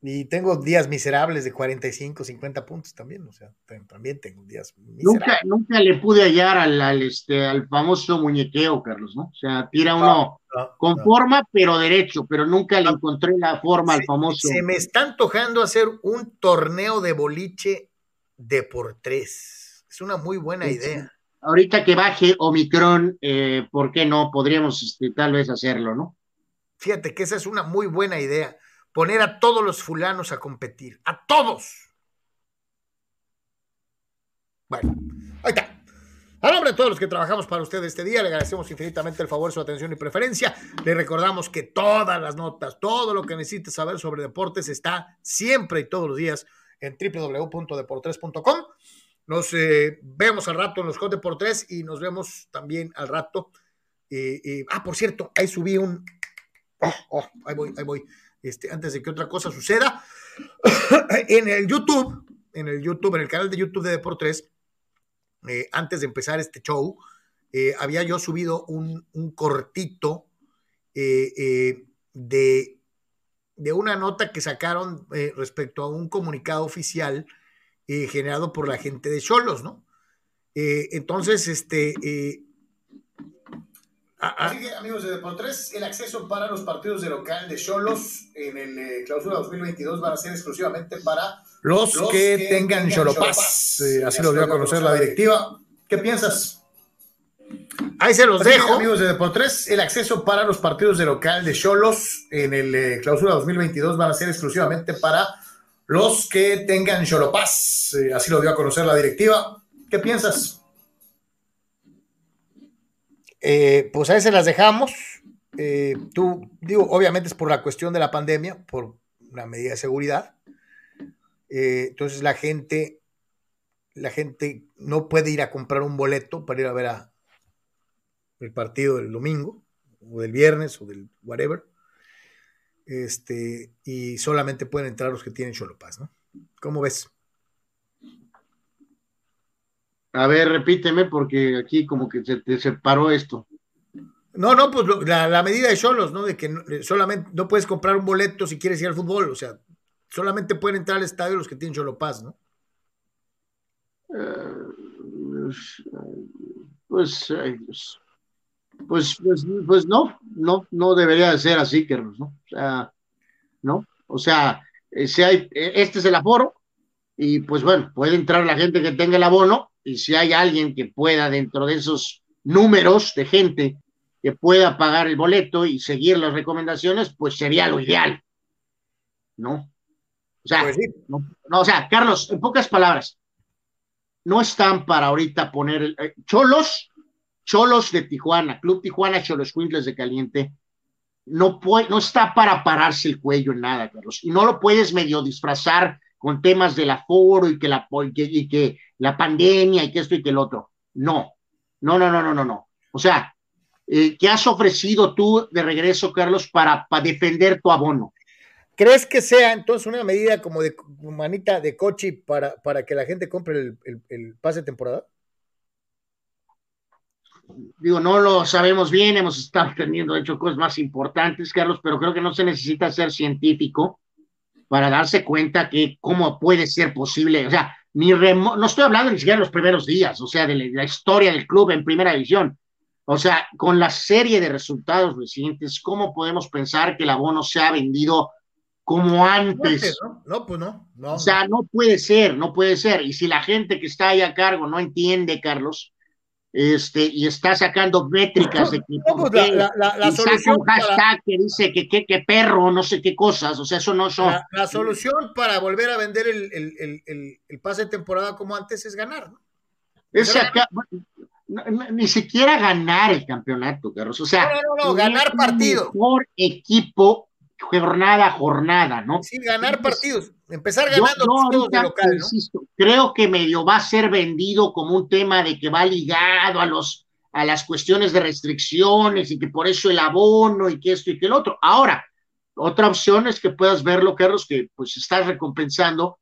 Y tengo días miserables de 45, 50 puntos también, o sea, también tengo días miserables. Nunca, nunca le pude hallar al, este, al famoso muñequeo, Carlos, ¿no? O sea, tira uno con forma, pero derecho, pero nunca le encontré la forma al famoso. Se me está antojando hacer un torneo de boliche de por tres. Es una muy buena idea. Ahorita que baje Omicron, eh, ¿por qué no? Podríamos este, tal vez hacerlo, ¿no? Fíjate que esa es una muy buena idea poner a todos los fulanos a competir, a todos. Bueno, ahí está. A nombre de todos los que trabajamos para usted este día, le agradecemos infinitamente el favor, su atención y preferencia. Le recordamos que todas las notas, todo lo que necesite saber sobre deportes está siempre y todos los días en www.deportres.com. Nos eh, vemos al rato en los Hot por y nos vemos también al rato. ah, por cierto, ahí subí un. Oh, oh, ahí voy, ahí voy. Este, antes de que otra cosa suceda, en el YouTube, en el YouTube, en el canal de YouTube de Deportes, eh, antes de empezar este show, eh, había yo subido un, cortito eh, de, de, una nota que sacaron respecto a un comunicado oficial generado por la gente de Cholos, ¿no? entonces, este, Ah, ah. Así que, amigos de Deportes, el acceso para los partidos de local de Cholos en el eh, clausura 2022 van a ser exclusivamente para los, que, tengan Cholopas. así lo dio a conocer la directiva. ¿Qué piensas? Ahí se los dejo. amigos de Deportes, el acceso para los partidos de local de Cholos en el eh, clausura 2022 van a ser exclusivamente para los que tengan Cholopas. así lo dio a conocer la directiva. ¿Qué piensas? Eh, pues a veces las dejamos. Eh, tú, digo, obviamente es por la cuestión de la pandemia, por una medida de seguridad. Eh, entonces la gente, la gente no puede ir a comprar un boleto para ir a ver a el partido del domingo, o del viernes o del whatever. Este, y solamente pueden entrar los que tienen Cholopas, ¿no? ¿Cómo ves? A ver, repíteme porque aquí como que se te separó esto. No, no, pues la, medida de solos, ¿no? De que eh, solamente no puedes comprar un boleto si quieres ir al fútbol, o sea, solamente pueden entrar al estadio los que tienen Cholopaz, ¿no? Eh, pues, pues, pues, pues, pues, no, no, no debería de ser así, Carlos, ¿no? O sea, ¿no? O sea, eh, si hay, este es el aforo, y pues bueno, puede entrar la gente que tenga el abono, y si hay alguien que pueda dentro de esos números de gente que pueda pagar el boleto y seguir las recomendaciones, pues sería lo ideal. ¿No? O sea, pues no, o sea, Carlos, en pocas palabras, no están para ahorita poner eh, Cholos, Cholos de Tijuana, Club Tijuana, Cholos Quintles de Caliente, no, puede, no está para pararse el cuello en nada, Carlos, y no lo puedes medio disfrazar con temas del aforo y que la, y que la pandemia y que esto y que el otro. No, no, no, no, no, no, no. O sea, eh, ¿qué has ofrecido tú de regreso, Carlos, para, para, defender tu abono? ¿Crees que sea entonces una medida como de manita de coche para, para que la gente compre el, el, pase de temporada? Digo, no lo sabemos bien, hemos estado teniendo, de hecho, cosas más importantes, Carlos, pero creo que no se necesita ser científico para darse cuenta que cómo puede ser posible, o sea, ni no estoy hablando ni siquiera de los primeros días, o sea, de la historia del club en primera división, o sea, con la serie de resultados recientes, ¿cómo podemos pensar que el abono se ha vendido como antes? No, pues no, O sea, no puede ser, no puede ser. Y si la gente que está ahí a cargo no entiende, Carlos, este, y está sacando métricas de que, pues la, solución un hashtag que dice que qué perro, no sé qué cosas, o sea, eso no son. La, solución para volver a vender el, el, el, el, pase de temporada como antes es ganar, ¿no? Es ni siquiera ganar el campeonato, Carlos. O sea, no, no, ganar partidos. Mejor equipo jornada a jornada, ¿no? Sí, ganar partidos. Empezar ganando todos de local, ¿no? creo que medio va a ser vendido como un tema de que va ligado a los a las cuestiones de restricciones y que por eso el abono y que esto y que el otro. Ahora, otra opción es que puedas verlo, Carlos, que pues estás recompensando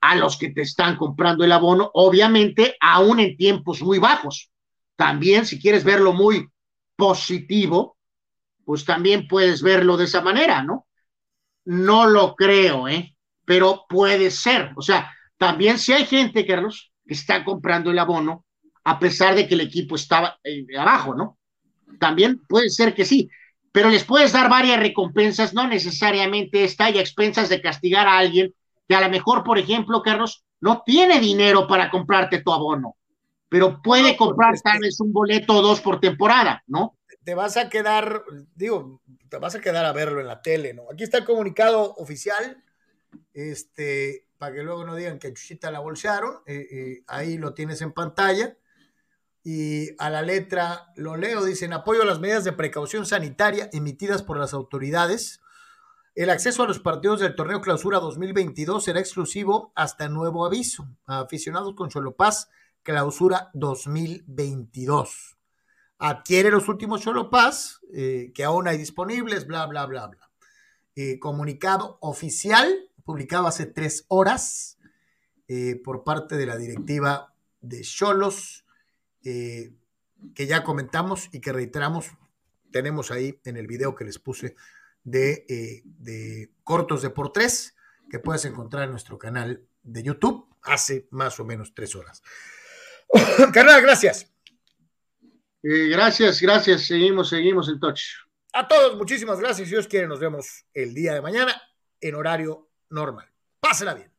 a los que te están comprando el abono, obviamente aún en tiempos muy bajos. También, si quieres verlo muy positivo, pues también puedes verlo de esa manera, ¿no? No lo creo, ¿eh? Pero puede ser. O sea, también si hay gente, Carlos, que está comprando el abono, a pesar de que el equipo estaba eh, abajo, ¿no? También puede ser que sí, pero les puedes dar varias recompensas, no necesariamente está y a expensas de castigar a alguien que a lo mejor, por ejemplo, Carlos, no tiene dinero para comprarte tu abono, pero puede comprar tal vez un boleto o dos por temporada, ¿no? Te vas a quedar, digo, te vas a quedar a verlo en la tele, ¿no? Aquí está el comunicado oficial, este, para que luego no digan que Chuchita la bolsearon, eh, eh, ahí lo tienes en pantalla. Y a la letra lo leo, dicen apoyo a las medidas de precaución sanitaria emitidas por las autoridades el acceso a los partidos del torneo Clausura 2022 será exclusivo hasta nuevo aviso a aficionados con Cholopaz Clausura 2022. Adquiere los últimos Cholopaz eh, que aún hay disponibles, bla, bla, bla, bla. Comunicado oficial publicado hace tres horas eh, por parte de la directiva de Cholos, que ya comentamos y que reiteramos, tenemos ahí en el video que les puse eh, de, cortos de por tres que puedes encontrar en nuestro canal de YouTube hace más o menos tres horas. Carnal, gracias. Eh, gracias, gracias. Seguimos, seguimos en touch. A todos, muchísimas gracias. Si Dios quiere, nos vemos el día de mañana en horario normal. Pásenla bien.